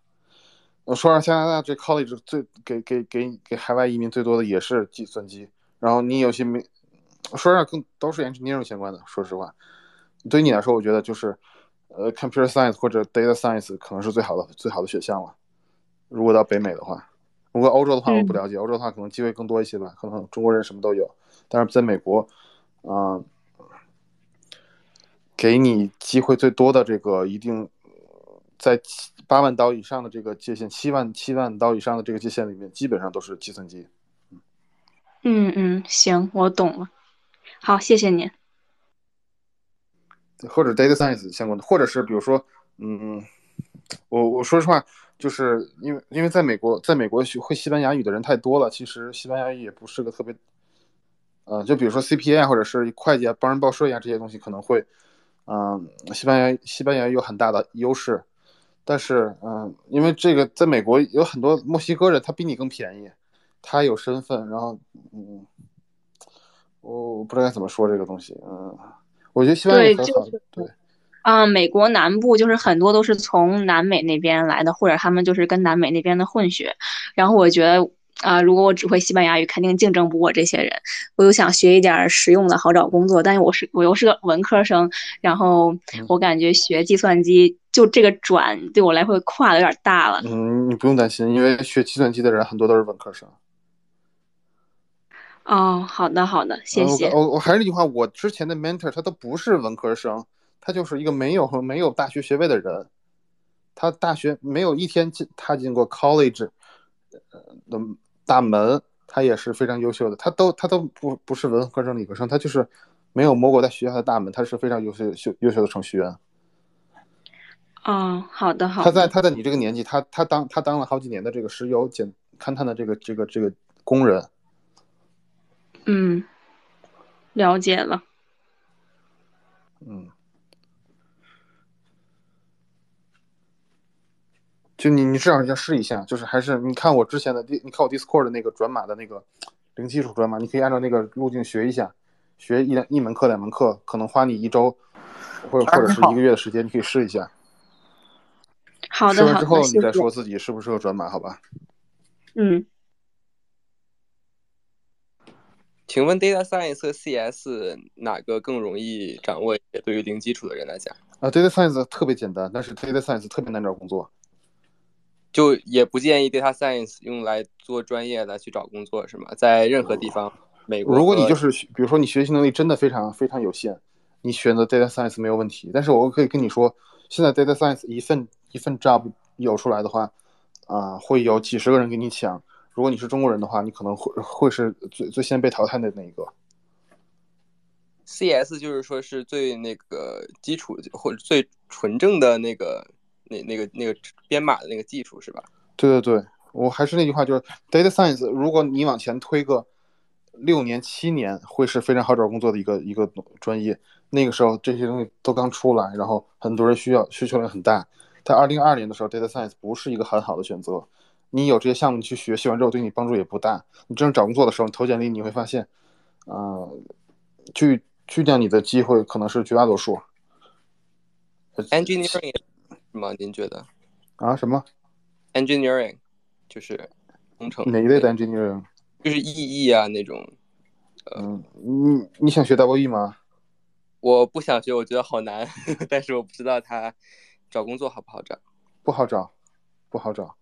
S1: 我说实话，加拿大这 college 最给给给给海外移民最多的也是计算机。然后你有些没，说实话更都是 engineering 相关的。说实话，对于你来说，我觉得就是呃 computer science 或者 data science 可能是最好的最好的选项了。如果到北美的话，如果欧洲的话我不了解，欧洲的话可能机会更多一些吧，可能中国人什么都有。但是在美国，啊、给你机会最多的这个一定在七八万刀以上的这个界限，七万七万刀以上的这个界限里面，基本上都是计算机。
S22: 嗯嗯，行，我懂了。好，谢谢您。
S1: 或者 data science 相关的，或者是比如说，嗯，我我说实话，就是因为因为在美国，在美国学会西班牙语的人太多了，其实西班牙语也不是个特别，呃，就比如说 CPA 啊，或者是会计啊，帮人报税啊这些东西可能会，嗯、西班牙西班牙有很大的优势，但是嗯、因为这个在美国有很多墨西哥人，他比你更便宜，他有身份，然后嗯，我我不知道该怎么说这个东西，嗯。我觉得西班牙很好，
S22: 就是
S1: 对，
S22: 啊、美国南部就是很多都是从南美那边来的，或者他们就是跟南美那边的混血。然后我觉得啊、如果我只会西班牙语，肯定竞争不过这些人。我又想学一点儿实用的，好找工作，但是我是我又是个文科生，然后我感觉学计算机就这个转对我来回跨的有点大了。
S1: 嗯，你不用担心，因为学计算机的人很多都是文科生。
S22: 哦，好的好的，谢
S1: 呃
S22: 谢。
S1: 我我我还是那句话，我之前的 mentor 他都不是文科生，他就是一个没有没有大学学位的人，他大学没有一天进踏进过 college 呃的大门，他也是非常优秀的。他都他都不不是文科生、理科生，他就是没有摸过在学校的大门，他是非常优秀优优秀的程序员。
S22: 哦，好的好的。
S1: 他在他在你这个年纪，他他当他当了好几年的这个石油检勘探的这个这个这个工人。
S22: 嗯，了解了。
S1: 嗯，就你你至少要试一下，就是还是你看我之前的，你看我 Discord 的那个转码的那个零基础转码，你可以按照那个路径学一下，学一两一门课两门课，可能花你一周或者或者是一个月的时间，你可以试一下。
S22: 好的
S1: 试完之后。你再说自己适不适合转码，好吧？
S22: 嗯，
S13: 请问 data science 和 CS 哪个更容易掌握一些？对于零基础的人来讲，
S1: 啊，data science 特别简单，但是 data science 特别难找工作。
S13: 就也不建议 data science 用来做专业的去找工作，是吗？在任何地方，美国。
S1: 如果你就是比如说你学习能力真的非常非常有限，你选择 data science 没有问题。但是我可以跟你说，现在 data science 一份一份 job 有出来的话，啊、会有几十个人给你抢。如果你是中国人的话，你可能会会是最最先被淘汰的那一个。
S13: CS 就是说是最那个基础或者最纯正的那个那那个那个编码的那个技术是吧？
S1: 对对对，我还是那句话，就是 data science，如果你往前推个六年七年，会是非常好找工作的一个一个专业。那个时候这些东西都刚出来，然后很多人需要，需求量很大。在二零二二年的时候，data science 不是一个很好的选择。你有这些项目你去学，学完之后对你帮助也不大。你真正找工作的时候，你投简历你会发现，呃，拒拒掉你的机会可能是绝大多数。
S13: engineering 是吗？您觉得
S1: 啊？什么
S13: engineering 就是工程
S1: 哪一类的 engineering？
S13: 就是 EE 啊那种。
S1: 嗯，你你想学 double E 吗？
S13: 我不想学，我觉得好难，但是我不知道他找工作好不好找
S1: 不好找，不好找。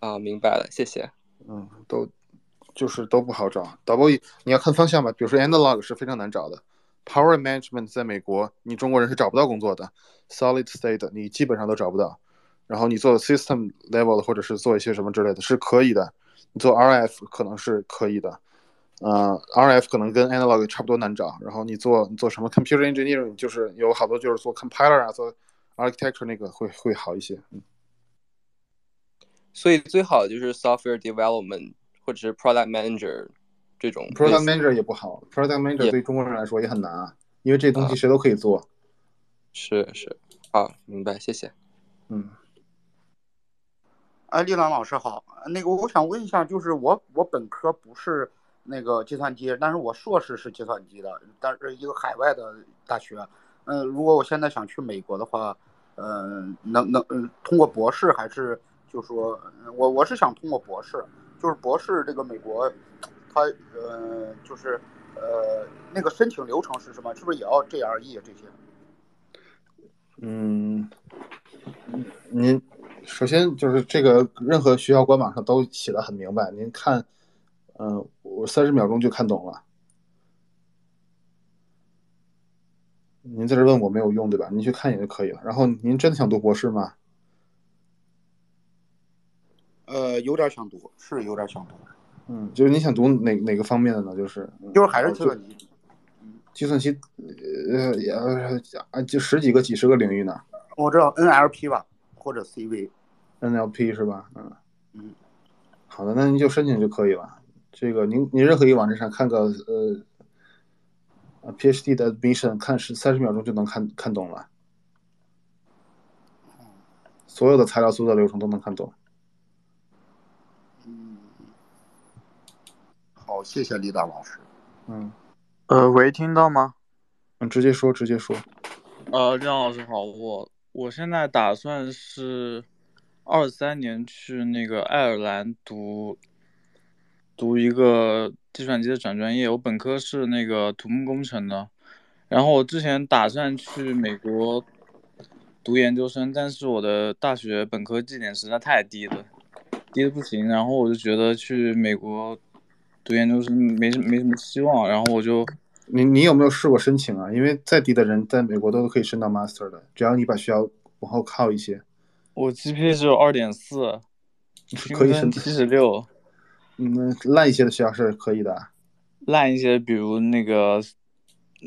S13: 啊。明白了，谢谢。
S1: 嗯，都就是都不好找。double E 你要看方向吧，比如说 analog 是非常难找的，power management 在美国你中国人是找不到工作的，solid state 你基本上都找不到。然后你做 system level 的或者是做一些什么之类的，是可以的。你做 RF 可能是可以的，呃，RF 可能跟 analog 差不多难找。然后你做你做什么 computer engineering，就是有好多就是做 compiler 啊，做 architecture 那个会会好一些。嗯，
S13: 所以最好就是 software development 或者是 product manager 这种
S1: product manager 也不好，product manager
S13: 也
S1: 对中国人来说也很难啊，因为这东西谁都可以做。
S13: 是是，好，明白，谢谢。
S1: 嗯，
S23: 哎，丽兰老师好，那个我想问一下，就是我我本科不是那个计算机，但是我硕士是计算机的，但是一个海外的大学。嗯、如果我现在想去美国的话，嗯、能能嗯、通过博士还是就说呃我我是想通过博士，就是博士这个美国，它呃就是呃那个申请流程是什么？是不是也要 GRE 这些？
S1: 嗯，您首先就是这个任何学校官网上都写的很明白，您看，嗯、我三十秒钟就看懂了。您在这问我没有用，对吧？您去看一眼就可以了。然后您真的想读博士吗？
S23: 呃，有点想读，是有点想读，
S1: 嗯，就是你想读哪哪个方面的呢？就是
S23: 就是还是
S1: 哦
S23: 计算机。
S1: 计算机，呃也啊，就十几个、几十个领域呢。
S23: 我知道 NLP 吧，或者 CV。
S1: NLP 是吧？嗯
S23: 嗯，
S1: 好的，那您就申请就可以了。这个您您任何一个网站上看个呃呃 PhD 的 admission，看是三十秒钟就能看看懂了，所有的材料、所有的流程都能看懂。
S23: 好，谢谢李达老师。
S1: 嗯
S24: 呃，喂，听到吗？
S1: 嗯，直接说，直接说。
S24: 呃，亮老师好，我我现在打算是二三年去那个爱尔兰读读一个计算机的转专业，我本科是那个土木工程的，然后我之前打算去美国读研究生，但是我的大学本科绩点实在太低了，低的不行，然后我就觉得去美国读研究生没没什么希望，然后我就
S1: 你你有没有试过申请啊？因为再低的人在美国都可以升到 master 的，只要你把学校往后靠一些。
S24: 我 GPA 只有二点四，
S1: 可以申
S24: 七十六。
S1: 嗯，烂一些的学校是可以的。
S24: 烂一些，比如那个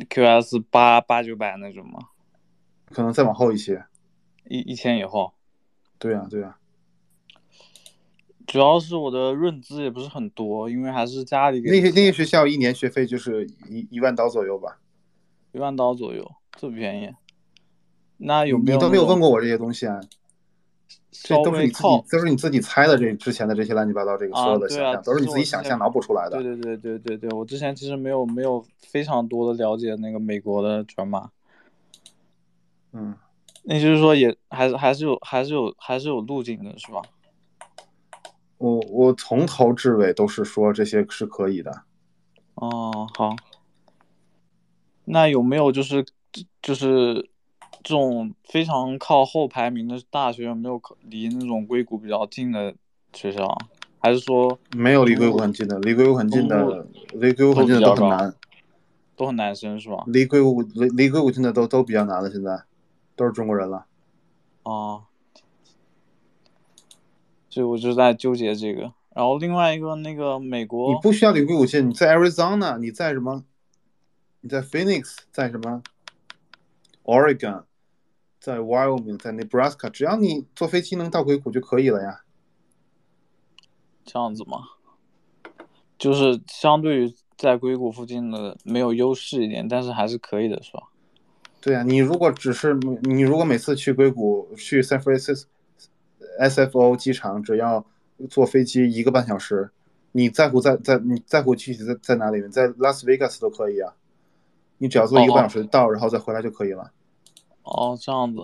S24: QS 八八九百那种吗？
S1: 可能再往后一些，
S24: 一一千以后。
S1: 对呀，对呀。
S24: 主要是我的润资也不是很多，因为还是家里给。
S1: 那些那些学校一年学费就是一一万刀左右吧。
S24: 一万刀左右，这么便宜？那有没
S1: 有？你都没有问过我这些东西啊？这都是你自己，都是你自己猜的。这之前的这些乱七八糟，这个所有的想象，都是你自己想象脑补出来的。
S24: 对对对对对对，我之前其实没有没有非常多的了解那个美国的转码。
S1: 嗯，
S24: 那就是说也还是还是有还是有还是有路径的，是吧？
S1: 我我从头至尾都是说这些是可以的。
S24: 哦，好。那有没有就是就是这种非常靠后排名的大学，有没有离那种硅谷比较近的学校？还是说
S1: 没有离硅谷很近的？离硅谷很近的，离硅谷很近的都很难，
S24: 都很难升是吧？
S1: 离硅谷离离硅谷近的都都比较难了，现在都是中国人了。
S24: 哦，所以我就在纠结这个。然后另外一个那个美国，
S1: 你不需要离硅谷近，你在 Arizona，你在什么？你在 Phoenix，在什么？Oregon，在 Wyoming，在 Nebraska，只要你坐飞机能到硅谷就可以了呀。
S24: 这样子吗？就是相对于在硅谷附近的没有优势一点，但是还是可以的，是吧？
S1: 对呀，你如果只是你如果每次去硅谷去 San Francisco SFO 机场，只要坐飞机一个半小时，你在乎在在你在乎具体在在哪里？在拉斯维加斯都可以啊。你只要坐一个半小时到，然后再回来就可以了。
S24: 哦，这样子。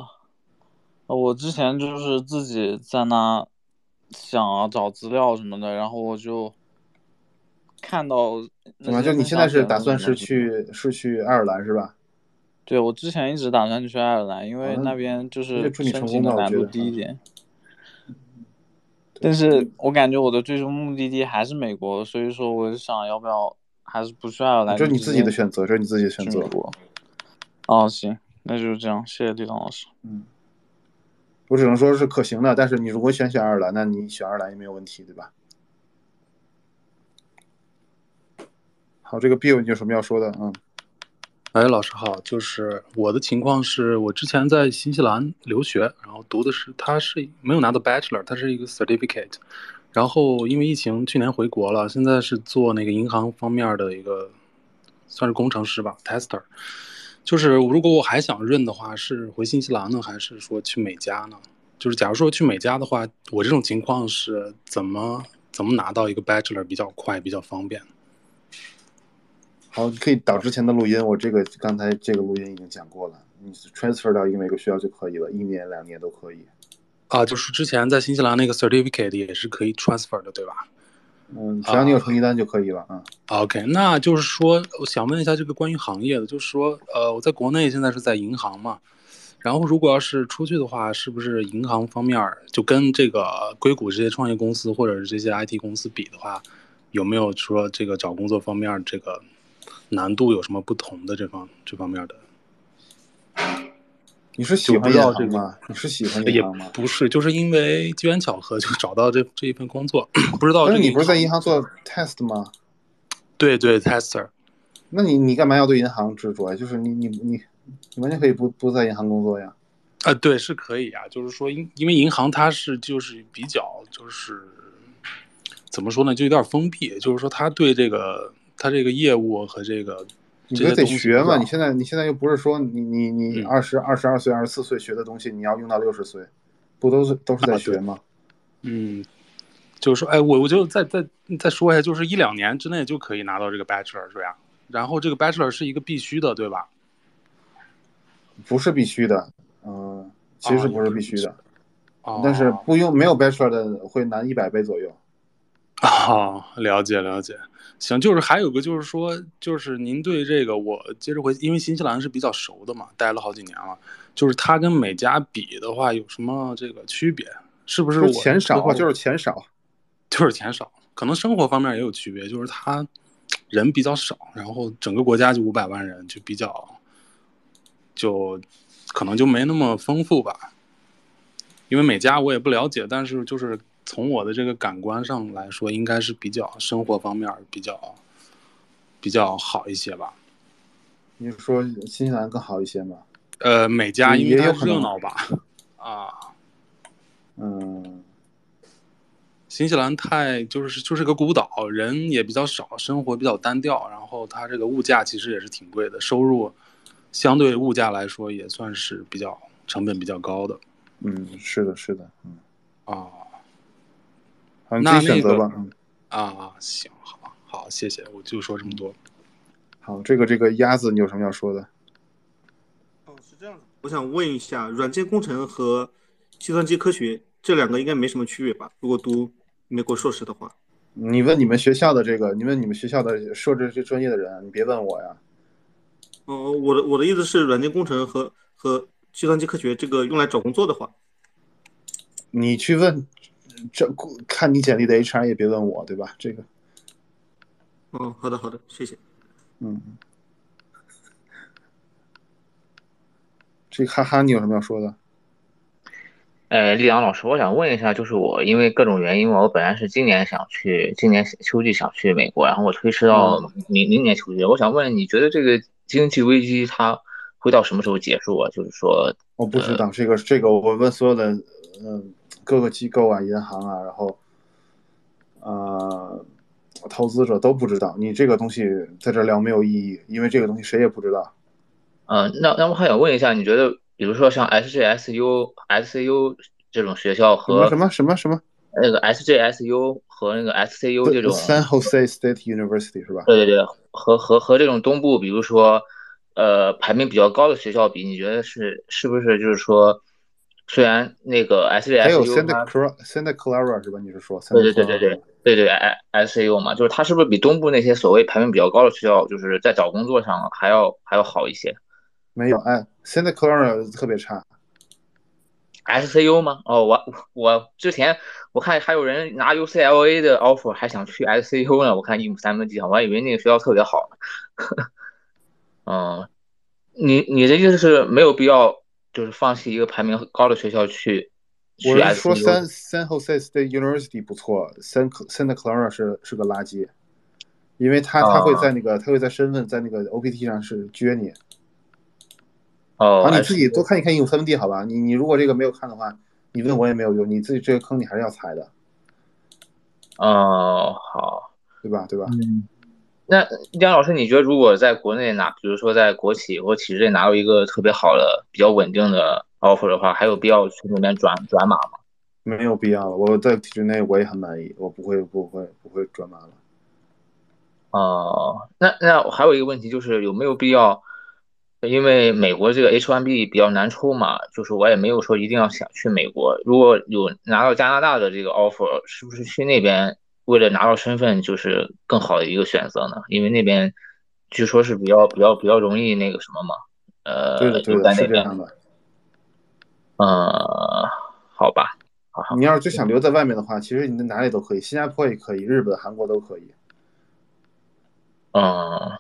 S24: 我之前就是自己在那想找资料什么的，然后我就看到。
S1: 怎么？就你现在是打算是去是去爱尔兰是吧？
S24: 对，我之前一直打算去爱尔兰，因为那边就是申请的难度低一点。但是我感觉我的最终目的地还是美国，所以说我就想要不要。还是不需要来，
S1: 这是你自己的选择，这是你自己的选择。
S24: 哦，行，那就是这样，谢谢李老师。
S1: 嗯，我只能说是可行的，但是你如果选选爱尔兰，那你选爱尔兰也没有问题，对吧？好，这个 Bill 你有什么要说的？嗯，
S25: 哎，老师好，就是我的情况是我之前在新西兰留学，然后读的是，他是没有拿到 Bachelor，他是一个 Certificate。然后因为疫情，去年回国了，现在是做那个银行方面的一个，算是工程师吧，tester。就是如果我还想润的话，是回新西兰呢，还是说去美加呢？就是假如说去美加的话，我这种情况是怎么怎么拿到一个 bachelor 比较快、比较方便？
S1: 好，你可以导之前的录音，我这个刚才这个录音已经讲过了，你 transfer 到一个美国学校就可以了，一年两年都可以。
S25: 啊，就是之前在新西兰那个 certificate 也是可以 transfer 的，对吧？
S1: 嗯，只要你有成绩单就可以了啊。
S25: OK，那就是说，我想问一下这个关于行业的，就是说，呃，我在国内现在是在银行嘛，然后如果要是出去的话，是不是银行方面就跟这个硅谷这些创业公司或者是这些 IT 公司比的话，有没有说这个找工作方面这个难度有什么不同的这方这方面的？
S1: 你是喜欢银行吗？你是喜欢银行吗？
S25: 不是，就是因为机缘巧合就找到这这一份工作，不知道。
S1: 但是你不是在银行做 test 吗？
S25: 对对，tester。
S1: 那你你干嘛要对银行执着呀？就是你你你你完全可以不不在银行工作呀。
S25: 啊，对，是可以啊。就是说，因因为银行它是就是比较就是怎么说呢，就有点封闭。就是说，它对这个他这个业务和这个。
S1: 你这得学嘛？你现在你现在又不是说你你你二十二十二岁二十四岁学的东西，你要用到六十岁，不都是都是在学吗？
S25: 嗯，就是说，哎，我我就再再再说一下，就是一两年之内就可以拿到这个 bachelor 是吧。然后这个 bachelor 是一个必须的，对吧？
S1: 不是必须的，嗯，其实不是必须的，但是不用没有 bachelor 的会难一百倍左右。
S25: 啊，了解了解。行，就是还有个，就是说，就是您对这个，我接着回，因为新西兰是比较熟的嘛，待了好几年了，就是它跟美加比的话，有什么这个区别？是不是我
S1: 钱少？就是钱少，
S25: 就是钱少，可能生活方面也有区别，就是它人比较少，然后整个国家就五百万人，就比较，就可能就没那么丰富吧。因为美加我也不了解，但是就是从我的这个感官上来说，应该是比较生活方面比较比较好一些吧。
S1: 你是说新西兰更好一些吗？
S25: 呃，美加因为它
S1: 也有可能
S25: 热闹吧，啊，
S1: 嗯，
S25: 新西兰太就是就是个孤岛，人也比较少，生活比较单调，然后它这个物价其实也是挺贵的，收入相对物价来说也算是比较成本比较高的。
S1: 嗯，是的，是的，嗯，
S25: 啊，
S1: 好，你
S25: 那
S1: 自己选
S25: 那个
S1: 择吧。嗯，
S25: 啊，行，好，好，谢谢，我就说这么多。
S1: 好，这个这个鸭子，你有什么要说的？
S26: 哦，是这样我想问一下，软件工程和计算机科学这两个应该没什么区别吧？如果读美国硕士的话，
S1: 你问你们学校的这个，你问你们学校的设置这专业的人，你别问我呀。
S26: 哦、我的我的意思是，软件工程和和计算机科学这个用来找工作的话，
S1: 你去问这看你简历的 HR 也别问我，对吧？这个，
S26: 哦，好的好的，谢谢。
S1: 嗯，这个哈哈，你有什么要说的？
S27: 呃，丽阳老师，我想问一下，就是我因为各种原因嘛，我本来是今年想去，今年秋季想去美国，然后我推迟到明明年秋季。我想问，你觉得这个经济危机它会到什么时候结束啊？就是说，
S1: 我不知道这个这个，我问所有的嗯各个机构啊、银行啊，然后呃投资者都不知道。你这个东西在这聊没有意义，因为这个东西谁也不知道。
S27: 嗯，那那我还想问一下，你觉得，比如说像 SJSU、SCU 这种学校和
S1: 什么什么什么
S27: 那个 SJSU 和那个 SCU 这种
S1: San Jose State University 是吧？
S27: 对对对，和和和这种东部，比如说，呃，排名比较高的学校比，你觉得是是不是就是说，虽然那个
S1: 还有
S27: SJSU
S1: Santa
S27: 它
S1: Clara Santa Clara 是吧？你是说？
S27: 对对对对对对对，S SCU 嘛，就是它是不是比东部那些所谓排名比较高的学校，就是在找工作上还要还要好一些
S1: 没有，哎，Santa Clara 特别差。
S27: ？SCU 吗？哦，我我之前我看还有人拿 UCLA 的 offer 还想去 SCU 呢，我看一亩三分地上，我还以为那个学校特别好呢。嗯，你你的意思是没有必要就是放弃一个排名高的学校去去
S1: 我是说
S27: SCU？San
S1: San Jose State University 不错，San Santa Clara 是是个垃圾，因为他他会在那个他会在身份在那个 OPT 上是撅你。
S27: 哦
S1: 啊，你自己多看一看应用三分地，好吧？你你如果这个没有看的话，你问我也没有用，你自己这个坑你还是要踩的，
S27: 哦，好，
S1: 对吧？对吧？
S27: 嗯，那江老师，你觉得如果在国内拿，比如说在国企或体制内拿到一个特别好的、比较稳定的 offer 的话，还有必要去那边转转码吗？
S1: 没有必要了。我在体制内我也很满意，我不会不会不会转码了。
S27: 哦，那那还有一个问题就是有没有必要？因为美国这个 H1B 比较难抽嘛，就是我也没有说一定要想去美国。如果有拿到加拿大的这个 offer，是不是去那边为了拿到身份就是更好的一个选择呢？因为那边据说是比较比较比较容易那个什么嘛，呃，
S1: 对的对的，
S27: 留在那边。
S1: 是这样的。
S27: 呃，好吧，
S1: 你要是就想留在外面的话，其实你在哪里都可以，新加坡也可以，日本、韩国都可以，
S27: 嗯，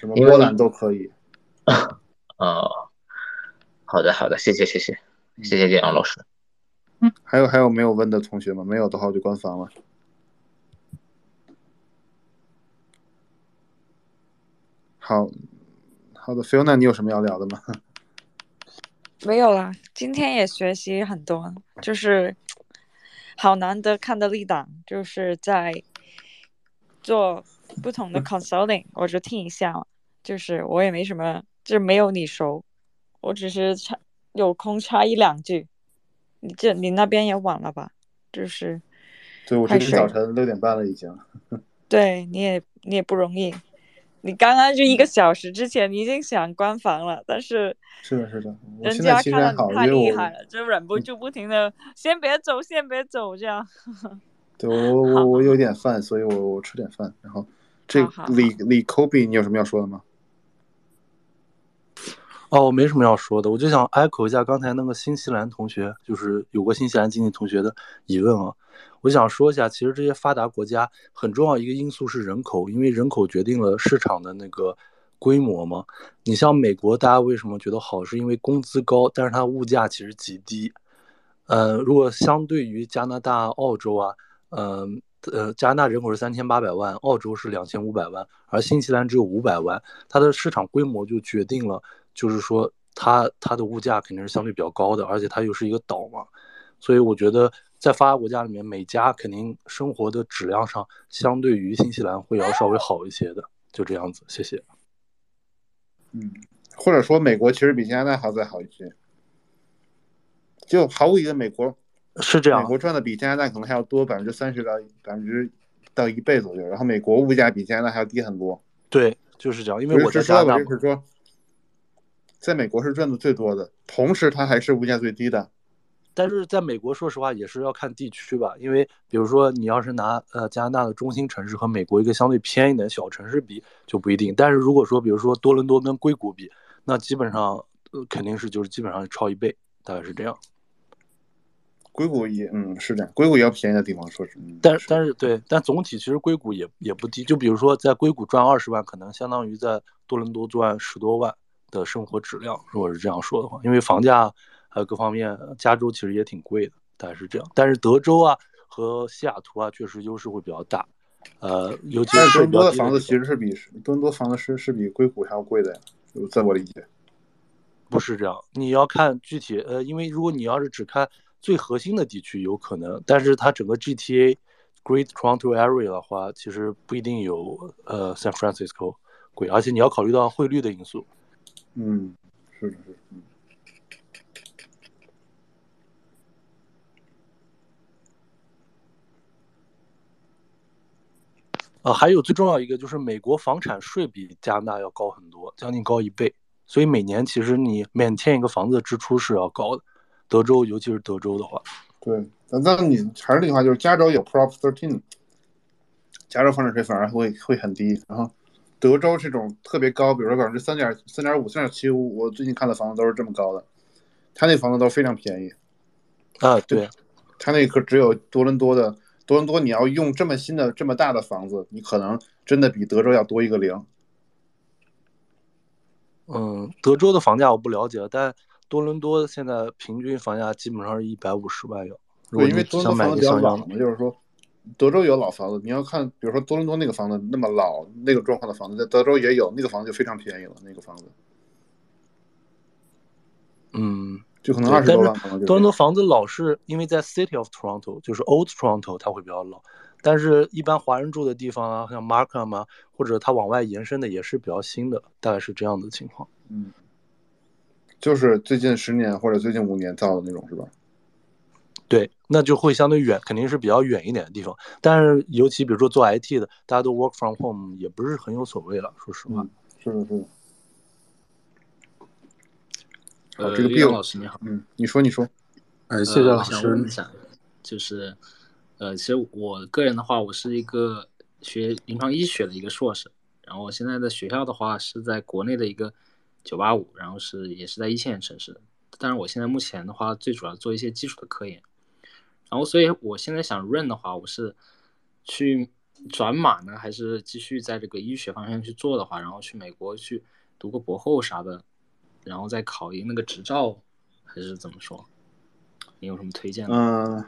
S1: 什么波兰都可以。
S27: 哦，好的好的，谢谢谢谢谢谢建阳老师。
S1: 还有还有没有问的同学吗？没有的话我就关房了。好好的，Fiona，你有什么要聊的吗？
S11: 没有啦，今天也学习很多，就是好难得看到立档，就是在做不同的 consulting，我就听一下嘛。就是我也没什么，就是没有你熟，我只是插有空插一两句。你这你那边也晚了吧？就是
S1: 对，我
S11: 快睡
S1: 这天早晨六点半了已经。
S11: 对你也你也不容易，你刚刚就一个小时之前你已经想关房了，但是
S1: 是的，是的，我
S11: 人
S1: 现在
S11: 家看
S1: 其实还好，
S11: 到你太厉害了，就忍不住不停的先别走，先别走这样。
S1: 对我我我有点饭，所以我我吃点饭。然后这李李 Kobe，你有什么要说的吗？
S25: 哦，我没什么要说的，我就想 echo 一下刚才那个新西兰同学，就是有过新西兰经济同学的疑问啊。我想说一下，其实这些发达国家很重要一个因素是人口，因为人口决定了市场的那个规模嘛。你像美国，大家为什么觉得好？是因为工资高，但是它物价其实极低。
S28: 呃，如果相对于加拿大、澳洲啊，呃呃，加拿大人口是三千八百万，澳洲是两千五百万，而新西兰只有五百万，它的市场规模就决定了，就是说它它的物价肯定是相对比较高的，而且它又是一个岛嘛，所以我觉得在发达国家里面，每家肯定生活的质量上相对于新西兰会要稍微好一些的，就这样子，谢谢。
S1: 嗯，或者说美国其实比加拿大还要再好一些，就毫无疑问，美国
S28: 是这样，
S1: 美国赚的比加拿大可能还要多百分之三十到百分之到一倍左右，然后美国物价比加拿大还要低很多。
S28: 对，就是这样，因为我在
S1: 是说
S28: 加拿大
S1: 就是说，在美国是赚的最多的，同时它还是物价最低的。
S28: 但是在美国，说实话也是要看地区吧，因为比如说你要是拿呃加拿大的中心城市和美国一个相对偏一点的小城市比就不一定，但是如果说比如说多伦多跟硅谷比，那基本上呃肯定是就是基本上超一倍，大概是这样。
S1: 硅谷也嗯是这样，硅谷也要便宜的地方，说是。嗯
S28: 但但是对，但总体其实硅谷也也不低，就比如说在硅谷赚二十万，可能相当于在多伦多赚十多万的生活质量，如果是这样说的话，因为房价还有各方面，加州其实也挺贵的，大概是这样。但是德州啊和西雅图啊，确实优势会比较大，呃，尤其
S1: 是多伦多的房子其实是比多伦多房子是是比硅谷还要贵的呀，就在我理解。
S28: 不是这样，你要看具体，呃，因为如果你要是只看最核心的地区，有可能，但是它整个 GTA Great Toronto Area 的话，其实不一定有呃 San Francisco 贵，而且你要考虑到汇率的因素。
S1: 嗯，是的，是的。嗯
S28: 呃，还有最重要一个就是美国房产税比加拿大要高很多，将近高一倍，所以每年其实你 maintain 一个房子的支出是要高的。德州，尤其是德州的话，
S1: 对，那那你还是那句话，就是加州有 Prop Thirteen，加州房产税反而会会很低，然后德州这种特别高，比如说百分之三点三点五、三点七五，我最近看的房子都是这么高的，他那房子都非常便宜。
S28: 啊，对，
S1: 他那个只有多伦多的，多伦多你要用这么新的、这么大的房子，你可能真的比德州要多一个零。
S28: 嗯，德州的房价我不了解，但多伦多现在平均房价基本上是一百五十万有。如果
S1: 对，因为
S28: 你想买
S1: 多伦多房子比较老嘛，就是说，德州有老房子，你要看，比如说多伦多那个房子那么老那个状况的房子，在德州也有，那个房子就非常便宜了，那个房子。
S28: 嗯，
S1: 就可能二十多万，
S28: 多伦多房子老是因为在 City of Toronto，就是 Old Toronto，它会比较老，但是一般华人住的地方啊，像 Markham 啊，或者它往外延伸的也是比较新的，大概是这样的情况。
S1: 嗯，就是最近十年或者最近五年造的那种，是吧？
S28: 对，那就会相对远，肯定是比较远一点的地方。但是尤其比如说做 IT 的，大家都 work from home，也不是很有所谓了，说实话。
S1: 是的，是的。好，
S29: 呃，
S1: 这个
S29: 李阳
S1: Bill
S29: 老师你好。
S1: 嗯，你说，你说。
S29: 呃，
S25: 谢谢老
S29: 我想
S25: 师
S29: 问一下，就是，呃，其实我个人的话，我是一个学临床医学的一个硕士，然后我现在的学校的话是在国内的一个九八五，然后是也是在一线城市，但是我现在目前的话，最主要做一些基础的科研，然后所以我现在想 run 的话，我是去转码呢，还是继续在这个医学方向去做的话，然后去美国去读个博后啥的，然后再考一个那个执照，还是怎么说？你有什么推荐的？
S1: 嗯，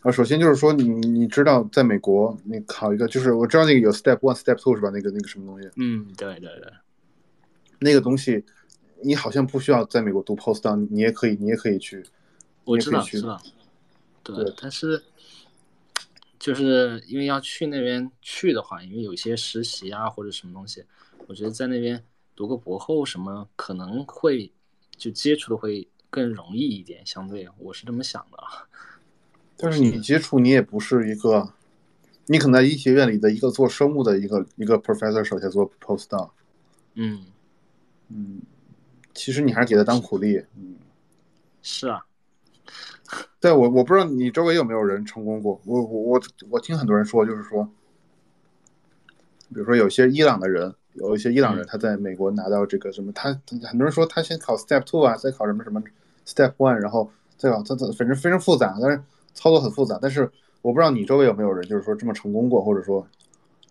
S1: 啊，首先就是说你你知道，在美国你考一个，就是我知道那个有 Step One、Step Two 是吧？那个那个什么东西？
S29: 嗯，对对对，
S1: 那个东西，你好像不需要在美国读 postdoc，你也可以，你也可以去，
S29: 我知道知道，对，但是就是因为要去那边去的话，因为有些实习啊或者什么东西，我觉得在那边读个博后什么可能会就接触的会更容易一点，相对我是这么想的啊。
S1: 但是你接触你也不是一个，你可能在医学院里的一个做生物的一个一个 professor 手下做 postdoc，
S29: 嗯，
S1: 嗯，其实你还是给他当苦力，嗯，
S29: 是啊，
S1: 对我我不知道你周围有没有人成功过，我我我我听很多人说，就是说，比如说有些伊朗的人，有一些伊朗人他在美国拿到这个什么，他很多人说他先考 step two 啊，再考什么什么 step one，然后再考他他反正非常复杂，但是操作很复杂，但是我不知道你周围有没有人就是说这么成功过，或者说，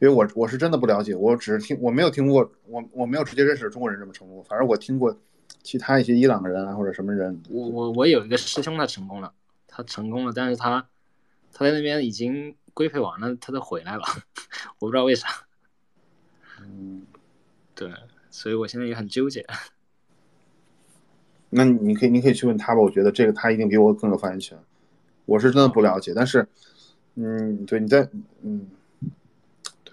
S1: 因因为我我是真的不了解，我只是听，我没有听过，我我没有直接认识中国人这么成功，反正我听过其他一些伊朗人啊或者什么人，
S29: 我我我有一个师兄他成功了，他成功了，但是他他在那边已经规培完了，他都回来了，我不知道为啥。
S1: 嗯，
S29: 对，所以我现在也很纠结。
S1: 那你可以你可以去问他吧，我觉得这个他一定比我更有发言权。我是真的不了解，但是，嗯，对你在嗯，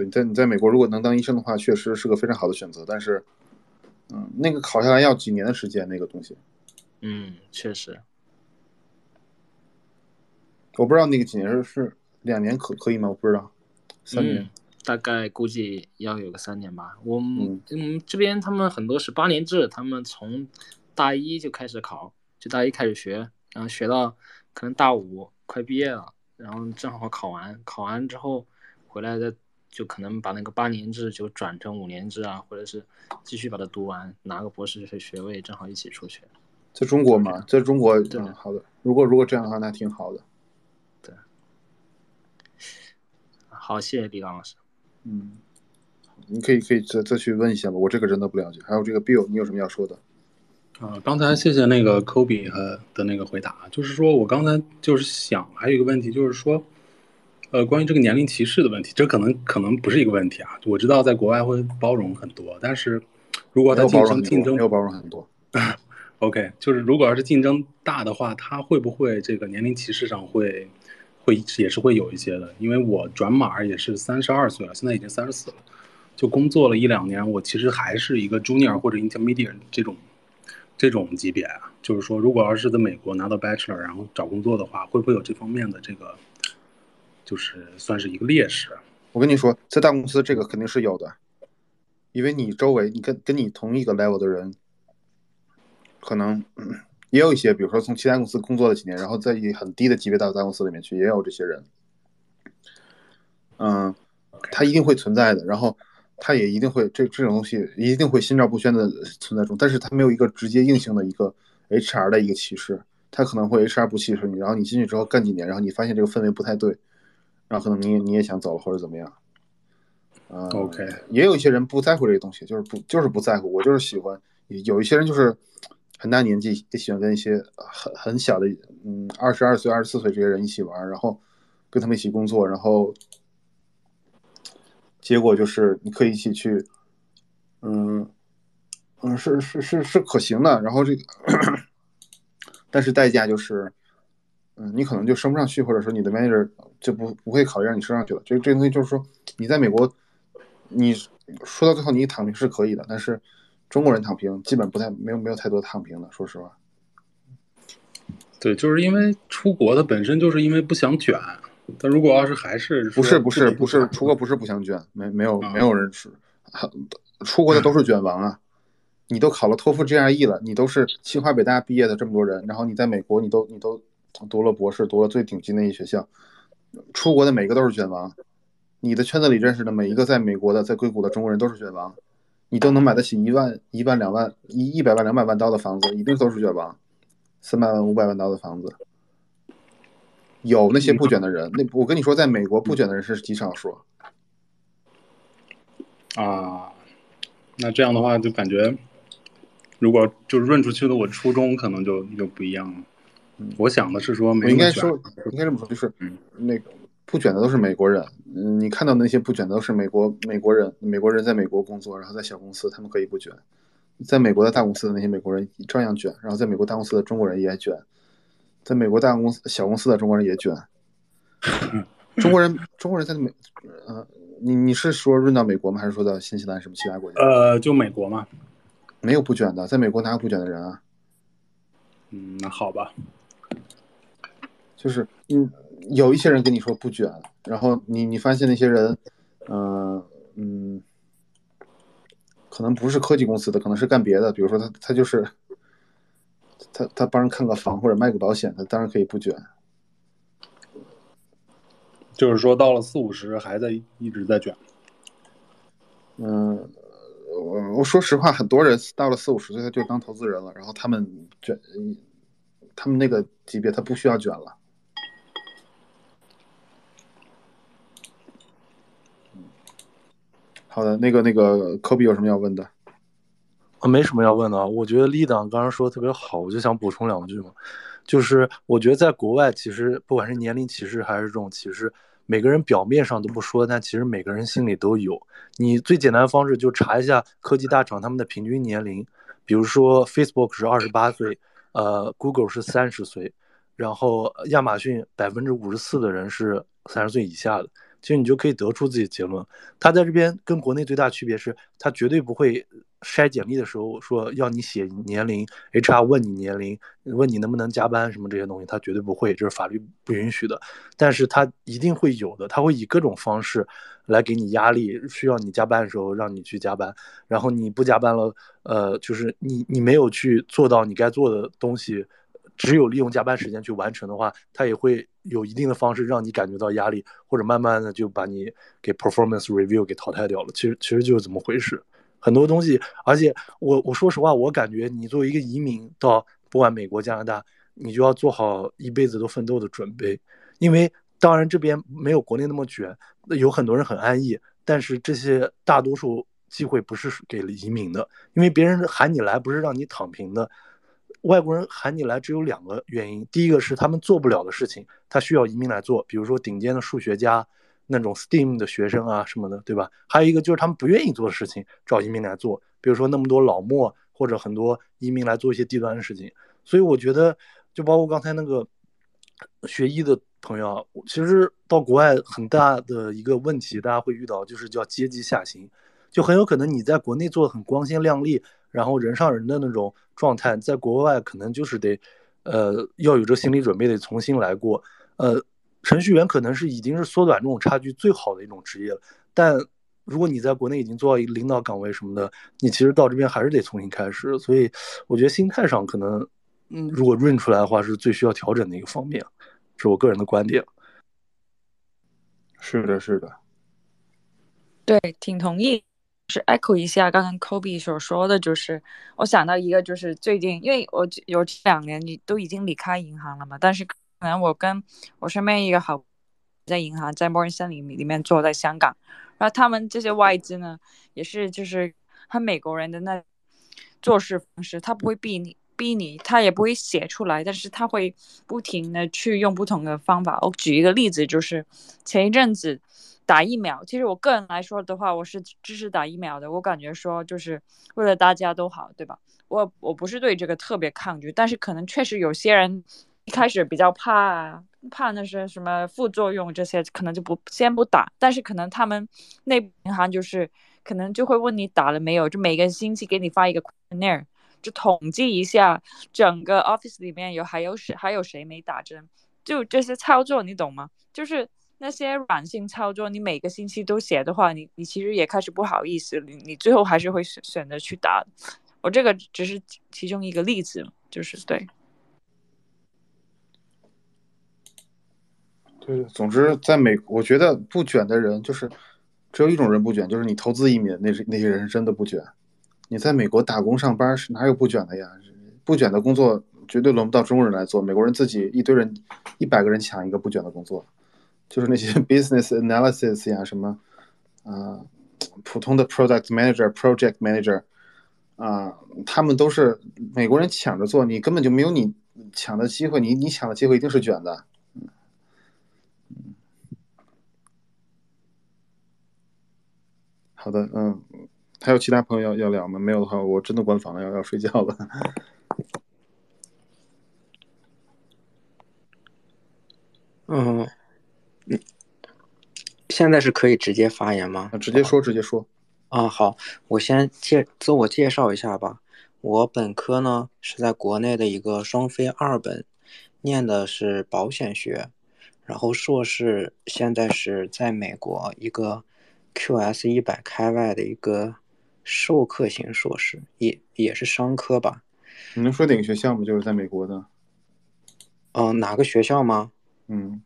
S1: 对你在你在美国如果能当医生的话，确实是个非常好的选择。但是，嗯，那个考下来要几年的时间，那个东西，
S29: 嗯，确实，
S1: 我不知道那个几年是是两年可可以吗？我不知道，三年。
S29: 嗯，大概估计要有个三年吧。我们嗯这边他们很多是八年制，他们从大一就开始考，就大一开始学，然后学到可能大五快毕业了，然后正好考完，考完之后回来再就可能把那个八年制就转成五年制啊，或者是继续把它读完，拿个博士学学位，正好一起出去。
S1: 在中国嘛，在中国，嗯，好的。如果如果这样的话，那挺好的。
S29: 对好，谢谢李刚老师。
S1: 嗯，你可以可以再再去问一下吧，我这个真的不了解。还有这个 Bill，你有什么要说的？
S25: 啊，刚才谢谢那个 Kobe 和的那个回答，就是说我刚才就是想还有一个问题，就是说，呃，关于这个年龄歧视的问题，这可能可能不是一个问题啊。我知道在国外会包容很多，但是如果他竞争竞争
S1: 没有包容很多
S25: ，OK，就是如果要是竞争大的话，他会不会这个年龄歧视上会会也是会有一些的？因为我转码也是三十二岁了，现在已经三十四了，就工作了一两年，我其实还是一个 junior 或者 intermediate 这种。这种级别啊，就是说，如果要是在美国拿到 bachelor，然后找工作的话，会不会有这方面的这个，就是算是一个劣势？
S1: 我跟你说，在大公司这个肯定是有的，因为你周围你跟跟你同一个 level 的人，可能、嗯、也有一些，比如说从其他公司工作了几年，然后在以很低的级别到大公司里面去，也有这些人。嗯，他一定会存在的，然后。他也一定会这这种东西一定会心照不宣的存在中，但是他没有一个直接硬性的一个 HR 的一个歧视，他可能会 HR 不歧视你，然后你进去之后干几年，然后你发现这个氛围不太对，然后可能你也你也想走了或者怎么样，啊、呃、
S25: ，OK，
S1: 也有一些人不在乎这个东西，就是不就是不在乎，我就是喜欢，有一些人就是很大年纪也喜欢跟一些很很小的嗯二十二岁二十四岁这些人一起玩，然后跟他们一起工作，然后。结果就是你可以一起去，嗯，嗯，是是是是可行的。然后这个，但是代价就是，嗯，你可能就升不上去，或者说你的 manager 就不不会考虑让你升上去了。这这东西就是说，你在美国，你说到最后你躺平是可以的，但是中国人躺平基本不太没有没有太多躺平的，说实话。
S25: 对，就是因为出国，的本身就是因为不想卷。但如果要是还是
S1: 不是不是不是出国不是不想卷，没没有没有人是，出国的都是卷王啊！你都考了托福 GRE 了，你都是清华北大毕业的这么多人，然后你在美国你都你都读了博士，读了最顶级的一学校，出国的每个都是卷王。你的圈子里认识的每一个在美国的在硅谷的中国人都是卷王，你都能买得起一万一万两万一一百万两百万刀的房子，一定都是卷王，三百万五百万刀的房子。有那些不卷的人，那我跟你说，在美国不卷的人是极少数。
S25: 啊，那这样的话就感觉，如果就润出去的我初衷可能就就不一样了。我想的是说，
S1: 我应该说，应该这么说，就是那个不卷的都是美国人。嗯，你看到那些不卷的都是美国美国人，美国人在美国工作，然后在小公司，他们可以不卷。在美国的大公司的那些美国人照样卷，然后在美国大公司的中国人也卷。在美国大公司、小公司的中国人也卷，中国人中国人在美，呃，你你是说润到美国吗？还是说到新西兰什么其他国家？
S25: 呃，就美国嘛，
S1: 没有不卷的，在美国哪有不卷的人啊？
S25: 嗯，那好吧，
S1: 就是嗯，有一些人跟你说不卷，然后你你发现那些人，嗯、呃、嗯，可能不是科技公司的，可能是干别的，比如说他他就是。他他帮人看个房或者卖个保险，他当然可以不卷。
S25: 就是说，到了四五十还在一直在卷。
S1: 嗯，我我说实话，很多人到了四五十岁他就当投资人了，然后他们卷，他们那个级别他不需要卷了。好的，那个那个科比有什么要问的？
S28: 啊没什么要问的，我觉得立党刚刚说的特别好，我就想补充两句嘛，就是我觉得在国外，其实不管是年龄歧视还是这种歧视，每个人表面上都不说，但其实每个人心里都有。你最简单的方式就查一下科技大厂他们的平均年龄，比如说 Facebook 是二十八岁，呃，Google 是三十岁，然后亚马逊百分之五十四的人是三十岁以下的，其实你就可以得出自己的结论。他在这边跟国内最大区别是，他绝对不会。筛简历的时候说要你写年龄，HR 问你年龄，问你能不能加班什么这些东西，他绝对不会，这是法律不允许的。但是他一定会有的，他会以各种方式来给你压力，需要你加班的时候让你去加班，然后你不加班了，呃，就是你你没有去做到你该做的东西，只有利用加班时间去完成的话，他也会有一定的方式让你感觉到压力，或者慢慢的就把你给 performance review 给淘汰掉了。其实其实就是这么回事。很多东西，而且我我说实话，我感觉你作为一个移民到不管美国、加拿大，你就要做好一辈子都奋斗的准备，因为当然这边没有国内那么卷，有很多人很安逸，但是这些大多数机会不是给了移民的，因为别人喊你来不是让你躺平的，外国人喊你来只有两个原因，第一个是他们做不了的事情，他需要移民来做，比如说顶尖的数学家。那种 STEAM 的学生啊什么的，对吧？还有一个就是他们不愿意做的事情，找移民来做，比如说那么多老墨或者很多移民来做一些低端的事情。所以我觉得，就包括刚才那个学医的朋友，其实到国外很大的一个问题，大家会遇到就是叫阶级下行，就很有可能你在国内做的很光鲜亮丽，然后人上人的那种状态，在国外可能就是得，呃，要有这心理准备，得重新来过，呃。程序员可能是已经是缩短这种差距最好的一种职业了，但如果你在国内已经做到一个领导岗位什么的，你其实到这边还是得重新开始。所以我觉得心态上可能，嗯，如果润出来的话，是最需要调整的一个方面，是我个人的观点。
S1: 是的，是的，
S11: 对，挺同意。是 echo 一下刚刚 Kobe 所说的就是，我想到一个就是最近，因为我有这两年你都已经离开银行了嘛，但是。可能我跟我身边一个好在银行，在摩根森林里面做，在香港，然后他们这些外资呢，也是就是和美国人的那做事方式，他不会逼你，逼你，他也不会写出来，但是他会不停的去用不同的方法。我举一个例子，就是前一阵子打疫苗，其实我个人来说的话，我是支持打疫苗的，我感觉说就是为了大家都好，对吧？我我不是对这个特别抗拒，但是可能确实有些人。一开始比较怕怕那些什么副作用，这些可能就不先不打。但是可能他们内部银行就是可能就会问你打了没有，就每个星期给你发一个 questionnaire，就统计一下整个 office 里面有还有谁还有谁没打针，就这些操作你懂吗？就是那些软性操作，你每个星期都写的话，你你其实也开始不好意思，你你最后还是会选选择去打。我这个只是其中一个例子，就是对。
S1: 对，总之，在美，我觉得不卷的人就是只有一种人不卷，就是你投资移民那是那些人是真的不卷。你在美国打工上班是哪有不卷的呀？不卷的工作绝对轮不到中国人来做。美国人自己一堆人，一百个人抢一个不卷的工作，就是那些 business analysis 呀什么，啊，普通的 product manager、project manager，啊，他们都是美国人抢着做，你根本就没有你抢的机会，你你抢的机会一定是卷的。好的，嗯，还有其他朋友要要聊吗？没有的话，我真的关房了，要要睡觉了。
S30: 嗯，嗯，现在是可以直接发言吗？
S1: 直接说，直接说。
S30: 啊，好，我先介自我介绍一下吧。我本科呢是在国内的一个双非二本，念的是保险学，然后硕士现在是在美国一个。QS 一百开外的一个授课型硕士，也也是商科吧？
S1: 你能说哪个学校吗？就是在美国的。
S30: 嗯，哪个学校吗？
S1: 嗯，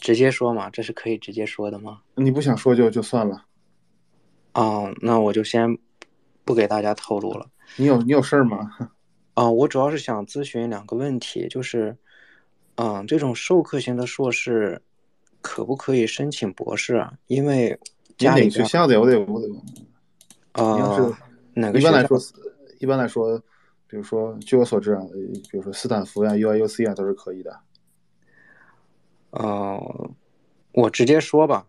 S30: 直接说嘛，这是可以直接说的吗？
S1: 你不想说就就算了。
S30: 啊，那我就先不给大家透露了。
S1: 你有你有事儿吗？
S30: 啊，我主要是想咨询两个问题，就是，嗯，这种授课型的硕士可不可以申请博士啊？因为家里
S1: 学校的呀？我得我得，
S30: 啊哪个
S1: 一般来说，一般来说，比如说据我所知啊，呃比如说斯坦福呀、UIUC 啊都是可以的。
S30: 呃，我直接说吧，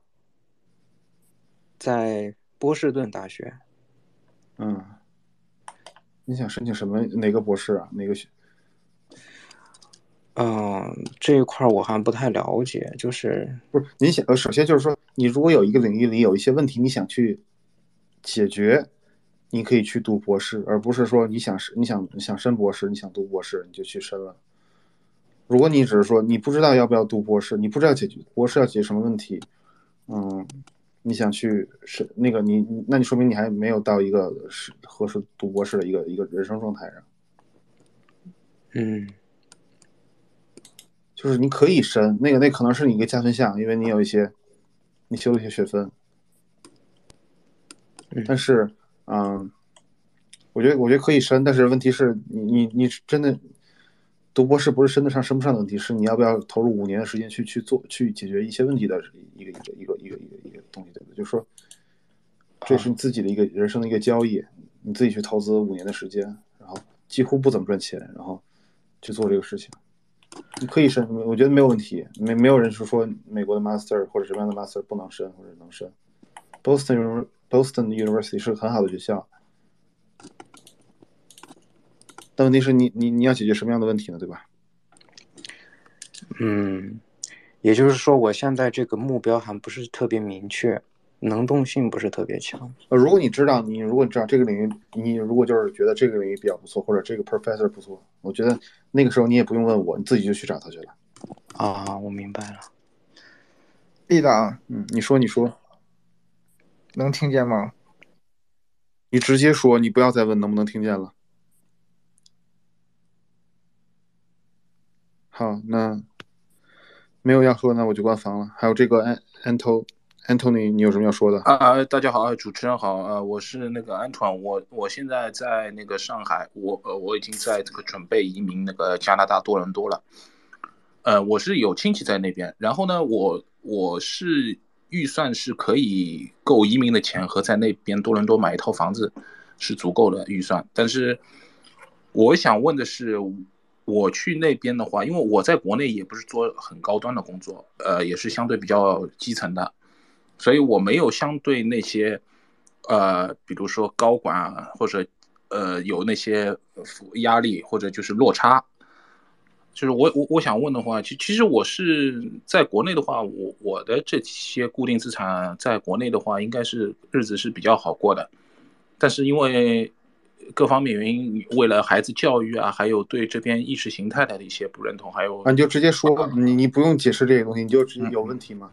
S30: 在波士顿大学。
S1: 嗯，你想申请什么哪个博士啊？哪个学？
S30: 嗯，这一块儿我还不太了解，就是
S1: 不是你想呃，首先就是说，你如果有一个领域里有一些问题，你想去解决，你可以去读博士，而不是说你想是你想你想申博士，你想读博士你就去申了。如果你只是说你不知道要不要读博士，你不知道解决博士要解决什么问题，嗯，你想去是那个你你那你说明你还没有到一个是合适读博士的一个一个人生状态上。
S30: 嗯
S1: 就是你可以申那个，那可能是你一个加分项，因为你有一些你修了一些学分。但是，嗯，我觉得我觉得可以申，但是问题是你你你真的读博士不是升得上升不上的问题，是你要不要投入五年的时间去去做去解决一些问题的一个一个一个一个一个一个东西，对不对？就是说，这是你自己的一个人生的一个交易，你自己去投资五年的时间，然后几乎不怎么赚钱，然后去做这个事情。你可以申，我觉得没有问题，没没有人是说美国的 master 或者什么样的 master 不能申或者能申。Boston Boston University 是个很好的学校，但问题是你你你要解决什么样的问题呢？对吧？
S30: 嗯，也就是说，我现在这个目标还不是特别明确，能动性不是特别强。
S1: 呃，如果你知道你如果你知道这个领域，你如果就是觉得这个领域比较不错，或者这个 professor 不错，我觉得那个时候你也不用问我，你自己就去找他去了。
S30: 啊，我明白了。
S31: 立党，
S1: 嗯，你说你说，
S31: 能听见吗？
S1: 你直接说，你不要再问能不能听见了。好，那没有要说，那我就关房了。还有这个安安头 Anthony，你有什么要说的？
S32: 啊啊！大家好，主持人好，呃，我是那个安团，我我现在在那个上海，我呃我已经在这个准备移民那个加拿大多伦多了，呃，我是有亲戚在那边，然后呢，我我是预算是可以够移民的钱和在那边多伦多买一套房子是足够的预算，但是我想问的是，我去那边的话，因为我在国内也不是做很高端的工作，呃，也是相对比较基层的。所以我没有相对那些，呃，比如说高管啊，或者呃有那些压力或者就是落差，就是我我我想问的话，其其实我是在国内的话，我我的这些固定资产在国内的话，应该是日子是比较好过的，但是因为各方面原因，为了孩子教育啊，还有对这边意识形态的一些不认同，还有
S1: 啊，你就直接说，你你不用解释这些东西，你就直接有问题吗？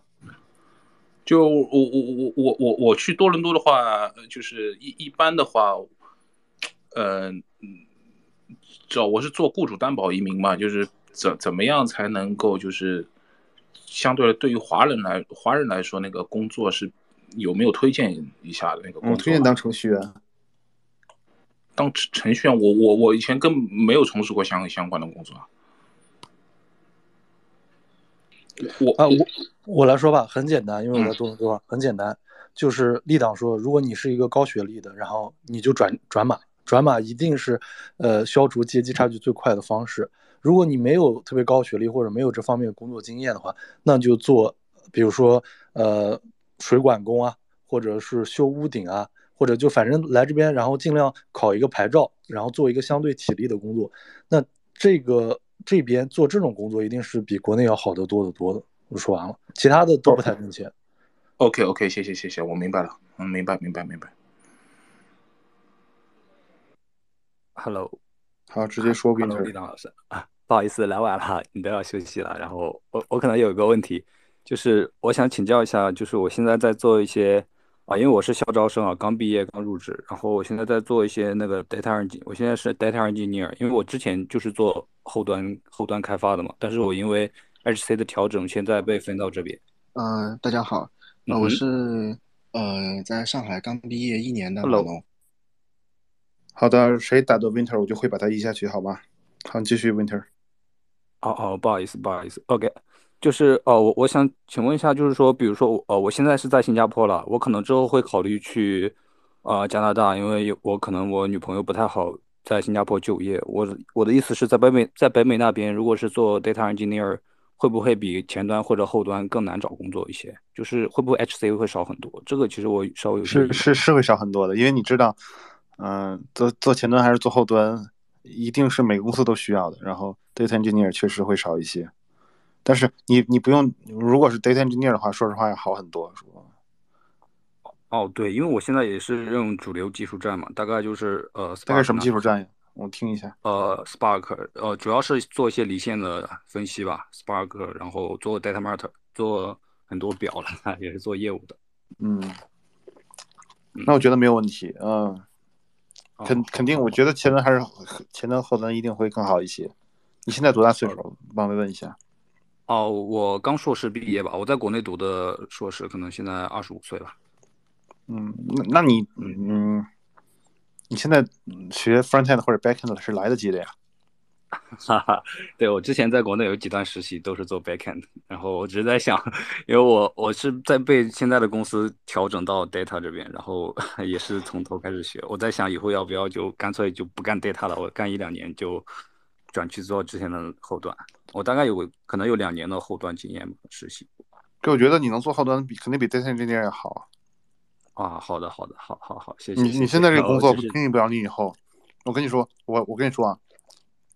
S32: 就我我我我我我去多伦多的话，就是一一般的话，呃，只要我是做雇主担保移民嘛，就是怎怎么样才能够就是相对对于华人来华人来说，那个工作是有没有推荐一下的那个工作？
S1: 我推荐当程序员。
S32: 当程程序员，我我我以前根本没有从事过相相关的工作。我
S28: 啊，我我来说吧，很简单，因为我在多伦多，很简单，就是立党说，如果你是一个高学历的，然后你就转转码，转码一定是呃消除阶级差距最快的方式。如果你没有特别高学历或者没有这方面工作经验的话，那就做，比如说呃水管工啊，或者是修屋顶啊，或者就反正来这边，然后尽量考一个牌照，然后做一个相对体力的工作。那这个。这边做这种工作一定是比国内要好得多得多的。我说完了，其他的都不太挣钱。
S32: OK OK，谢谢谢谢，我明白了，嗯，明白明白明白。
S33: Hello，
S1: 好，直接说
S33: 李当老师啊，不好意思，来晚了，你都要休息了。然后我我可能有一个问题，就是我想请教一下，就是我现在在做一些。啊，因为我是校招生啊，刚毕业刚入职，然后我现在在做一些那个 data engineer，我现在是 data engineer，因为我之前就是做后端后端开发的嘛，但是我因为 HC 的调整，现在被分到这边。
S34: 呃，大家好，呃，
S33: 嗯、
S34: 我是呃在上海刚毕业一年的老龙。
S1: 好的，谁打的 Winter，我就会把他移下去，好吧？好，继续 Winter。
S33: 哦哦，不好意思，不好意思，OK。就是呃，我我想请问一下，就是说，比如说我呃，我现在是在新加坡了，我可能之后会考虑去呃加拿大，因为我可能我女朋友不太好在新加坡就业。我我的意思是在北美，在北美那边，如果是做 data engineer，会不会比前端或者后端更难找工作一些？就是会不会 HC 会少很多？这个其实我稍微有
S1: 是是是会少很多的，因为你知道，嗯、做做前端还是做后端，一定是每个公司都需要的。然后 data engineer 确实会少一些，但是你你不用，如果是 data engineer 的话，说实话要好很多。
S33: 哦，对，因为我现在也是用主流技术站嘛，大概就是呃，
S1: 大概什么技术站呀？我听一下。
S33: 呃，Spark，呃，主要是做一些离线的分析吧，Spark，然后做 data mart，做很多表了，也是做业务的。
S1: 嗯，那我觉得没有问题。嗯，肯肯定，我觉得前端还是前端后端一定会更好一些。你现在多大岁数？帮我问一下。
S33: 哦，我刚硕士毕业吧，我在国内读的硕士，可能现在二十五岁吧。
S1: 嗯，那那你嗯，你现在嗯学 frontend 或者 backend 是来得及的呀？
S33: 哈哈，对我之前在国内有几段实习都是做 backend，然后我只是在想，因为我我是在被现在的公司调整到 data 这边，然后也是从头开始学。我在想以后要不要就干脆就不干 data 了，我干一两年就转去做之前的后端。我大概有可能有两年的后端经验吧实习。
S1: 对，我觉得你能做后端比肯定比 data engineer 要好。
S33: 啊，好的，好的，好好好，谢谢。
S1: 你你现在这个工作不定不了你以后。我跟你说，我我跟你说啊，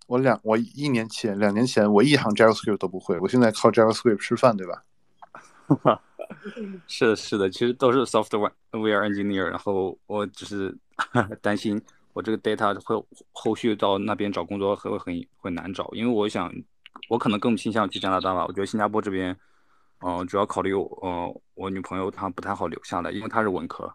S1: 我两我一年前两年前我一行 JavaScript 都不会，我现在靠 JavaScript 吃饭，对吧？
S33: 是的，是的，其实都是 software engineer，然后我只是担心我这个 data 会后续到那边找工作会很会难找，因为我想我可能更倾向去加拿大吧，我觉得新加坡这边，呃，主要考虑呃我女朋友她不太好留下来，因为她是文科。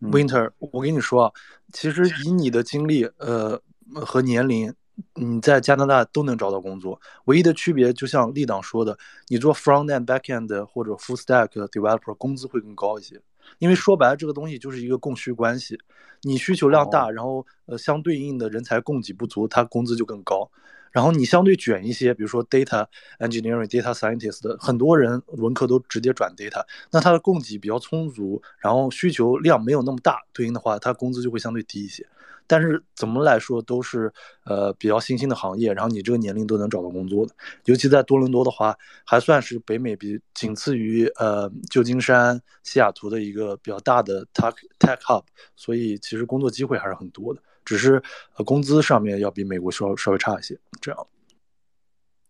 S28: Winter，我跟你说啊，其实以你的经历，呃和年龄，你在加拿大都能找到工作。唯一的区别，就像立党说的，你做 front end、back end 或者 full stack developer，工资会更高一些。因为说白了，这个东西就是一个供需关系，你需求量大，然后呃相对应的人才供给不足，它工资就更高。然后你相对卷一些，比如说 data engineering、data scientist 的，很多人文科都直接转 data，那它的供给比较充足，然后需求量没有那么大，对应的话，它工资就会相对低一些。但是怎么来说都是呃比较新兴的行业，然后你这个年龄都能找到工作的，尤其在多伦多的话，还算是北美比仅次于呃旧金山、西雅图的一个比较大的 tech tech hub，所以其实工作机会还是很多的，只是呃工资上面要比美国稍稍微差一些，这样。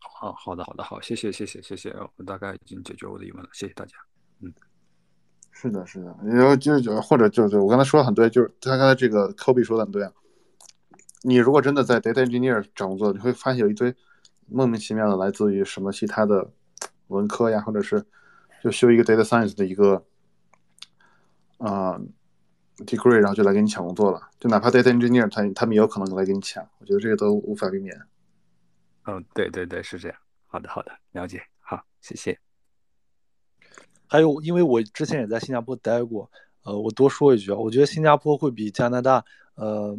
S33: 好好的好的好，谢谢谢谢谢谢，我大概已经解决我的疑问了，谢谢大家。嗯。
S1: 是的，是的，然后就是或者就是我刚才说的很对，就是他刚才这个 Kobe 说的很对啊。你如果真的在 data engineer 找工作，你会发现有一堆莫名其妙的来自于什么其他的文科呀，或者是就修一个 data science 的一个啊、degree，然后就来给你抢工作了。就哪怕 data engineer，他他们也有可能来给你抢，我觉得这个都无法避免。
S33: 嗯，对对对，是这样。好的好的，了解，好，谢谢。
S28: 还有，因为我之前也在新加坡待过，呃，我多说一句啊，我觉得新加坡会比加拿大，呃，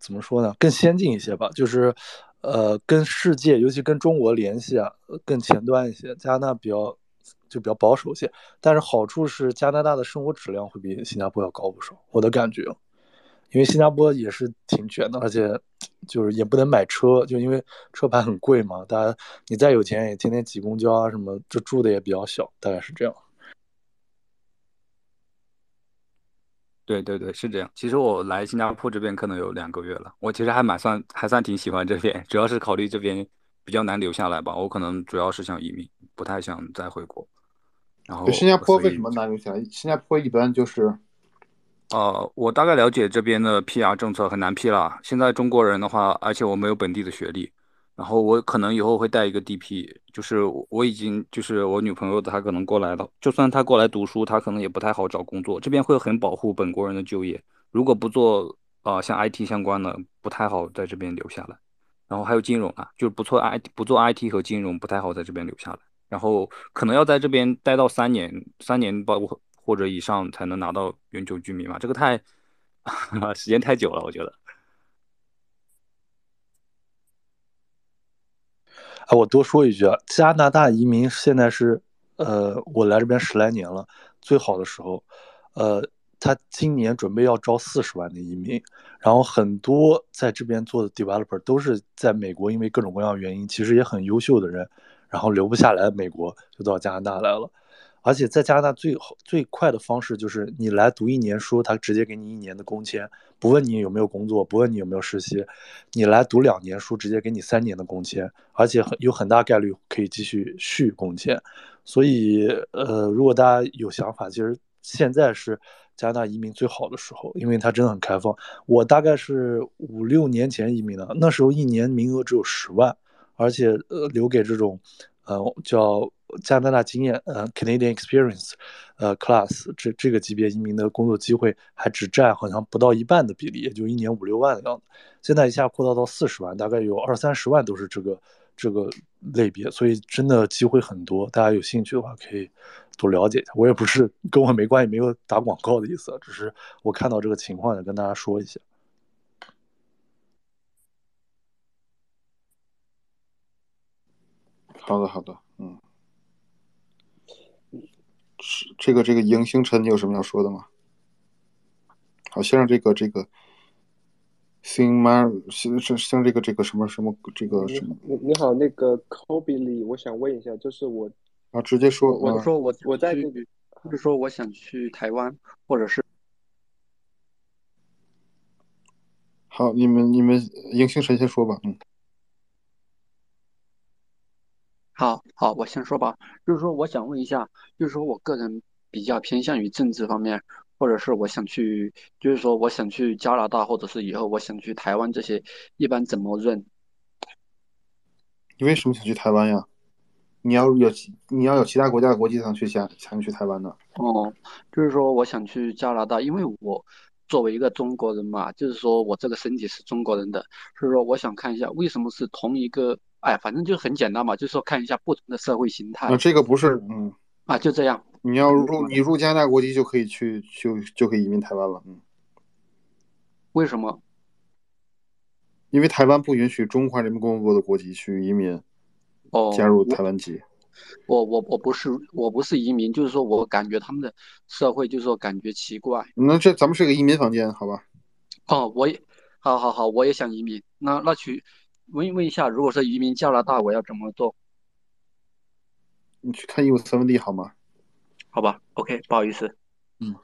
S28: 怎么说呢，更先进一些吧，就是，呃，跟世界，尤其跟中国联系啊，更前端一些。加拿大比较就比较保守些，但是好处是加拿大的生活质量会比新加坡要高不少，我的感觉。因为新加坡也是挺卷的，而且就是也不能买车，就因为车牌很贵嘛。大家你再有钱也天天挤公交啊什么，就住的也比较小，大概是这样。
S33: 对对对，是这样。其实我来新加坡这边可能有两个月了，我其实还蛮算还算挺喜欢这边，主要是考虑这边比较难留下来吧。我可能主要是想移民，不太想再回国。然后
S1: 新加坡为什么难留下来？新加坡一般就是
S33: 呃，我大概了解这边的 PR 政策很难批了。现在中国人的话，而且我没有本地的学历，然后我可能以后会带一个 DP，就是我已经就是我女朋友她可能过来了，就算她过来读书，她可能也不太好找工作。这边会很保护本国人的就业，如果不做呃像 IT 相关的，不太好在这边留下来。然后还有金融啊，就是不做 IT 不做 IT 和金融不太好在这边留下来。然后可能要在这边待到三年，三年包括或者以上才能拿到永久居民嘛，这个太 时间太久了，我觉得。
S28: 哎，我多说一句啊，加拿大移民现在是，呃，我来这边十来年了，最好的时候，呃，他今年准备要招四十万的移民，然后很多在这边做的 developer 都是在美国，因为各种各样原因，其实也很优秀的人，然后留不下来美国，就到加拿大来了。而且在加拿大最好最快的方式就是你来读一年书，他直接给你一年的工签，不问你有没有工作，不问你有没有实习，你来读两年书，直接给你三年的工签，而且很有很大概率可以继续续工签。所以，呃，如果大家有想法，其实现在是加拿大移民最好的时候，因为它真的很开放。我大概是五六年前移民的，那时候一年名额只有十万，而且呃留给这种，呃叫。加拿大经验，呃，Canadian experience，呃，class 这这个级别移民的工作机会还只占好像不到一半的比例，也就一年五六万的样子。现在一下扩大到四十万，大概有二三十万都是这个这个类别，所以真的机会很多。大家有兴趣的话可以多了解一下。我也不是跟我没关系，没有打广告的意思，只是我看到这个情况想跟大家说一下。
S1: 好的，好的，嗯。是这个这个迎星辰，你有什么要说的吗？好，先让这个这个星妈，像像像这个这个什么什么这个什么？
S35: 你你好，那个 Kobe Lee，我想问一下，就是我
S1: 啊，直接说，
S35: 我说我我在这
S36: 个，就是说我想去台湾，或者是
S1: 好，你们你们迎星辰先说吧，嗯。
S36: 好好，我先说吧，就是说，我想问一下，就是说我个人比较偏向于政治方面，或者是我想去，就是说我想去加拿大，或者是以后我想去台湾这些，一般怎么认？
S1: 你为什么想去台湾呀？你要有你要有其他国家的国籍才能去想才能去台湾的。
S36: 哦，就是说我想去加拿大，因为我作为一个中国人嘛，就是说我这个身体是中国人的，所以说我想看一下为什么是同一个。哎，反正就很简单嘛，就是说看一下不同的社会形态。
S1: 啊，这个不是，嗯，
S36: 啊，就这样。
S1: 你要入你入加拿大国籍就可以去，就就可以移民台湾了，嗯。
S36: 为什么？
S1: 因为台湾不允许中华人民共和国的国籍去移民，
S36: 哦，
S1: 加入台湾籍。
S36: 我我我不是我不是移民，就是说我感觉他们的社会就是说感觉奇怪。
S1: 那这咱们是个移民房间，好吧？
S36: 哦，我也，好好好，我也想移民。那那去。问问一下，如果是移民加拿大，我要怎么做？
S1: 你去看 U 三 D 好吗？
S36: 好吧，OK，不好意思。
S1: 嗯。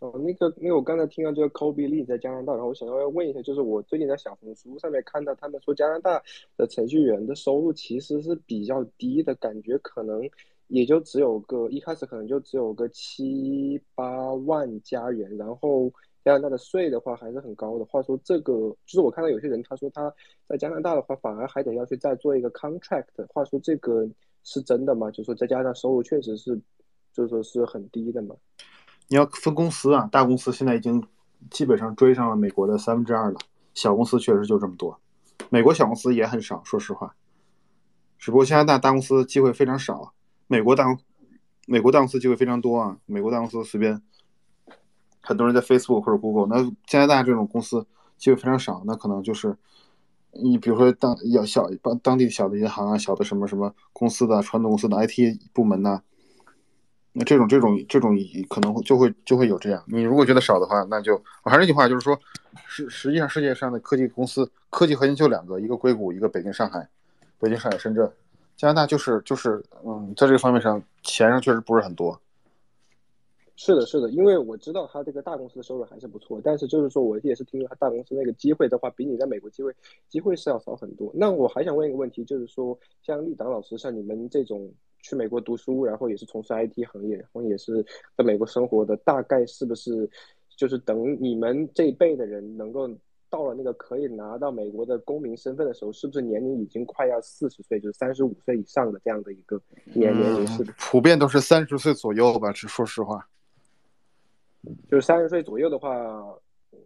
S35: 哦，那个，那个，我刚才听到这个 Kobe Lee 在加拿大，然后我想要问一下，就是我最近在小红书上面看到他们说加拿大的程序员的收入其实是比较低的，感觉可能也就只有个一开始可能就只有个七八万加元，然后。加拿大的税的话还是很高的。话说这个，就是我看到有些人他说他在加拿大的话，反而还得要去再做一个 contract。话说这个是真的吗？就是说在加拿大收入确实是，就是说是很低的嘛。
S1: 你要分公司啊，大公司现在已经基本上追上了美国的三分之二了，小公司确实就这么多。美国小公司也很少，说实话。只不过加拿大大公司机会非常少，美国大美国大公司机会非常多啊。美国大公司随便。很多人在 Facebook 或者 Google，那加拿大这种公司机会非常少，那可能就是你比如说当要小当当地小的银行啊，小的什么什么公司的传统公司的 IT 部门呐，那这种这种这种可能会就会就会有这样。你如果觉得少的话，那就我还是那句话，就是说实实际上世界上的科技公司科技核心就两个，一个硅谷，一个北京、上海，北京、上海、深圳。加拿大就是就是嗯，在这个方面上钱上确实不是很多。
S35: 是的，是的，因为我知道他这个大公司的收入还是不错，但是就是说，我也是听说他大公司那个机会的话，比你在美国机会机会是要少很多。那我还想问一个问题，就是说，像立党老师，像你们这种去美国读书，然后也是从事 IT 行业，然后也是在美国生活的，大概是不是就是等你们这一辈的人能够到了那个可以拿到美国的公民身份的时候，是不是年龄已经快要四十岁，就是三十五岁以上的这样的一个年年龄？是的，
S1: 普遍都是三十岁左右吧，是说实话。
S35: 就是三十岁左右的话，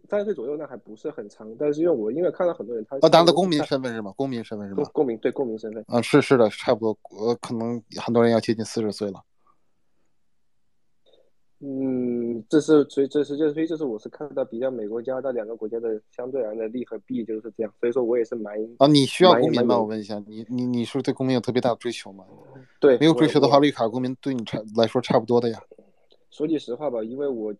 S35: 三十岁左右那还不是很长，但是因为我因为看到很多人他
S1: 啊，拿的公民身份是吗？公民身份是吗？
S35: 公民对公民身份
S1: 啊，是是的，差不多，呃，可能很多人要接近四十岁了。
S35: 嗯，这是所以这是这所以这是我是看到比较美国、加拿大两个国家的相对而言的利和弊就是这样，所以说我也是蛮
S1: 啊，你需要公民吗？我问一下，你你你是不是对公民有特别大的追求吗？
S35: 对
S1: 没有追求的话，绿卡公民对你差来说差不多的呀。
S35: 说句实话吧，因为我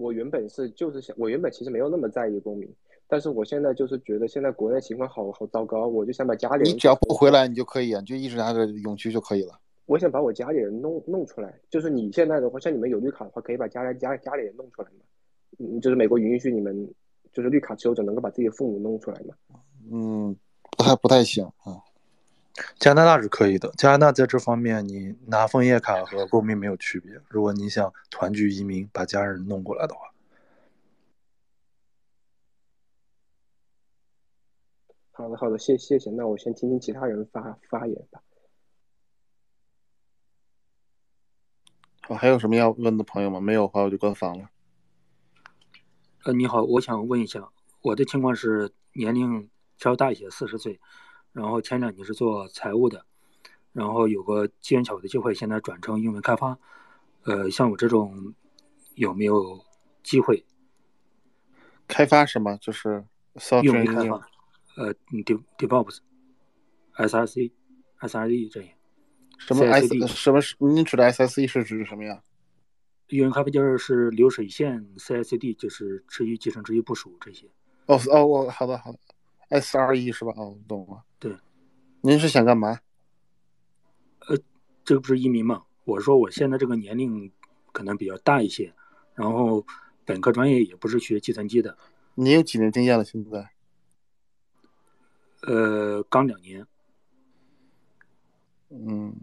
S35: 我原本是就是想，我原本其实没有那么在意公民，但是我现在就是觉得现在国内情况好好糟糕，我就想把家里人
S1: 你只要不回来，你就可以啊，你就一直拿着永居就可以了。
S35: 我想把我家里人弄弄出来，就是你现在的话，像你们有绿卡的话，可以把家里家家里人弄出来嘛。嗯，就是美国允许你们，就是绿卡持有者能够把自己的父母弄出来嘛。
S1: 嗯，不太不太行啊。
S28: 加拿大是可以的，加拿大在这方面你拿枫叶卡和公民没有区别。如果你想团聚移民，把家人弄过来的话，
S35: 好的，好的，谢谢谢。那我先听听其他人发发言吧。
S1: 好，还有什么要问的朋友吗？没有的话，我就关房了。
S37: 呃，你好，我想问一下，我的情况是年龄稍大一些，四十岁，然后前两年是做财务的，然后有个机缘巧合的机会，现在转成英文开发。呃，像我这种有没有机会？
S1: 开发什么？就是
S37: 英
S1: software
S37: 文开
S1: engineer
S37: 发，呃，de DevOps、SRC、SRE 这些。
S1: 什么 S 什么是？你指的 SSE 是指什么呀？
S37: 英文开发就是是流水线 CI/CD，就是持续集成、持续部署这些。
S1: 哦哦，我好的好的，SRE 是吧？哦，懂了。
S37: 对，
S1: 您是想干嘛？
S37: 呃，这不是移民吗？我说我现在这个年龄可能比较大一些，然后本科专业也不是学计算机的，
S1: 你有几年经验了？现在？
S37: 呃，刚两年。
S1: 嗯，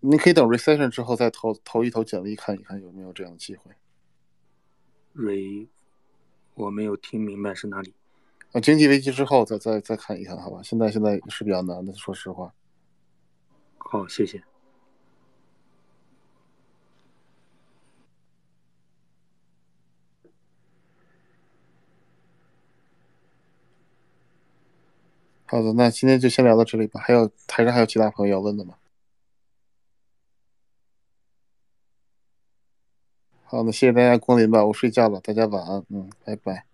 S1: 你可以等 recession 之后再投投一投简历，看一看有没有这样的机会。
S37: re，，我没有听明白是哪里。
S1: 啊，经济危机之后再再再看一看，好吧？现在现在是比较难的，说实话。
S37: 好，谢谢。
S1: 好的，那今天就先聊到这里吧。还有台上还有其他朋友要问的吗？好，那谢谢大家光临吧，我睡觉了，大家晚安，嗯，拜拜。